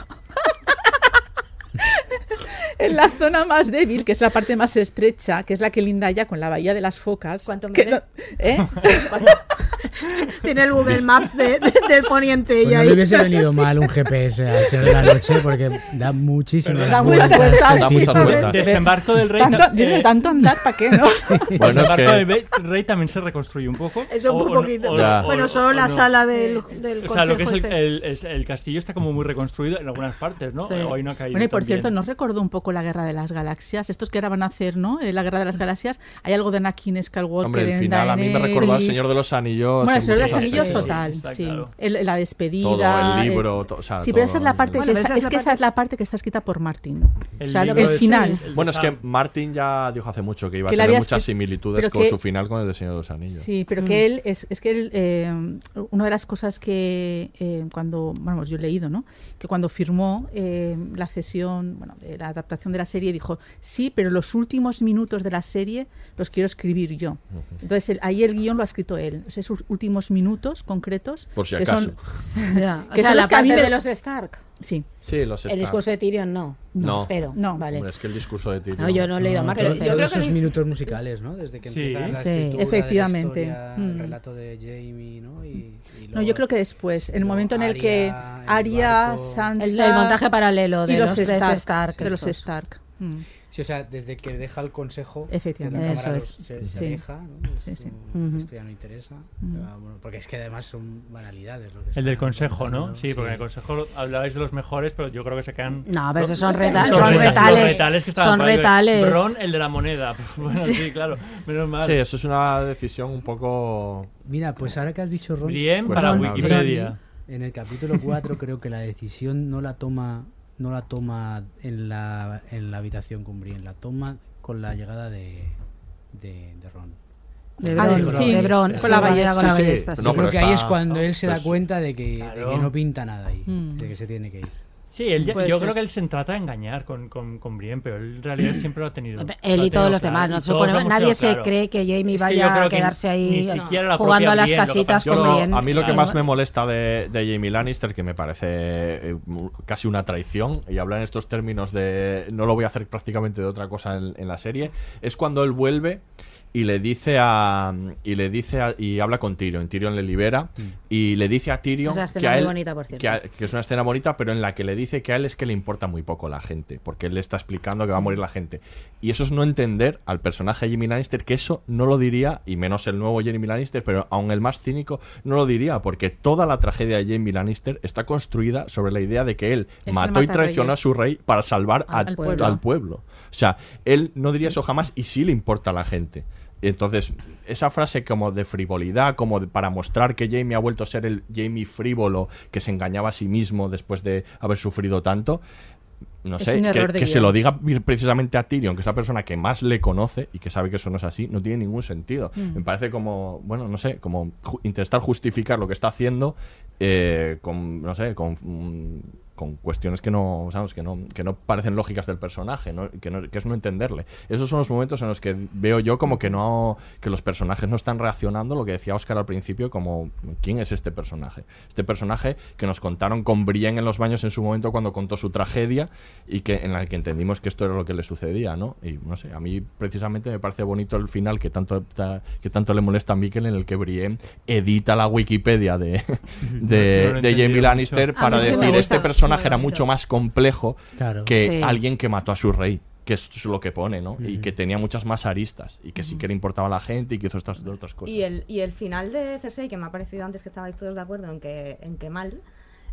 en la zona más débil, que es la parte más estrecha, que es la que linda ya con la bahía de las focas. ¿Cuánto me no, ¿eh? Tiene el Google Maps de, de, del poniente. Pues y no ahí. le hubiese venido mal un GPS al ser de la noche porque da muchísimas da vueltas. vueltas da muchas vueltas. Desembarco del Rey. Tanto, eh, tanto andar, ¿para qué? No? Sí. Bueno, Desembarco es que... del Rey también se reconstruye un poco. Eso un poquito. O, o, bueno, solo o, la sala del, del O sea, lo que es el, este. el, el, el, castillo está como muy reconstruido en algunas partes, ¿no? Sí. O hay una calle bueno, y por también. cierto, nos recordó un poco la Guerra de las Galaxias. Estos que ahora van a hacer, ¿no? Eh, la Guerra de las Galaxias. Hay algo de Anakin Skywalker. Hombre, el final a mí me recordó al Señor de los Anillos. Bueno, el Señor de los Anillos total, la despedida. Todo, el eh, libro. O sea, sí, pero esa es la parte que está, es, que esa es la parte que está escrita por Martin. El final. Bueno, es que Martin ya dijo hace mucho que iba a tener muchas similitudes con su final con el de Señor de los Anillos. Sí, pero que él es, es que él, eh, una de las cosas que cuando, vamos, pues yo he leído, ¿no? Que cuando firmó la cesión, bueno, la adaptación de la serie dijo, sí, pero los últimos minutos de la serie los quiero escribir yo. Entonces el, ahí el guion lo ha escrito él, esos últimos minutos concretos. Por si acaso. Que son, yeah. que o sea, son la parte me... de los Stark. Sí. Sí, los El discurso de Tyrion no. No, No. espero. No. Vale. Hombre, es que el discurso de Tyrion... No, yo no he leído más. pero Pero yo creo todos que esos minutos musicales, ¿no? Desde que Sí. empieza la Sí, escritura efectivamente. de la historia, el mm. relato de Jamie, ¿no? Y, y No, yo creo que después, en el momento en el que Arya, el Aria, barco. Sansa El, el montaje paralelo de los, tres Stark. Stark. de los estos. Stark. Mm. Sí, o sea, desde que deja el consejo, Efectivamente, la cámara se, se aleja, ¿no? Esto, ya no interesa. Ah, porque es que además son banalidades. Lo que el del consejo, ¿no? Sí, porque en el consejo hablabais de los mejores, pero yo creo que se quedan... No, pero esos son, reta son, retales. son retales. Ron, el de la moneda. bueno, sí, claro. Menos mal. Sí, eso es una decisión un poco... Mira, pues ahora que has dicho Ron... Bien, pues para Wikipedia. En el capítulo 4 creo que la decisión no la toma no la toma en la, en la habitación con Brienne, la toma con la llegada de, de, de Ron. De Ah, Bron, sí, de Bron, con la sí, ballesta. con la Sí, sí. ballesta, sí. No, creo que ahí es cuando él se da pues- cuenta de que, de Claro. que no pinta nada ahí, Mm. de que se tiene que ir. Sí, él yo ser. creo que él se trata de engañar con, con, con Brienne, pero él en realidad siempre lo ha tenido. Él lo y todos los demás. No lo nadie se claro. cree que Jamie Es que yo vaya a que quedarse ahí jugando a las Brienne lo casitas con Brienne. a mí lo que más me molesta de, de Jamie Lannister, que me parece eh, casi una traición, y hablar en estos términos de no lo voy a hacer prácticamente de otra cosa en, en la serie, es cuando él vuelve y le dice a y le dice a- y habla con Tyrion, Tyrion le libera y le dice a Tyrion escena que a muy él bonita, por cierto. que, a- que es una escena bonita, pero en la que le dice que a él es que le importa muy poco la gente, porque él le está explicando que va a morir la gente. Y eso es no entender al personaje de Jamie Lannister que eso no lo diría, y menos el nuevo Jamie Lannister, pero aún el más cínico no lo diría, porque toda la tragedia de Jamie Lannister está construida sobre la idea de que él Es mató y traicionó a su rey para salvar Al al, pueblo. al pueblo. O sea, él no diría eso jamás y sí le importa a la gente. Entonces, esa frase como de frivolidad, como de- para mostrar que Jamie ha vuelto a ser el Jamie frívolo que se engañaba a sí mismo después de haber sufrido tanto, no Es sé, que, se lo diga precisamente a Tyrion, que es la persona que más le conoce y que sabe que eso no es así, no tiene ningún sentido. Mm. Me parece como, bueno, no sé, como ju- intentar justificar lo que está haciendo eh, con, no sé, con, mm, con cuestiones que no, sabes, que no, que no parecen lógicas del personaje, ¿no? Que, no- que es no entenderle. Esos son los momentos en los que veo yo como que no, que los personajes no están reaccionando, lo que decía Oscar al principio, como ¿quién es este personaje? Este personaje que nos contaron con Brienne en los baños en su momento cuando contó su tragedia y que en la que entendimos que esto era lo que le sucedía, ¿no? Y no sé, a mí precisamente me parece bonito el final que tanto ta- que tanto le molesta a Mikel en el que Brienne edita la Wikipedia de, No de, Jamie Lannister mucho. Para decir este personaje era mucho más complejo Claro. que Sí. alguien que mató a su rey que es lo que pone, ¿no? Y que tenía muchas más aristas y que sí que le importaba a la gente y que hizo estas otras cosas. Y el, y el final de Cersei, que me ha parecido antes que estabais todos de acuerdo en que, en que mal,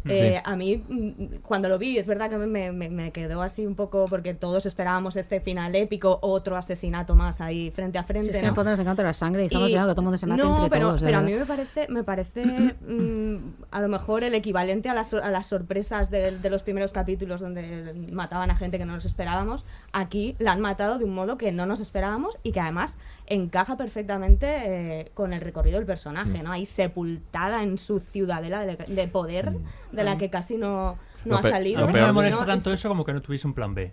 Sí. eh, a mí mm, cuando lo vi es verdad que me, me- me quedó así un poco porque todos esperábamos este final épico, otro asesinato más ahí frente a frente. es que en ¿no? el fondo nos encanta la sangre y estamos Y- que todo el mundo se mate no, entre pero, todos. pero a mí me parece, me parece mm, a lo mejor el equivalente a las, a las sorpresas de, de los primeros capítulos donde mataban a gente que no nos esperábamos. Aquí la han matado de un modo que no nos esperábamos y que además encaja perfectamente eh, con el recorrido del personaje, Mm. ¿no? Ahí sepultada en su ciudadela de, de poder de la que casi no, no ha pe- salido. A mí no me molesta tanto es- eso como que no tuviese un plan B.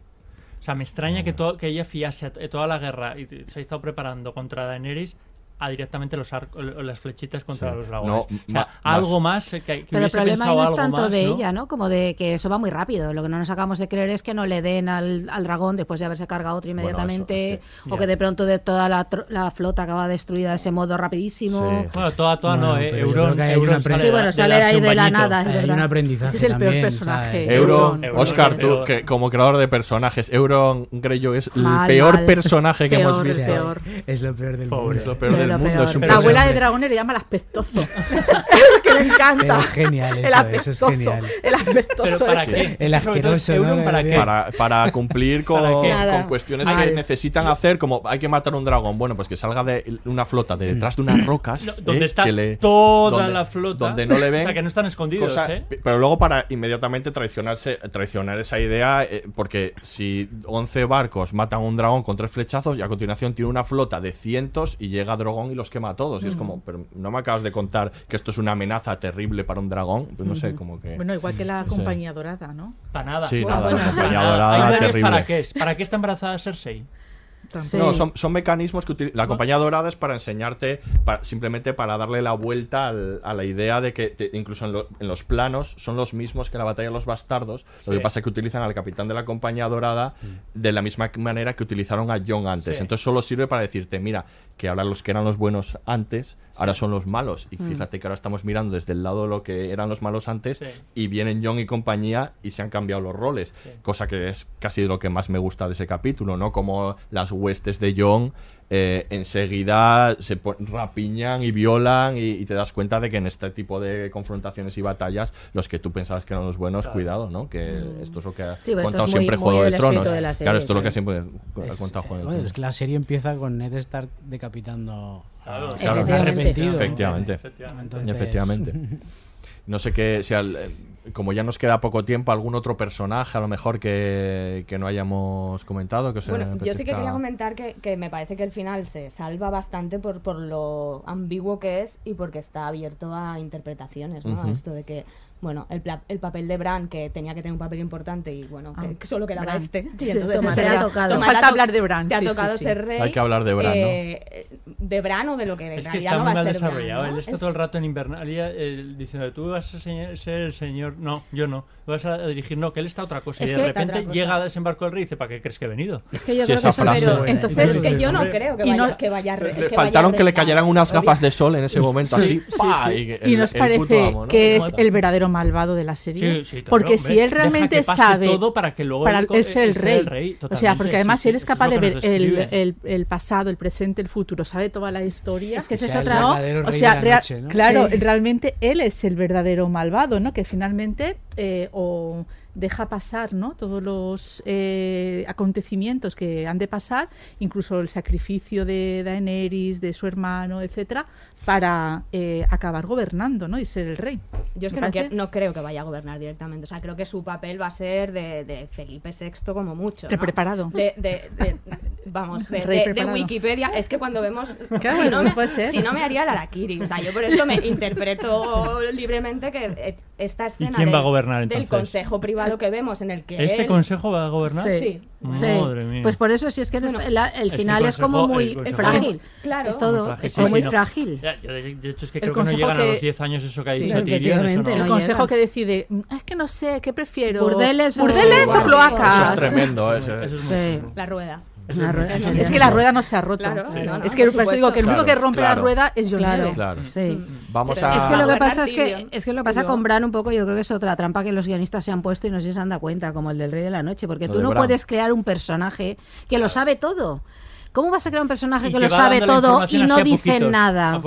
O sea, me extraña que, to- que ella fiase a toda la guerra y se ha estado preparando contra Daenerys a directamente los arcos, las flechitas contra Sí. los dragones. No, o sea, ma- algo más- más que, que Pero el problema ahí no es tanto más, de ¿no? ella, ¿no? Como de que eso va muy rápido. Lo que no nos acabamos de creer es que no le den al, al dragón después de haberse cargado otro Bueno, inmediatamente. eso es o ya. que de pronto de toda la, tro- la flota acaba destruida de ese modo rapidísimo. Sí. Bueno, toda, toda Bueno, no, eh. Euron, Euron sale Sí, bueno, sale ahí de la nada, es Hay verdad. un aprendizaje Es el peor personaje. Euron, Euron. Oscar, tú que como creador de personajes, Euron Greyjoy es Mal, el peor mal. personaje que Peor, hemos visto. Es lo peor del Pobre. mundo. Es lo peor del lo mundo. peor. Es un Pero La abuela de dragones le llama el aspestoso. que le encanta. Pero es genial el eso, eso es apestoso. genial. El aspestoso. ¿Pero para ese. qué? El asqueroso. ¿para De- qué? Para, para cumplir con, con cuestiones Mal. que necesitan hacer, como hay que matar un dragón. Bueno, pues que salga de una flota de detrás de unas rocas. No, eh, donde está que le- toda donde- la flota. Donde no le ven. O sea, que no están escondidos, cosa- ¿eh? Pero luego para inmediatamente traicionarse, traicionar esa idea, eh, porque si 11 barcos matan a un dragón con tres flechazos y a continuación tiene una flota de cientos y llega Dragón y los quema a todos. Y es como, pero no me acabas de contar que esto es una amenaza terrible para un dragón. Pues no sé, como que... Bueno, igual que la No sé. compañía dorada, ¿no? Para nada. Sí, Bueno, nada, bueno, la compañía dorada terrible. ¿Para qué es? ¿Para qué está embarazada Cersei? Sí. No, son, son mecanismos que utiliza la compañía dorada es para enseñarte, para- simplemente para darle la vuelta al- a la idea de que te- incluso en, lo- en los planos son los mismos que la batalla de los bastardos. Lo que pasa es que utilizan al capitán de la compañía dorada de la misma manera que utilizaron a Jon antes. Sí. Entonces solo sirve para decirte, mira, que ahora los que eran los buenos antes, ahora son los malos. Y fíjate que ahora estamos mirando desde el lado de lo que eran los malos antes y vienen Jon y compañía y se han cambiado los roles. Cosa que es casi de lo que más me gusta de ese capítulo, ¿no? Como las huestes de Jon eh, enseguida se rapiñan y violan y, y te das cuenta de que en este tipo de confrontaciones y batallas los que tú pensabas que eran los buenos, Claro. cuidado, ¿no? Que esto es lo que ha Mm. Sí, contado es muy- siempre muy Juego de Tronos. de serie, claro, esto es lo que siempre ha Es- contado Juego de bueno, Tronos. es que la serie empieza con Ned Stark decapitando Claro, a- claro. arrepentido. Efectivamente. Efectivamente. Entonces- Efectivamente. No sé qué, si al- eh, como ya nos queda poco tiempo, algún otro personaje a lo mejor que, que no hayamos comentado. Que os bueno, yo sí que quería comentar que, que, me parece que el final se salva bastante por, por lo ambiguo que es y porque está abierto a interpretaciones, ¿no? Uh. Esto de que bueno, el, el, papel de Bran, que tenía que tener un papel importante y bueno, ah, que, solo quedaba Bran. este. Y entonces sí, te ha tocado. Falta hablar de Bran. Te ha sí, tocado sí, ser rey. Hay que hablar de Bran, eh, ¿no? Eh, de Bran o de lo que es que está no va mal a ser desarrollado. Bran, ¿no? Él está es... todo el rato en Invernalia eh, diciendo, tú vas a ser el señor. No, yo no vas a dirigir, no, que él está otra cosa. Y de repente llega a desembarco del rey y dice, ¿para qué crees que he venido? Es que yo creo que eso, pero entonces sí, que yo no creo que vaya, no, que faltaron que le cayeran unas gafas de sol en ese momento, así. Y, nos parece que es el verdadero malvado de la serie. Claro, porque si él realmente sabe. Todo para que luego para es el rey. O sea, porque además si él es capaz de ver el pasado, el presente, el futuro, sabe toda la historia. Es que ese es otra. O sea, claro, realmente él es el verdadero malvado, ¿no? Que finalmente eh, o deja pasar ¿no? todos los eh, acontecimientos que han de pasar, incluso el sacrificio de Daenerys, de su hermano, etcétera, para eh, acabar gobernando ¿no? y ser el rey. Yo es que no, no, creo que vaya a gobernar directamente, o sea, creo que su papel va a ser de, Felipe VI como mucho. De preparado. De, de, vamos, de, Wikipedia. Es que cuando vemos... Si, no me, haría el Arakiri, o sea, yo por eso me interpreto libremente que eh, esta escena quién va a gobernar, del Consejo Privado a lo que vemos en el que ese él... consejo va a gobernar sí, sí. Madre mía. pues por eso si es que bueno, el, el, final es, consejo, es como muy es frágil. claro. Es todo es sí, muy no. frágil. De hecho es que el creo que no llegan que... a los 10 años eso que ha dicho Tyrion no. el consejo no que decide mm, es que no sé qué prefiero burdeles, burdeles o, burdeles o cloacas eso es tremendo ese. Eso es muy... la rueda. Es, que la rueda no se ha roto. Es que digo que el único que rompe la rueda es John sí. Mm. Vamos a... Es que lo que pasa es que, es que lo pasa con Bran un poco, yo creo que es otra trampa que los guionistas se han puesto y no sé si se han dado cuenta, como el del Rey de la Noche, porque tú no puedes crear un personaje que lo sabe todo. ¿Cómo vas a crear un personaje que, lo sabe todo y no dice nada?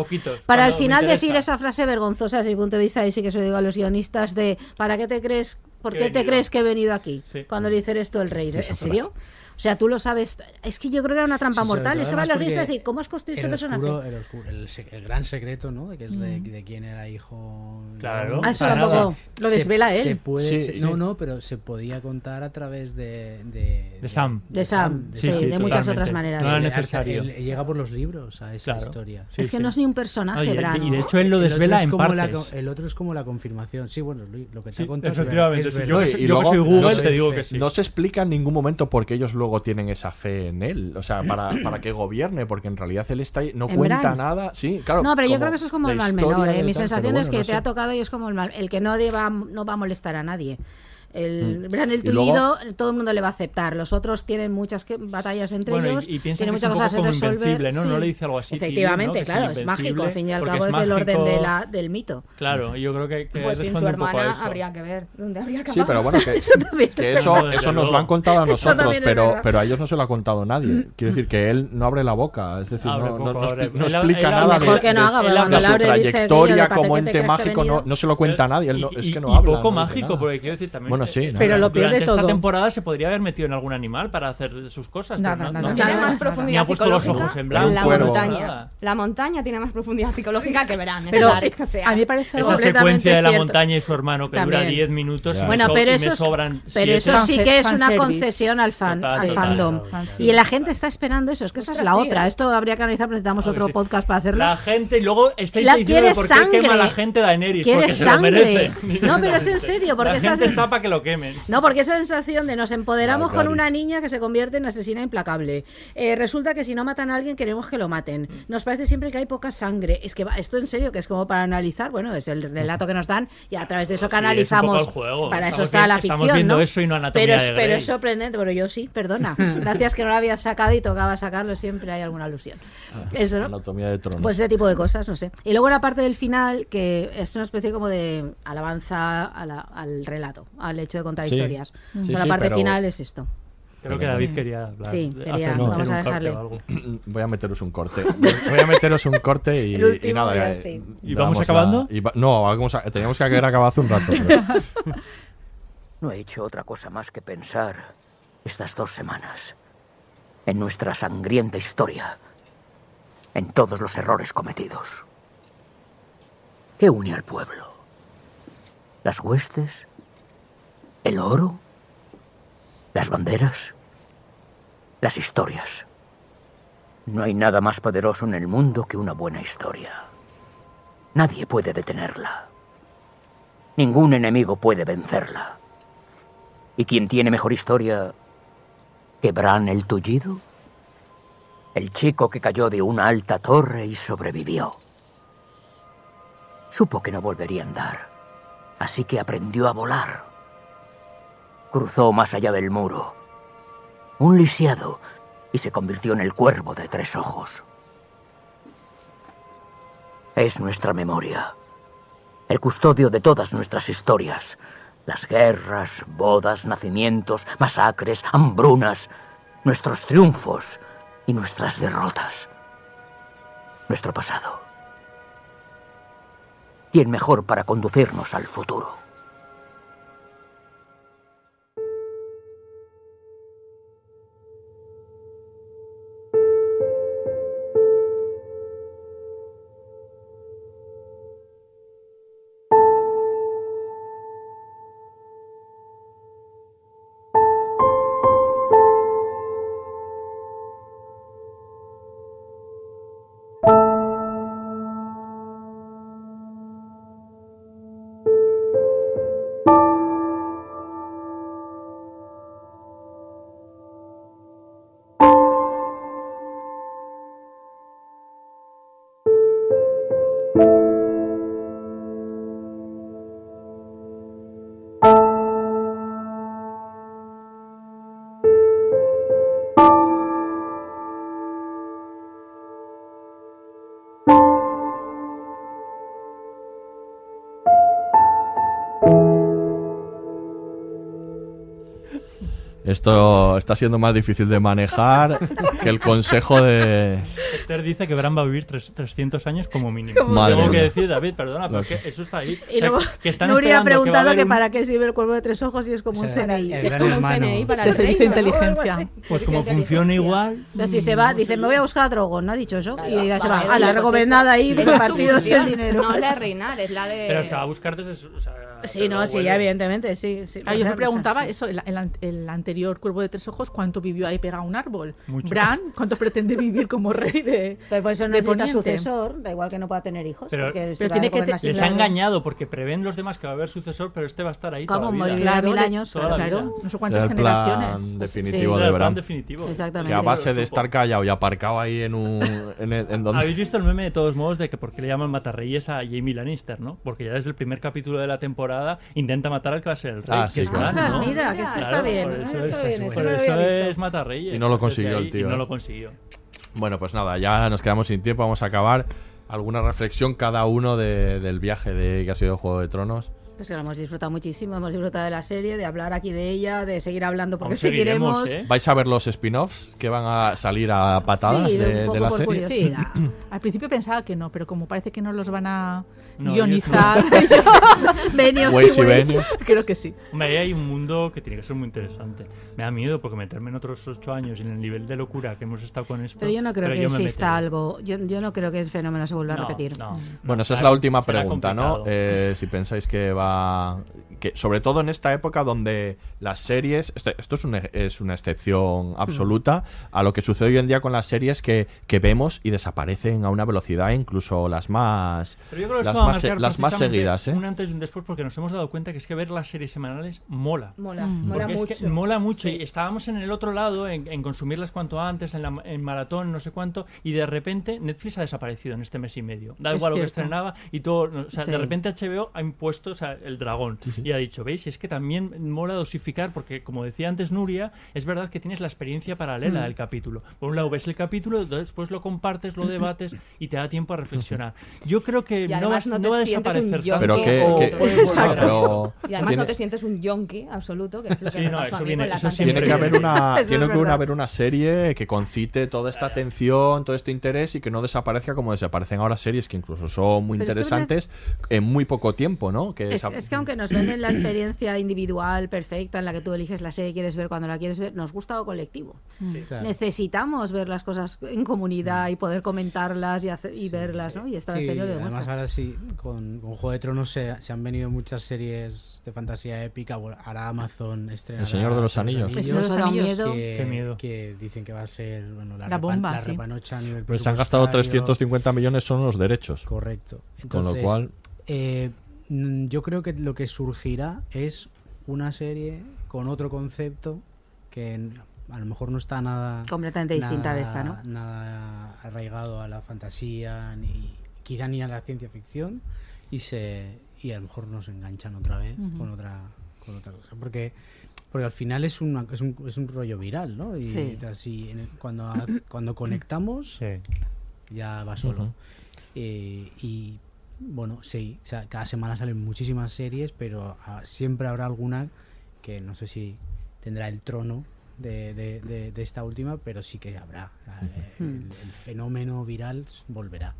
Para al final decir esa frase vergonzosa desde mi punto de vista, y sí que se lo digo a los guionistas, de ¿para qué te crees? ¿Por qué te crees que he venido aquí? Cuando le dice esto el rey? ¿En serio? Frase. O sea, tú lo sabes. Es que yo creo que era una trampa mortal. Eso va a los decir, ¿cómo has construido este personaje? El, gran secreto, ¿no? De, que es de, mm. quién era hijo. Claro. Ah, eso tampoco lo desvela se, él. Se puede, no, no, pero se podía contar a través de. Sam. De, Sam, de muchas otras maneras. No era necesario. Llega por los libros a esa historia. es que no es ni un personaje, Bran. Y de hecho él lo desvela en partes. el otro es como la confirmación. Sí, bueno, lo que te ha contado. Efectivamente. Yo soy Google te digo que sí. No se explica en ningún momento por qué ellos luego tienen esa fe en él? O sea, para, para que gobierne, porque en realidad él está no cuenta nada. Sí, claro. No, pero yo creo que eso es como el mal menor. Eh. Mi sensación es que no te ha tocado y es como el mal, el que no, deba, no va a molestar a nadie el mm. verán el tuido, todo el mundo le va a aceptar. Los otros tienen muchas que, batallas entre bueno, ellos, y, y tienen muchas cosas que resolver. ¿no? Sí. ¿no? le dice algo así. Efectivamente, ¿no? claro, es mágico, al fin y al cabo es, del orden de la, del mito. Claro, yo creo que, que pues sin su hermana habría que ver dónde habría acabado. Sí, pero bueno, que eso, que eso, eso nos lo han contado a nosotros, pero, pero a ellos no se lo ha contado nadie. Mm. Quiero decir que él no abre la boca, es decir, no, poco, no, no, explica nada de, no haga, su trayectoria como ente mágico, no, se lo cuenta a nadie, es que no habla. poco mágico, porque quiero decir también bueno. Pero lo peor todo. Esta temporada se podría haber metido en algún animal para hacer sus cosas. Nada, no, no tiene más profundidad psicológica. Los ojos en blanco. La montaña. La montaña tiene más profundidad psicológica que verán. Pero o a mí parece esa secuencia de la montaña y su hermano que dura 10 minutos. Bueno, pero eso, sobran eso sí que es una concesión al fan, al fandom. Y la gente está esperando eso. Es que esa es la otra. ¿eh? Esto habría que analizar. Necesitamos otro podcast para hacerlo. La gente y luego estáis diciendo por qué quema la gente Daenerys. Quiere sangre. No, pero es en serio porque la gente que lo quemen. No, porque esa sensación de nos empoderamos con una niña que se convierte en asesina implacable. Eh, resulta que si no matan a alguien queremos que lo maten. Mm. Nos parece siempre que hay poca sangre. Es que va, esto en serio, que es como para analizar, bueno, es el relato que nos dan y a través de eso canalizamos. Sí, es. Para eso está la ficción. ¿no? eso y no anatomía pero, es, es sorprendente, pero yo sí, perdona. Gracias que no lo había sacado y tocaba sacarlo, siempre hay alguna alusión. Ah, eso, ¿no? Anatomía de trono. Pues ese tipo de cosas, no sé. Y luego la parte del final, que es una especie como de alabanza al relato, al hecho de contar Sí. historias. Sí, Pero la parte pero- final es esto. Creo que David quería hablar. Sí, quería- hacer un- vamos a dejarle. Voy a meteros un corte. Voy a meteros un corte y, El y nada. ya, eh, sí. ¿Y vamos damos acabando? la- y va- no, vamos a- teníamos que haber acabado hace un rato. pero- No he hecho otra cosa más que pensar estas dos semanas en nuestra sangrienta historia, en todos los errores cometidos. ¿Qué une al pueblo? ¿Las huestes? ¿El oro? ¿Las banderas? ¿Las historias? No hay nada más poderoso en el mundo que una buena historia. Nadie puede detenerla. Ningún enemigo puede vencerla. ¿Y quién tiene mejor historia que Bran el Tullido? El chico que cayó de una alta torre y sobrevivió. Supo que no volvería a andar, así que aprendió a volar. Cruzó más allá del muro, un lisiado, y se convirtió en el cuervo de tres ojos. Es nuestra memoria, el custodio de todas nuestras historias. Las guerras, bodas, nacimientos, masacres, hambrunas, nuestros triunfos y nuestras derrotas. Nuestro pasado. ¿Quién mejor para conducirnos al futuro? Esto está siendo más difícil de manejar que el consejo de... Esther dice que Bran va a vivir tres- 300 años como mínimo. Como Madre Tengo que decir, David, perdona, pero que que- eso está ahí. Y luego que están Nuria ha que preguntado que un- para qué sirve el cuervo de tres ojos y es como un O sea, CNI. el Es como un hermano. CNI para Se el servicio de inteligencia. Pues como funciona igual. Pero si se va, dice, me voy a buscar a Drogon, ¿no ha dicho eso? y ya se va. A la recomendada ahí, repartidos el dinero. No la de reinar, es la de. Pero se va a buscar desde su. o sea, Sí, no, sí, ya evidentemente, sí. sí. Ah, yo me preguntaba sí. eso, el, el an- el anterior cuervo de tres ojos, ¿cuánto vivió ahí pegado a un árbol? Mucho. Bran, ¿cuánto pretende vivir como rey de Pero por eso no necesita Poniente? sucesor, da igual que no pueda tener hijos. Pero, pero tiene que te- les ha engañado porque prevén los demás que va a haber sucesor, pero este va a estar ahí ¿Cómo? toda la vida. Morirá Claro, mil años, Toda la claro, vida. no sé cuántas Era el plan generaciones. definitivo Sí, de Bran. definitivo. Exactamente. Que a base de estar callado y aparcado ahí en un... En, el- en donde... Habéis visto el meme de todos modos de que por qué le llaman matarreyes a Jamie Lannister, ¿no? Porque ya desde el primer capítulo de la temporada intenta matar al que va a ser el rey. Ah, que sí, es claro. Ostras, ¿no? mira, que eso está bien, por eso eso está es- bien, eso es matarreyes. Y no lo consiguió ahí, el tío, Y no lo consiguió. Bueno, pues nada, ya nos quedamos sin tiempo, vamos a acabar. ¿Alguna reflexión cada uno de- del viaje de que ha sido Juego de Tronos? Pues que lo hemos disfrutado muchísimo, hemos disfrutado de la serie, de hablar aquí de ella, de seguir hablando porque Aún seguiremos. seguiremos, ¿eh? ¿Vais a ver los spin-offs que van a salir a patadas Sí, un de, de la por serie? curiosidad. Al principio pensaba que no, pero como parece que no los van a No, guionizar, Benioff Waze y Benioff. creo que sí. Hombre, ahí hay un mundo que tiene que ser muy interesante. Me da miedo porque meterme en otros ocho años y en el nivel de locura que hemos estado con esto. Pero yo no creo que exista algo. Yo, yo no creo que ese fenómeno se vuelva No, a repetir. no. Bueno, esa es la última pregunta, ¿no? Eh, si pensáis que va... Que, sobre todo en esta época donde las series... Esto, esto es, una, es una excepción absoluta a lo que sucede hoy en día con las series que, que vemos y desaparecen a una velocidad, incluso las más... Pero yo creo que las más, se- las más seguidas, ¿eh? Un antes y un después porque nos hemos dado cuenta que es que ver las series semanales mola. Mola, Mm. mola es mucho. que mola mucho. Sí. Y estábamos en el otro lado, en, en consumirlas cuanto antes, en, la, en maratón, no sé cuánto, y de repente Netflix ha desaparecido en este mes y medio. Da Es igual lo que estrenaba y todo. O sea, Sí. de repente HBO ha impuesto o sea, el dragón y ha dicho, ¿veis? Es que también mola dosificar, porque como decía antes Nuria, es verdad que tienes la experiencia paralela Mm. del capítulo. Por un lado ves el capítulo, después lo compartes, lo debates y te da tiempo a reflexionar. Yo creo que no va, además no te no va a sientes un desaparecer tanto. Pero que- o que- puede volver a- pero Y además tiene- no te sientes un yonki absoluto, que es lo que Sí, me no, pasó eso a mí viene- con las eso siempre Tiene que haber una, tiene es que haber una serie que concite toda esta atención, todo este interés y que no desaparezca como desaparecen ahora series que incluso son muy Pero interesantes en muy poco tiempo, ¿no? Que Es, esa- es que aunque nos venden en la experiencia individual perfecta en la que tú eliges la serie que quieres ver cuando la quieres ver, nos gusta o colectivo. Sí, claro. Necesitamos ver las cosas en comunidad y poder comentarlas y, hacer- y verlas, ¿no? Y esta Sí, serie lo además ahora sí, con, con Juego de Tronos se, se han venido muchas series de fantasía épica. bueno, Ahora Amazon estrena El Señor de los Anillos. El Señor de los Anillos. Que, Qué miedo. que dicen que va a ser bueno, la, La repa- bomba, la sí. repanocha a nivel Pues se han gastado presupuestario. 350 millones son los derechos. Correcto. Con lo cual, eh, mm, yo creo que lo que surgirá es una serie con otro concepto que a lo mejor no está nada Completamente distinta de esta, ¿no? nada arraigado a la fantasía ni quizá ni a la ciencia ficción y se y a lo mejor nos enganchan otra vez con otra con otra cosa porque porque al final es, una, es, un, es un rollo viral ¿no? y Sí. así en el- cuando cuando conectamos ya va solo. Eh, y bueno sí o sea, cada semana salen muchísimas series pero ah, siempre habrá alguna que no sé si tendrá el trono de, de- de- de esta última pero sí que habrá. El, el fenómeno viral volverá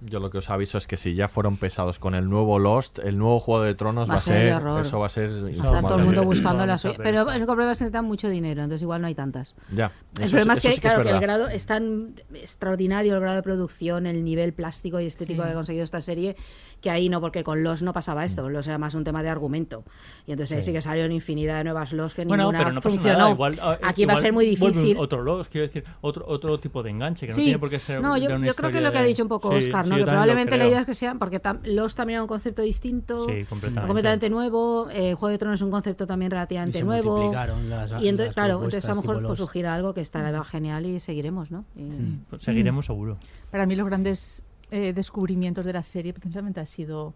yo lo que os aviso es que si ya fueron pesados con el nuevo Lost, el nuevo Juego de Tronos Va a ser ser, eso va a ser Va a estar todo el mundo buscando la mucha suya. Pero el problema es que necesitan mucho dinero, entonces igual no hay tantas. Ya, El eso problema sí- es que, sí que es claro, que el grado es tan extraordinario, el grado de producción, el nivel plástico y estético Sí. que ha conseguido esta serie, que ahí no, porque con Los no pasaba esto, Los era más un tema de argumento. Y entonces ahí Sí. sí que salieron infinidad de nuevas Los que Bueno, ninguna pero no pasa funcionó. nada. Igual, ah, Aquí va a igual ser muy difícil. otro Lost, quiero decir, otro, otro tipo de enganche, que no Sí. tiene por qué ser. No, yo, yo creo que lo que ha dicho un poco Sí, Oscar, sí, ¿no? yo que probablemente la idea es que sean, porque tam- Los también era un concepto distinto, Sí, completamente. completamente nuevo, eh, Juego de Tronos es un concepto también relativamente Y se nuevo. multiplicaron las- y entonces, las claro, entonces a lo mejor pues, Lost. surgirá algo que estará genial y seguiremos, ¿no? Y- Pues seguiremos seguro. Para mí los grandes eh, descubrimientos de la serie precisamente ha sido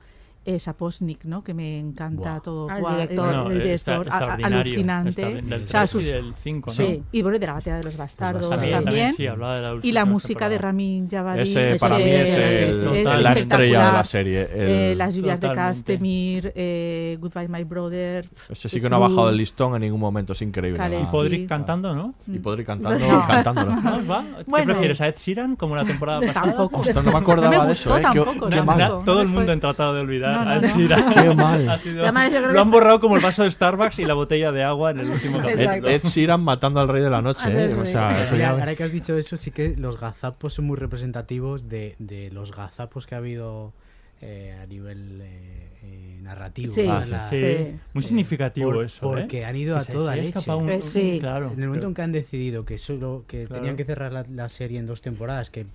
eh, Saposnik, ¿no? Que me encanta todo. Ah, el guau, director. El eh, está- director, alucinante. del O sea, y del cinco, ¿no? Sí. Y bueno, de la batalla de los bastardos Bastardos. también. También, sí, hablaba de la y la música de. Ramin Javadi. Ese es- para mí es, el- es la estrella de espectacular. la serie. el- Eh, las lluvias de. Castemir, eh, Goodbye My Brother. ese sí que no ha bajado del listón en ningún momento, es increíble. Y Podrick Sí. cantando, ¿no? Y Podrick cantando, No. cantándolo. ¿Qué Bueno. prefieres? ¿A Ed Sheeran como la temporada pasada? Tampoco. Ostras, no me acordaba de eso, ¿eh? Todo el mundo ha tratado de olvidar No, no, a Ed no. Sheeran. Qué mal. Ha sido- Además, yo creo que Lo han está- borrado como el vaso de Starbucks y la botella de agua en el último Ed, capítulo. Ed Sheeran matando al rey de la noche, Ah, ¿eh? sí. O sea, eso Ahora, ya- ahora que has dicho eso, sí que los gazapos son muy representativos de, de los gazapos que ha habido eh, a nivel eh, eh, narrativo. Sí. Ah, la- sí. eh, Muy significativo por- eso, ¿eh? Porque han ido a se- toda se leche. escapado un- Eh, sí. Claro. En el momento pero- en que han decidido que solo que Claro. tenían que cerrar la, la serie en dos temporadas, que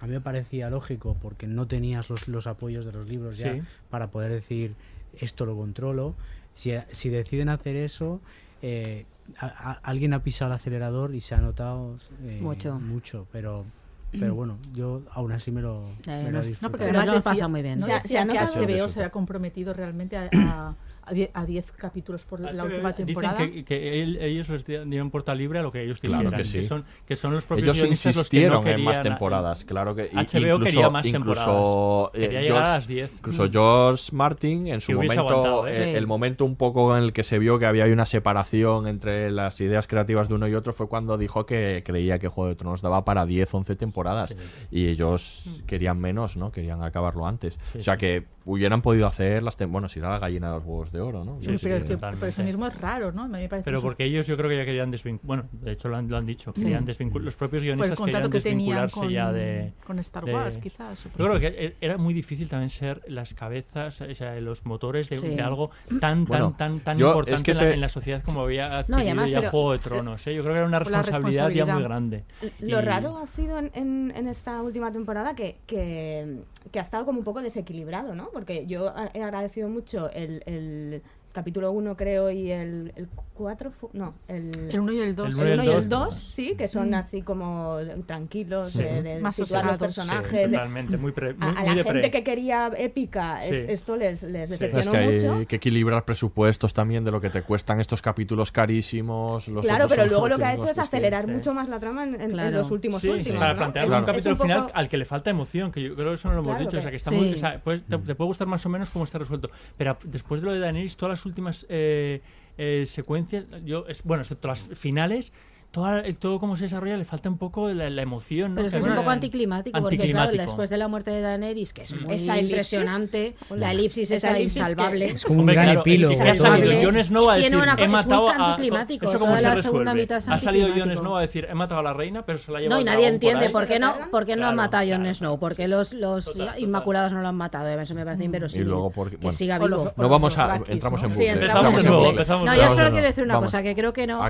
a mí me parecía lógico porque no tenías los, los apoyos de los libros ya Sí. para poder decir esto lo controlo. Si, si deciden hacer eso, eh, a- a- alguien ha pisado el acelerador y se ha notado eh, Mucho. mucho, pero pero bueno, yo aún así me lo, Eh, me lo no- disfrutado. No, porque Pero además lo decía- pasa muy bien. ¿no? Se ha- Decían se ha que notado- HBO se ha comprometido realmente a, a, a die- a 10 capítulos por la HBO última temporada. Dicen que, que él- ellos les dieron puerta libre a lo que ellos Claro quisieran. que sí. son, que son los propios Ellos los que insistieron no en más querían- temporadas, claro que HBO incluso, quería más incluso, temporadas. eh, Quería llegar a George- las 10. Incluso George Martin en su momento, ¿eh? eh, Sí. el momento un poco en el que se vio que había una separación entre las ideas creativas de uno y otro fue cuando dijo que creía que Juego de Tronos daba para 10, 11 temporadas y ellos querían menos, ¿no? Querían acabarlo antes. Sí, o sea sí. que hubieran podido hacer las bueno, si era la gallina de los huevos de oro, ¿no? Sí, pero, sí es que, eso mismo es raro, ¿no? A mí me parece Pero porque ellos yo creo que ya querían desvincular. Bueno, de hecho lo han, lo han dicho. Querían Los propios el guionistas querían contrato que desvincularse con, ya de. con Star de- Wars, quizás. Yo creo que e- era muy difícil también ser las cabezas, o sea, los motores de, Sí. de algo tan, Bueno, tan, tan, tan yo- importante es que en, la, te- en la sociedad como había No, y adquirido además, ya pero- Juego de Tronos. ¿eh? Yo creo que era una responsabilidad, ya muy grande. Lo Y- raro ha sido en, en- en esta última temporada que, que, que ha estado como un poco desequilibrado, ¿no? Porque yo he agradecido mucho el, el capítulo 1, creo, y el 4, no, el... El 1 y el 2. El uno El 1 y el dos, 2, sí, que son así como tranquilos, Sí. eh, de Más situar los. Sí, personajes. de- totalmente, muy, pre- muy, a, a muy la de gente pre. que quería épica, es- Sí. esto les, les Sí. Es decepcionó que hay mucho. que equilibrar presupuestos también de lo que te cuestan estos capítulos carísimos. Los Claro, pero luego lo que ha hecho es que- acelerar sí. mucho más la trama en, en- en Claro. los últimos Sí, sí, últimos. para ¿no? plantear Es- un capítulo un poco- final al que le falta emoción, que yo creo que eso no lo hemos Claro dicho, o sea, que- que está sí. muy, o sea, pues, te, te puede gustar más o menos cómo está resuelto, pero después de lo de Daenerys, todas las últimas eh, eh, secuencias, yo, es, bueno, excepto las finales, toda- todo como se desarrolla le falta un poco la, la emoción. ¿no? Pero es que es un poco bueno, anticlimático, porque claro, anticlimático. después de la muerte de Daenerys, que es muy Esa impresionante, la elipsis Esa insalvable. Es como un Hombre, gran claro, epílogo. ha salido Jon Snow a Tiene decir, una he matado a... anticlimático, ¿Eso cómo se la resuelve? Ha salido Jon anticlimático. Snow a decir, he matado a la reina, pero se la ha llevado No, y nadie entiende por qué no, por qué no han Claro, matado a Jon Snow, porque los, los Inmaculados no lo han matado, eso me parece inverosímil. Y luego porque- que siga vivo. No vamos a. Entramos en Sí, bucle. No, yo solo quiero decir una cosa, que creo que no,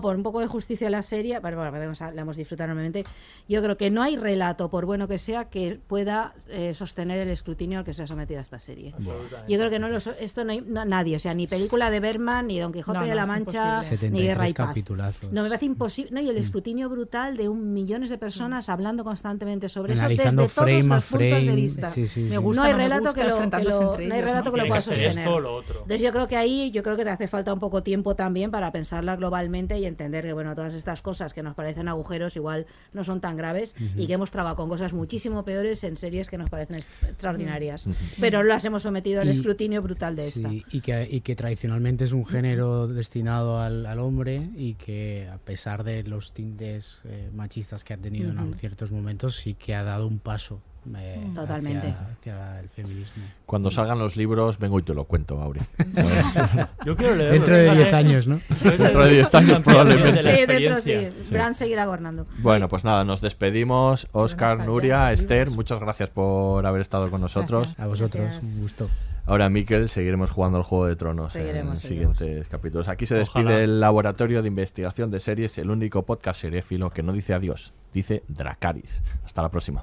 por un poco de justicia a la serie, bueno, podemos- la hemos disfrutado enormemente, yo creo que no hay relato, por bueno que sea, que pueda eh, sostener el escrutinio al que se ha sometido a esta serie. Yo creo que no lo so- esto no hay no- nadie, o sea, ni película de Berman, ni Don Quijote No, de la Mancha, ni Guerra y 73 Paz. No, me parece imposible. No, y Mm. el escrutinio brutal de un millones de personas hablando constantemente sobre Analizando eso desde todos frame los puntos de vista. Sí, sí, Me sí. gusta, no hay relato gusta que lo, que lo- no hay relato que lo pueda sostener. Entonces yo creo que ahí yo creo que te hace falta un poco tiempo también para pensarla globalmente y entender que bueno todas estas cosas que nos parecen agujeros igual no son tan graves y que hemos trabajado con cosas muchísimo peores en series que nos parecen extraordinarias. Pero las hemos sometido al Y- escrutinio brutal de esta. Sí, y que, y que tradicionalmente es un género destinado al, al hombre y que a pesar de los tintes eh, machistas que ha tenido en ciertos momentos sí que ha dado un paso eh, Totalmente. hacia, el feminismo. Cuando salgan los libros, vengo y te lo cuento, Aurea. Yo quiero leerlo. Dentro de fíjate. 10 años, ¿no? Dentro de 10 años, probablemente. De la Sí, dentro sí. experiencia. Bran seguirá gobernando. Bueno, pues nada, nos despedimos. Oscar, Nuria. Esther, muchas gracias por haber estado con nosotros. A vosotros, Gracias. un gusto. Ahora, Miquel, seguiremos jugando al Juego de Tronos Seguiremos, en seguiremos. siguientes capítulos. Aquí se despide Ojalá. el Laboratorio de Investigación de Series, el único podcast seriéfilo que no dice adiós, dice Dracaris. Hasta la próxima.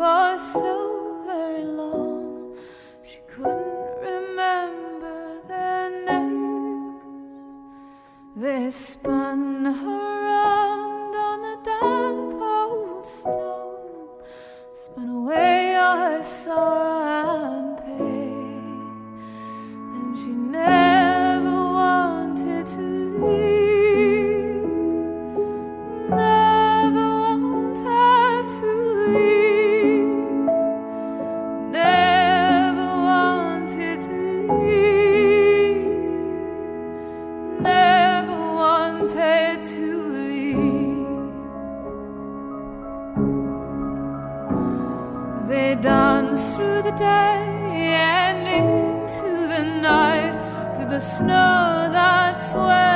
for so very long, she couldn't remember their names. They spun her round on the damp old stone, spun away all her sorrow the day and into the night, through the snow that swept